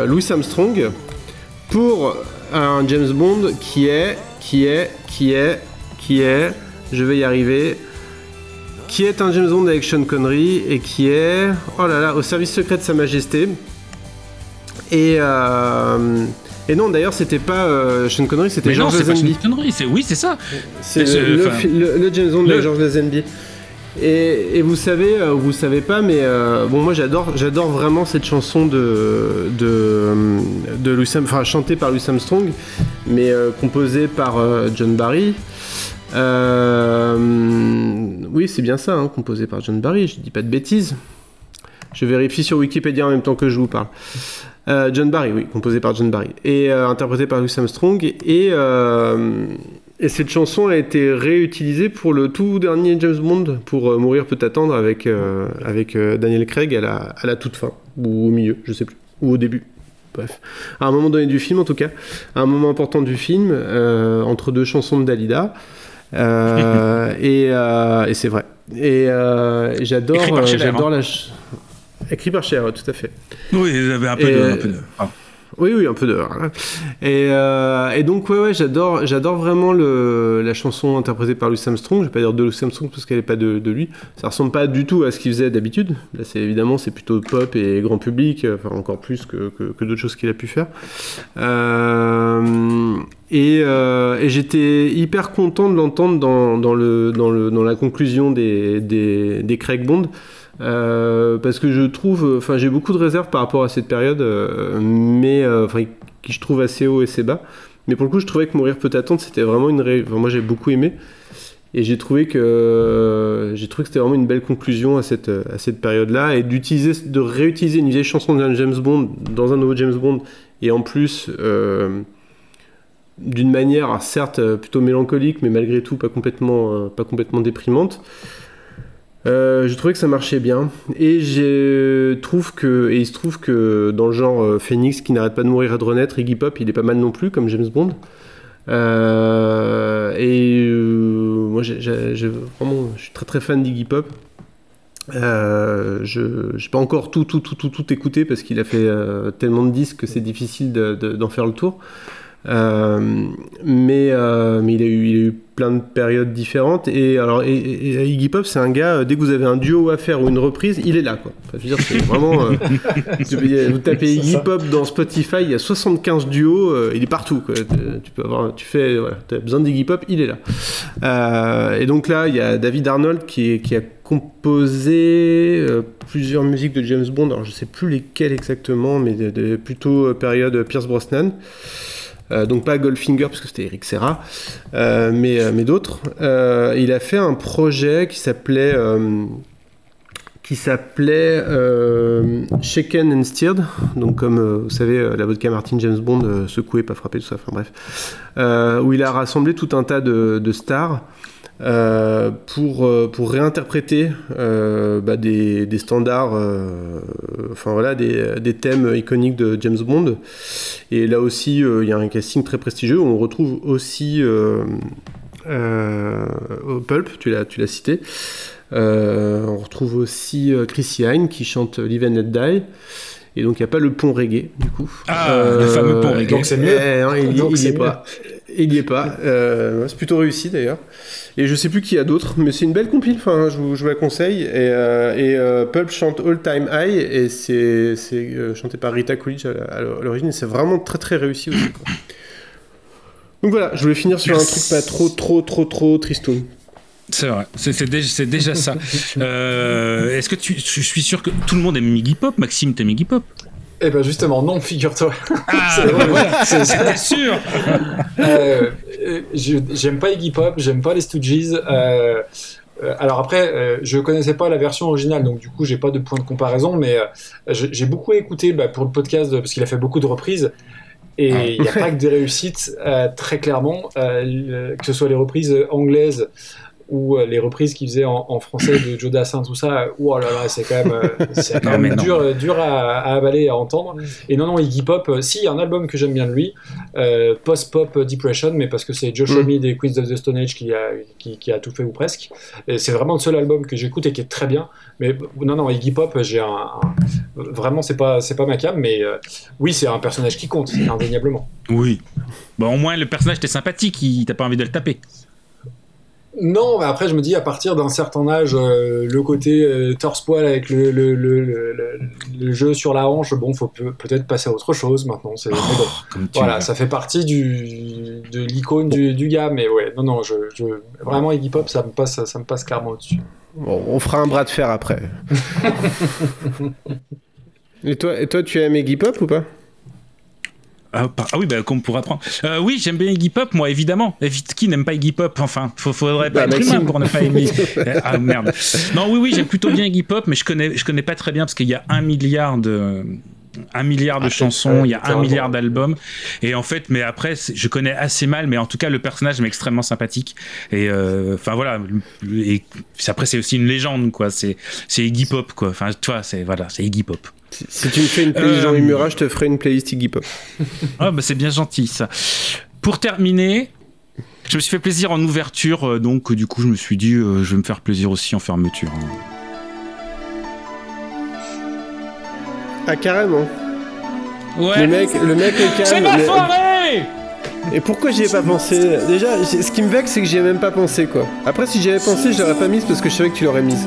Louis Armstrong pour un James Bond qui est, qui est, qui est, qui est, je vais y arriver, qui est un James Bond avec Sean Connery et qui est, oh là là, au service secret de Sa Majesté. Et, et non, d'ailleurs, c'était pas euh, Sean Connery, c'était Mais non, George c'est pas Lazenby. connerie, c'est oui, c'est ça. C'est le, enfin, le- le James Bond de George Lazenby. Et, et vous savez, euh, vous savez pas, mais euh, bon, moi j'adore, j'adore vraiment cette chanson de de, de Louis enfin chantée par Louis Armstrong, mais euh, composée par euh, John Barry. Euh, oui, c'est bien ça, hein, composée par John Barry. Je dis pas de bêtises. Je vérifie sur Wikipédia en même temps que je vous parle. Euh, John Barry, oui, composé par John Barry. Et euh, interprété par Louis Armstrong. Et, euh, et cette chanson a été réutilisée pour le tout dernier James Bond, pour Mourir peut attendre, avec, avec Daniel Craig à la, à la toute fin, ou au milieu, je sais plus, ou au début. Bref, à un moment donné du film en tout cas, à un moment important du film, entre deux chansons de Dalida. (laughs) Et et c'est vrai. Et, j'adore, j'adore hein. la. Écrit par Cher, tout à fait. Oui, il avait un peu Et, de. un peu de- pardon. Oui, oui, un peu de. voilà. Et, euh, et donc, ouais, ouais, j'adore, j'adore vraiment le, la chanson interprétée par Louis Armstrong. Je vais pas dire de Louis Armstrong parce qu'elle est pas de, de lui. Ça ressemble pas du tout à ce qu'il faisait d'habitude. Là, c'est évidemment, c'est plutôt pop et grand public, enfin encore plus que, que, que d'autres choses qu'il a pu faire. Euh, et euh, et j'étais hyper content de l'entendre dans, dans, le, dans, le, dans la conclusion des, des, des Craig Bond. Euh, parce que je trouve, enfin j'ai beaucoup de réserves par rapport à cette période, euh, mais euh, qui je trouve assez haut et assez bas. Mais pour le coup, je trouvais que Mourir peut attendre, c'était vraiment une, ré... enfin, moi j'ai beaucoup aimé, et j'ai trouvé que j'ai trouvé que c'était vraiment une belle conclusion à cette à cette période-là, et d'utiliser, de réutiliser une vieille chanson d'un James Bond dans un nouveau James Bond, et en plus euh, d'une manière certes euh, plutôt mélancolique, mais malgré tout pas complètement euh, pas complètement déprimante. Euh, je trouvais que ça marchait bien. Et trouve que et il se trouve que dans le genre euh, Phoenix qui n'arrête pas de mourir et de renaître Iggy Pop il est pas mal non plus comme James Bond. Euh, et moi j'ai- j'ai vraiment je suis très très fan d'Iggy Pop. Je n'ai pas encore tout tout tout tout tout écouté parce qu'il a fait tellement de disques que c'est difficile de- de- d'en faire le tour Euh, mais, euh, mais il, a eu, il a eu plein de périodes différentes. Et alors, et, et- et Iggy Pop, c'est un gars, euh, dès que vous avez un duo à faire ou une reprise, il est là. Quoi. Enfin, je veux dire, c'est vraiment. euh, (laughs) vous tapez Iggy. Pop dans Spotify, il y a 75 duos, euh, il est partout. Quoi. Tu- peux avoir, tu fais, voilà, as besoin d'Iggy Pop, il est là. Euh, et donc là, il y a David Arnold qui, qui a composé plusieurs musiques de James Bond. Alors je sais plus lesquelles exactement, mais de, de- plutôt période Pierce Brosnan. Euh, donc pas Goldfinger parce que c'était Eric Serra, euh, mais, euh, mais d'autres. Il a fait un projet qui s'appelait qui Shaken and Steered, donc comme vous savez la vodka Martin James Bond secoué pas frappé tout ça, enfin bref, où il a rassemblé tout un tas de stars. Euh, pour, euh, pour réinterpréter euh, bah, des, des standards, euh, enfin voilà, des, des thèmes iconiques de James Bond. Et là aussi, euh, il y a un casting très prestigieux. On retrouve aussi euh, euh, au Pulp, tu l'as, tu l'as cité. Euh, on retrouve aussi euh, Chrissy Hine qui chante Live and Let Die. Et donc il n'y a pas le pont reggae du coup. Ah, le fameux pont reggae. donc c'est mieux. eh, non, il, Donc il y c'est est mieux. pas. Est pas. Euh, c'est plutôt réussi d'ailleurs. Et je sais plus qui y a d'autres, mais c'est une belle compile. Enfin, je vous, la conseille. Et, euh, et euh, Pulp chante All Time High et c'est euh, chanté par Rita Coolidge à, à l'origine. C'est vraiment très très réussi aussi. Donc voilà, je voulais finir sur un truc pas trop trop trop trop tristoun. C'est vrai, c'est déjà, déjà ça. Est-ce que tu, je suis sûr que tout le monde aime Iggy Pop Maxime, t'aimes Iggy Pop? Eh ben justement, non, figure-toi. Ah, (laughs) C'est vrai, voilà, c'est- sûr Euh, euh, j'aime pas Iggy Pop, j'aime pas les Stooges. euh, alors après, euh, je connaissais pas la version originale, donc du coup j'ai pas de point de comparaison, mais euh, j'ai beaucoup écouté bah, pour le podcast parce qu'il a fait beaucoup de reprises. Et Ah. il n'y a pas que des réussites, euh, très clairement, euh, le- que ce soit les reprises anglaises ou euh, les reprises qu'il faisait en, en français de Joe Dassin, tout ça, oh là là, c'est quand même, euh, (laughs) c'est quand même non. dur, euh, dur à, à avaler, à entendre. Et non, non, Iggy Pop, euh, si, il y a un album que j'aime bien de lui, euh, Post-Pop Depression, mais parce que c'est Josh Mm. Homme des Queens of the Stone Age qui a, qui, qui a tout fait ou presque. Et c'est vraiment le seul album que j'écoute et qui est très bien. Mais non, non, Iggy Pop, j'ai un, un- Vraiment, c'est pas, c'est pas ma cam, mais euh, oui, c'est un personnage qui compte, indéniablement. Oui. Bon, au moins, le personnage t'es sympathique, il- t'as pas envie de le taper. Non, mais après, je me dis, à partir d'un certain âge, euh, le côté euh, torse-poil avec le, le, le, le- le- le jeu sur la hanche, bon, faut peut- peut-être passer à autre chose maintenant. Bon, tu voilà, veux. ça fait partie du, de l'icône du, du gars, mais ouais, non, non, je, je, vraiment, Iggy Pop, ça me passe, ça me passe clairement au-dessus. Bon, on fera un bras de fer après. (laughs) et, toi, et toi, tu aimes Iggy Pop ou pas? Ah, par- ah oui, bah, qu'on pourra prendre. Euh, oui, j'aime bien Iggy Pop, moi, évidemment. Évi- Qui n'aime pas Iggy Pop? Enfin, faut, faudrait pas Bah, être humain pour ne pas aimer. (laughs) Euh, ah merde. Non, oui, oui, j'aime plutôt bien Iggy Pop, mais je connais, je connais pas très bien parce qu'il y a un milliard de. Un milliard de Ah, chansons, il y a un milliard d'albums, et en fait, mais après, je connais assez mal, mais en tout cas, le personnage m'est extrêmement sympathique. Et euh, enfin voilà, et après, c'est aussi une légende, quoi. C'est Iggy Pop, quoi. Enfin, tu vois, c'est voilà, c'est Iggy Pop. Si, tu me fais une playlist Euh, Jean Humura, je te ferai une playlist Iggy Pop. Ah bah c'est bien gentil ça. Pour terminer, je me suis fait plaisir en ouverture, euh, donc euh, du coup je me suis dit euh, je vais me faire plaisir aussi en fermeture. Ah, carrément. Ouais. Le mec, le mec est calme. C'est ma mais- soirée Et pourquoi j'y ai pas pensé? Déjà, ce qui me vexe, c'est que j'y ai même pas pensé, quoi. Après, si j'y avais pensé, je l'aurais pas mise parce que je savais que tu l'aurais mise.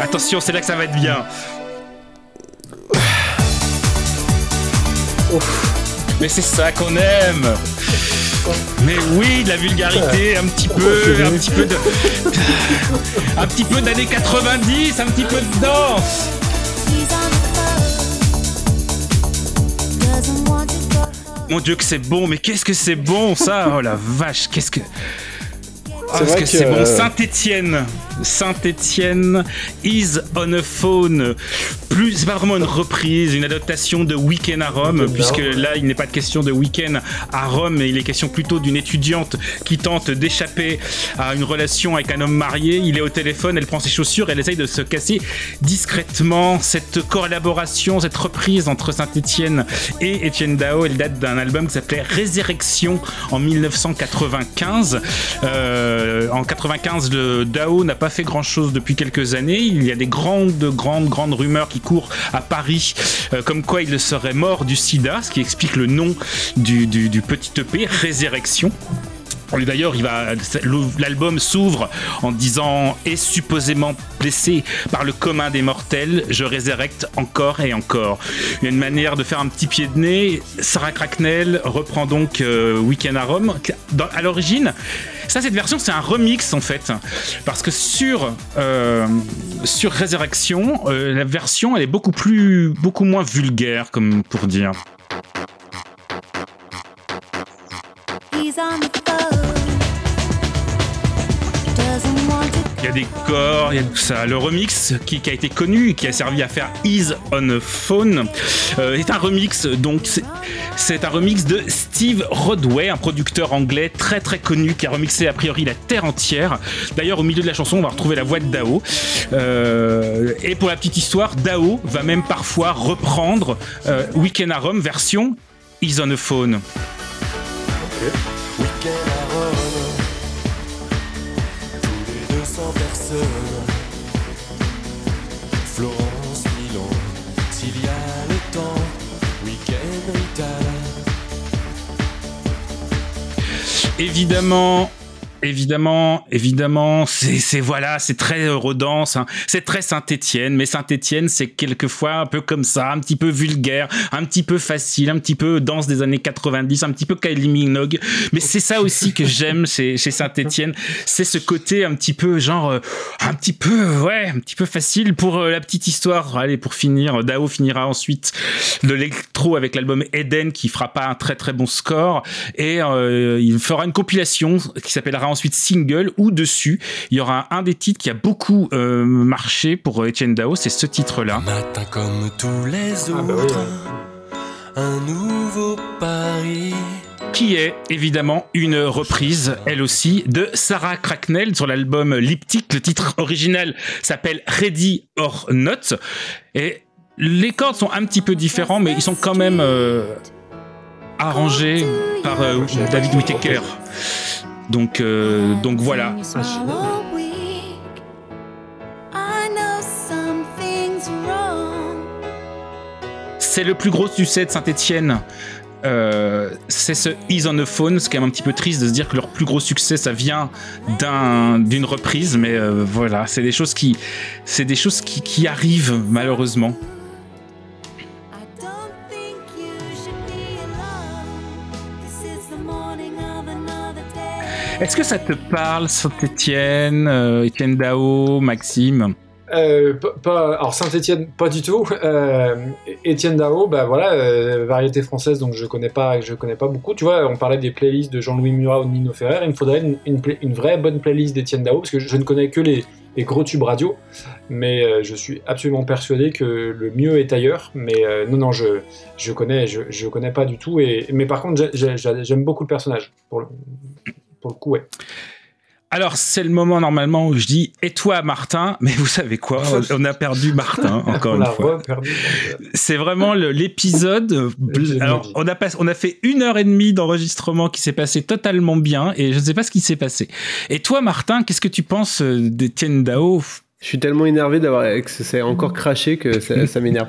Attention, c'est là que ça va être bien. Mais c'est ça qu'on aime. Mais oui, de la vulgarité, un petit peu, un petit peu de, un petit peu d'années 90, un petit peu de danse. Mon Dieu que c'est bon, mais qu'est-ce que c'est bon ça? Oh la vache, qu'est-ce que... Ah, C'est parce vrai que que, c'est bon. euh, Saint-Étienne. Saint-Étienne is on a phone. Plus, c'est pas vraiment une reprise, une adaptation de Week-end à Rome, puisque là, il n'est pas de question de week-end à Rome, mais il est question plutôt d'une étudiante qui tente d'échapper à une relation avec un homme marié. Il est au téléphone, elle prend ses chaussures, elle essaye de se casser discrètement. Cette collaboration, cette reprise entre Saint-Étienne et Étienne Dao, elle date d'un album qui s'appelait Résurrection en 1995. Euh, Euh, en 95, le DAO n'a pas fait grand-chose depuis quelques années. Il y a des grandes, grandes, grandes rumeurs qui courent à Paris, euh, comme quoi il serait mort du sida, ce qui explique le nom du, du, du petit EP, Résurrection. Et D'ailleurs, il va, l'album s'ouvre en disant est supposément blessé par le commun des mortels, je résurrecte encore et encore. Il y a une manière de faire un petit pied de nez. Sarah Cracknell reprend donc euh, Weekend à Rome. À l'origine, ça, cette version, c'est un remix en fait, parce que sur euh, sur Résurrection, euh, la version, elle est beaucoup plus, beaucoup moins vulgaire, comme pour dire. Il y a des corps, il y a tout ça. Le remix qui, a été connu, qui a servi à faire Is on a Phone, euh, est un remix. Donc c'est- un remix de Steve Rodway, un producteur anglais très très connu qui a remixé a priori la terre entière. D'ailleurs, au milieu de la chanson, on va retrouver la voix de Dao. Euh, et pour la petite histoire, Dao va même parfois reprendre euh, Weekend à Rome version Is on a Phone. Florence, Milan, s'il y a le temps, week-end. Évidemment, évidemment, évidemment, c'est voilà, c'est très Eurodance, hein. c'est très Saint-Étienne, mais Saint-Étienne, c'est quelquefois un peu comme ça, un petit peu vulgaire, un petit peu facile, un petit peu danse des années 90, un petit peu Kylie Minogue, mais c'est ça aussi que j'aime chez, Saint-Étienne, c'est ce côté un petit peu genre, euh, un petit peu, ouais, un petit peu facile pour euh, la petite histoire. Allez, pour finir, Dao finira ensuite de l'électro avec l'album Eden qui fera pas un très très bon score et euh, il fera une compilation qui s'appellera ensuite Single où dessus il y aura un des titres qui a beaucoup euh, marché pour Etienne Dao, c'est ce titre-là. Matin comme tous les Ah bah autres, un nouveau pari. qui est évidemment une reprise, elle aussi, de Sarah Cracknell sur l'album Liptic. Le titre original s'appelle Ready or Not. Et les cordes sont un petit peu différents, mais ils sont quand même euh, arrangés par euh, David Whittaker. Donc, euh, donc voilà. all week. I know something's wrong. C'est le plus gros succès de Saint-Etienne. c'est ce Is on the Phone, c'est quand même un petit peu triste de se dire que leur plus gros succès ça vient d'un- d'une reprise, mais euh, voilà, c'est des choses qui, c'est des choses qui, qui arrivent malheureusement. Est-ce que ça te parle, Saint-Etienne, euh, Etienne Dao, Maxime? Euh, pas, alors Saint-Étienne, pas du tout. Euh, Étienne Dao, bah voilà, variété française, donc je connais pas, je connais pas beaucoup. Tu vois, on parlait des playlists de Jean-Louis Murat ou Nino Ferrer. Il me faudrait une, vraie bonne playlist d'Étienne Dao parce que je, ne connais que les, gros tubes radio, mais je suis absolument persuadé que le mieux est ailleurs. Mais non, non, je, je connais, je, je connais pas du tout. Et mais par contre, j'ai- j'ai- j'aime beaucoup le personnage. Pour le coup, ouais. Alors, c'est le moment normalement où je dis Et toi, Martin? Mais vous savez quoi On on a perdu Martin, (laughs) encore on une fois. reperdu. C'est vraiment l'épisode. euh, Alors, on a, pas- on a fait une heure et demie d'enregistrement qui s'est passé totalement bien et je ne sais pas ce qui s'est passé. Et toi, Martin, qu'est-ce que tu penses euh, d'Etienne Dao? Je suis tellement énervé d'avoir que ça s'est encore craché que ça, ça m'énerve.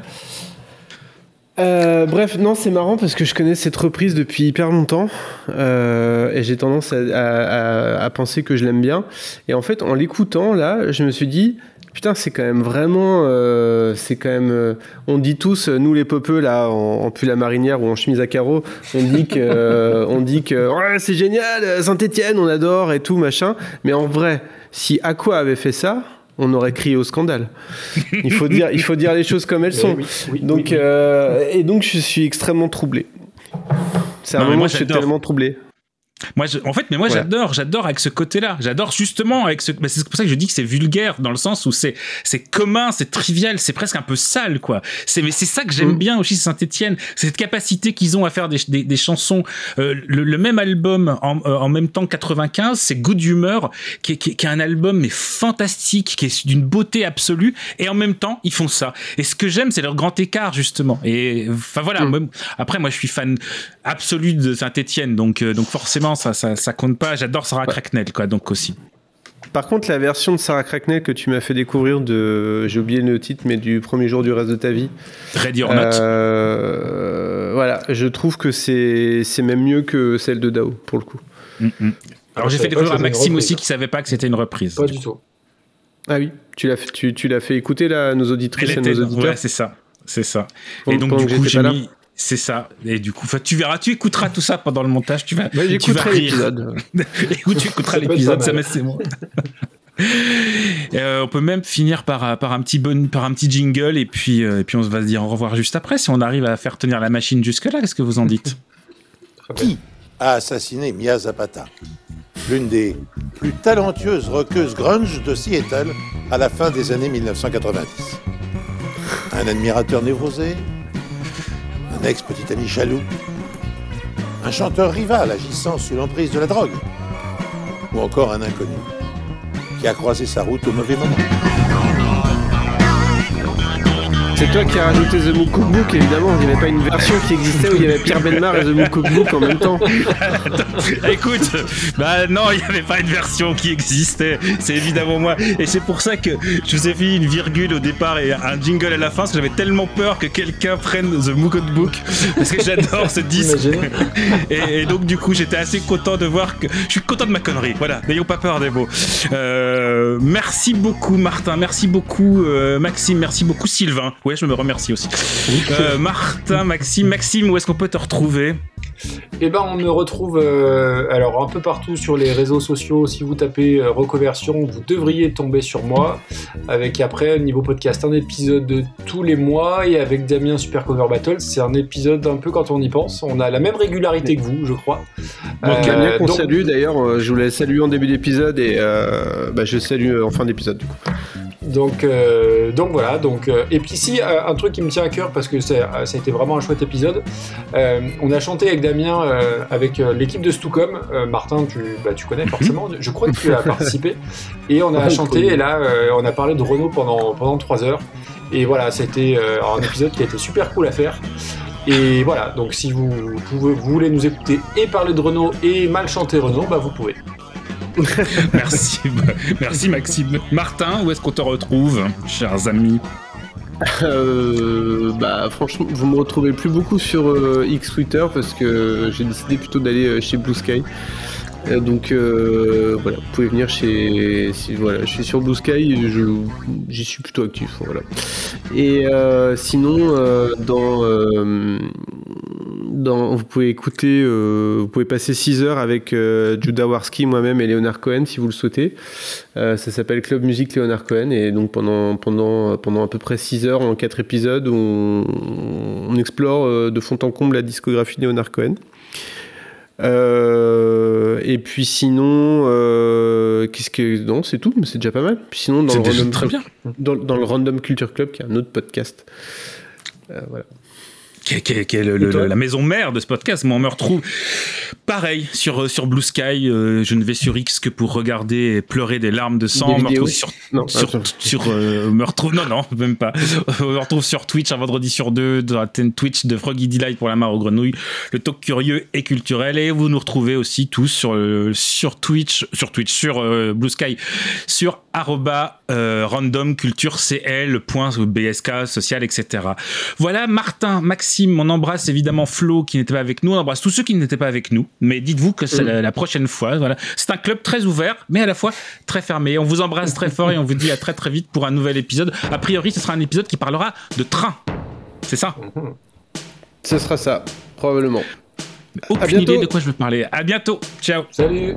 Euh, bref, non, c'est marrant parce que je connais cette reprise depuis hyper longtemps euh, et j'ai tendance à, à- à- penser que je l'aime bien. Et en fait, en l'écoutant là, je me suis dit, putain, c'est quand même vraiment, euh, c'est quand même, euh, on dit tous, euh, nous les popeux là, en, pull à marinière ou en chemise à carreaux, on dit que, on dit que, ouais, c'est génial, Saint-Étienne, on adore et tout machin. Mais en vrai, si Aqua avait fait ça, on aurait crié au scandale. Il faut dire, il faut dire les choses comme elles sont. oui, oui, donc, oui, oui. euh, et donc, je suis extrêmement troublé. C'est un Non, moment moi, où je suis tellement troublé. Moi, je- en fait, mais moi, Ouais. j'adore, j'adore avec ce côté-là. J'adore justement avec ce. bah, c'est pour ça que je dis que c'est vulgaire dans le sens où c'est, c'est commun, c'est trivial, c'est presque un peu sale, quoi. C'est, mais c'est ça que j'aime Mm. bien aussi Saint-Étienne, cette capacité qu'ils ont à faire des, des, des chansons. Euh, le, le même album en, euh, en même temps que 95, c'est Good Humor, qui est, qui, qui est un album mais fantastique, qui est d'une beauté absolue, et en même temps, ils font ça. Et ce que j'aime, c'est leur grand écart justement. Et enfin voilà. Mm. après, moi, je suis fan absolu de Saint-Étienne, donc euh, donc forcément non, ça, ça, ça compte pas. J'adore Sarah Cracknell, quoi, donc aussi. Par contre, la version de Sarah Cracknell que tu m'as fait découvrir de, j'ai oublié le titre, mais du premier jour du reste de ta vie. Ready or Not. Euh, voilà, je trouve que c'est c'est même mieux que celle de Dao pour le coup. Mm, mm. Alors j'ai fait découvrir à Maxime reprise. aussi qui savait pas que c'était une reprise. Pas du tout. Ah oui, tu l'as fait- tu, tu l'as fait écouter là à nos auditrices et nos auditeurs. ouais, c'est ça, c'est ça. Pendant- et donc du coup j'ai mis, c'est ça. Et du coup, tu verras, tu écouteras tout ça pendant le montage. Tu vas, Ouais, tu vas rire. l'épisode. (laughs) Écoute, tu écouteras l'épisode, ça c'est bon. Euh, on peut même finir par, par, un petit bon, par un petit jingle et puis, euh, et puis on va se dire au revoir juste après si on arrive à faire tenir la machine jusque là. Qu'est-ce que vous en dites? (laughs) Qui a assassiné Mia Zapata? L'une des plus talentueuses rockeuses grunge de Seattle à la fin des années 1990. Un admirateur névrosé Un ex-petit ami jaloux. Un chanteur rival agissant sous l'emprise de la drogue. Ou encore un inconnu qui a croisé sa route au mauvais moment C'est toi qui as rajouté The Mook Cookbook, évidemment. Il n'y avait pas une version qui existait où il y avait Pierre Belmar et The Mook Cookbook en même temps. (laughs) Écoute, bah non, il n'y avait pas une version qui existait. C'est évidemment moi. Et c'est pour ça que je vous ai fait une virgule au départ et un jingle à la fin, parce que j'avais tellement peur que quelqu'un prenne The Mook Book, parce que j'adore ce (laughs) disque. Et donc du coup, j'étais assez content de voir que je suis content de ma connerie. Voilà, n'ayons pas peur des mots. Euh, merci beaucoup Martin, merci beaucoup euh, Maxime, merci beaucoup Sylvain. Ouais, je me remercie aussi. Euh, Martin, Maxime, Maxime, où est-ce qu'on peut te retrouver? Eh ben, on me retrouve euh, alors un peu partout sur les réseaux sociaux. Si vous tapez euh, reconversion, vous devriez tomber sur moi. Avec après, niveau podcast, un épisode de tous les mois. Et avec Damien Super Cover Battle, c'est un épisode un peu quand on y pense. On a la même régularité que vous, je crois. Donc, Euh, Damien qu'on donc- salue d'ailleurs, euh, je voulais saluer en début d'épisode et euh, bah, je salue en fin d'épisode du coup. Donc, euh, donc voilà. Donc, euh, et puis si euh, un truc qui me tient à cœur parce que ça a été vraiment un chouette épisode. euh, on a chanté avec Damien, avec l'équipe de Stucom. Martin, tu, bah, tu connais forcément. Je crois que tu as participé. (laughs) Et on a chanté. cool. Et là, on a parlé de Renault pendant pendant trois heures. Et voilà, c'était un épisode qui a été super cool à faire. Et voilà, donc si vous, pouvez, vous voulez nous écouter et parler de Renault et mal chanter Renault, bah vous pouvez. (laughs) Merci, merci Maxime. Martin, où est-ce qu'on te retrouve, chers amis Euh, bah franchement, vous me retrouvez plus beaucoup sur euh, X Twitter parce que j'ai décidé plutôt d'aller euh, chez Blue Sky. Euh, donc euh, voilà, vous pouvez venir chez. Voilà, je suis sur Blue Sky, j'y suis plutôt actif. Voilà. Et sinon, dans, dans, vous pouvez écouter, euh, vous pouvez passer 6 heures avec euh, Judah Warski, moi-même et Léonard Cohen si vous le souhaitez. Euh, ça s'appelle Club Musique Léonard Cohen et donc pendant, pendant, pendant à peu près 6 heures en 4 épisodes, on, on explore euh, de fond en comble la discographie de Léonard Cohen. Euh, et puis sinon, euh, qu'est-ce que non, c'est tout, mais c'est déjà pas mal. Puis sinon, dans le, random, très bien. Dans, dans le Random Culture Club, qui est un autre podcast. Euh, voilà. Qui est, qui est- qui est le- le- Et toi la maison mère de ce podcast. Moi, on me retrouve pareil sur, euh, sur Blue Sky. euh, je ne vais sur X que pour regarder et pleurer des larmes de sang. Des on me retrouve sur, Non, sur, euh, me retrouve non non même pas. on me retrouve sur Twitch un vendredi sur deux dans la chaîne Twitch de Froggy Delight pour la mare aux grenouilles, le talk curieux et culturel. Et vous nous retrouvez aussi tous sur sur Twitch, sur Twitch, sur euh, Blue Sky, sur arroba euh, random culture cl point bsk social etc. Voilà Martin, Maxime, on embrasse évidemment Flo qui n'était pas avec nous, on embrasse tous ceux qui n'étaient pas avec nous. Mais dites-vous que c'est Mm. la, la prochaine fois. Voilà, c'est un club très ouvert, mais à la fois très fermé. On vous embrasse très fort et on vous dit à très très vite pour un nouvel épisode. A priori, ce sera un épisode qui parlera de train. C'est ça? Ce sera ça, probablement. Aucune idée de quoi je veux parler. À bientôt. Ciao. Salut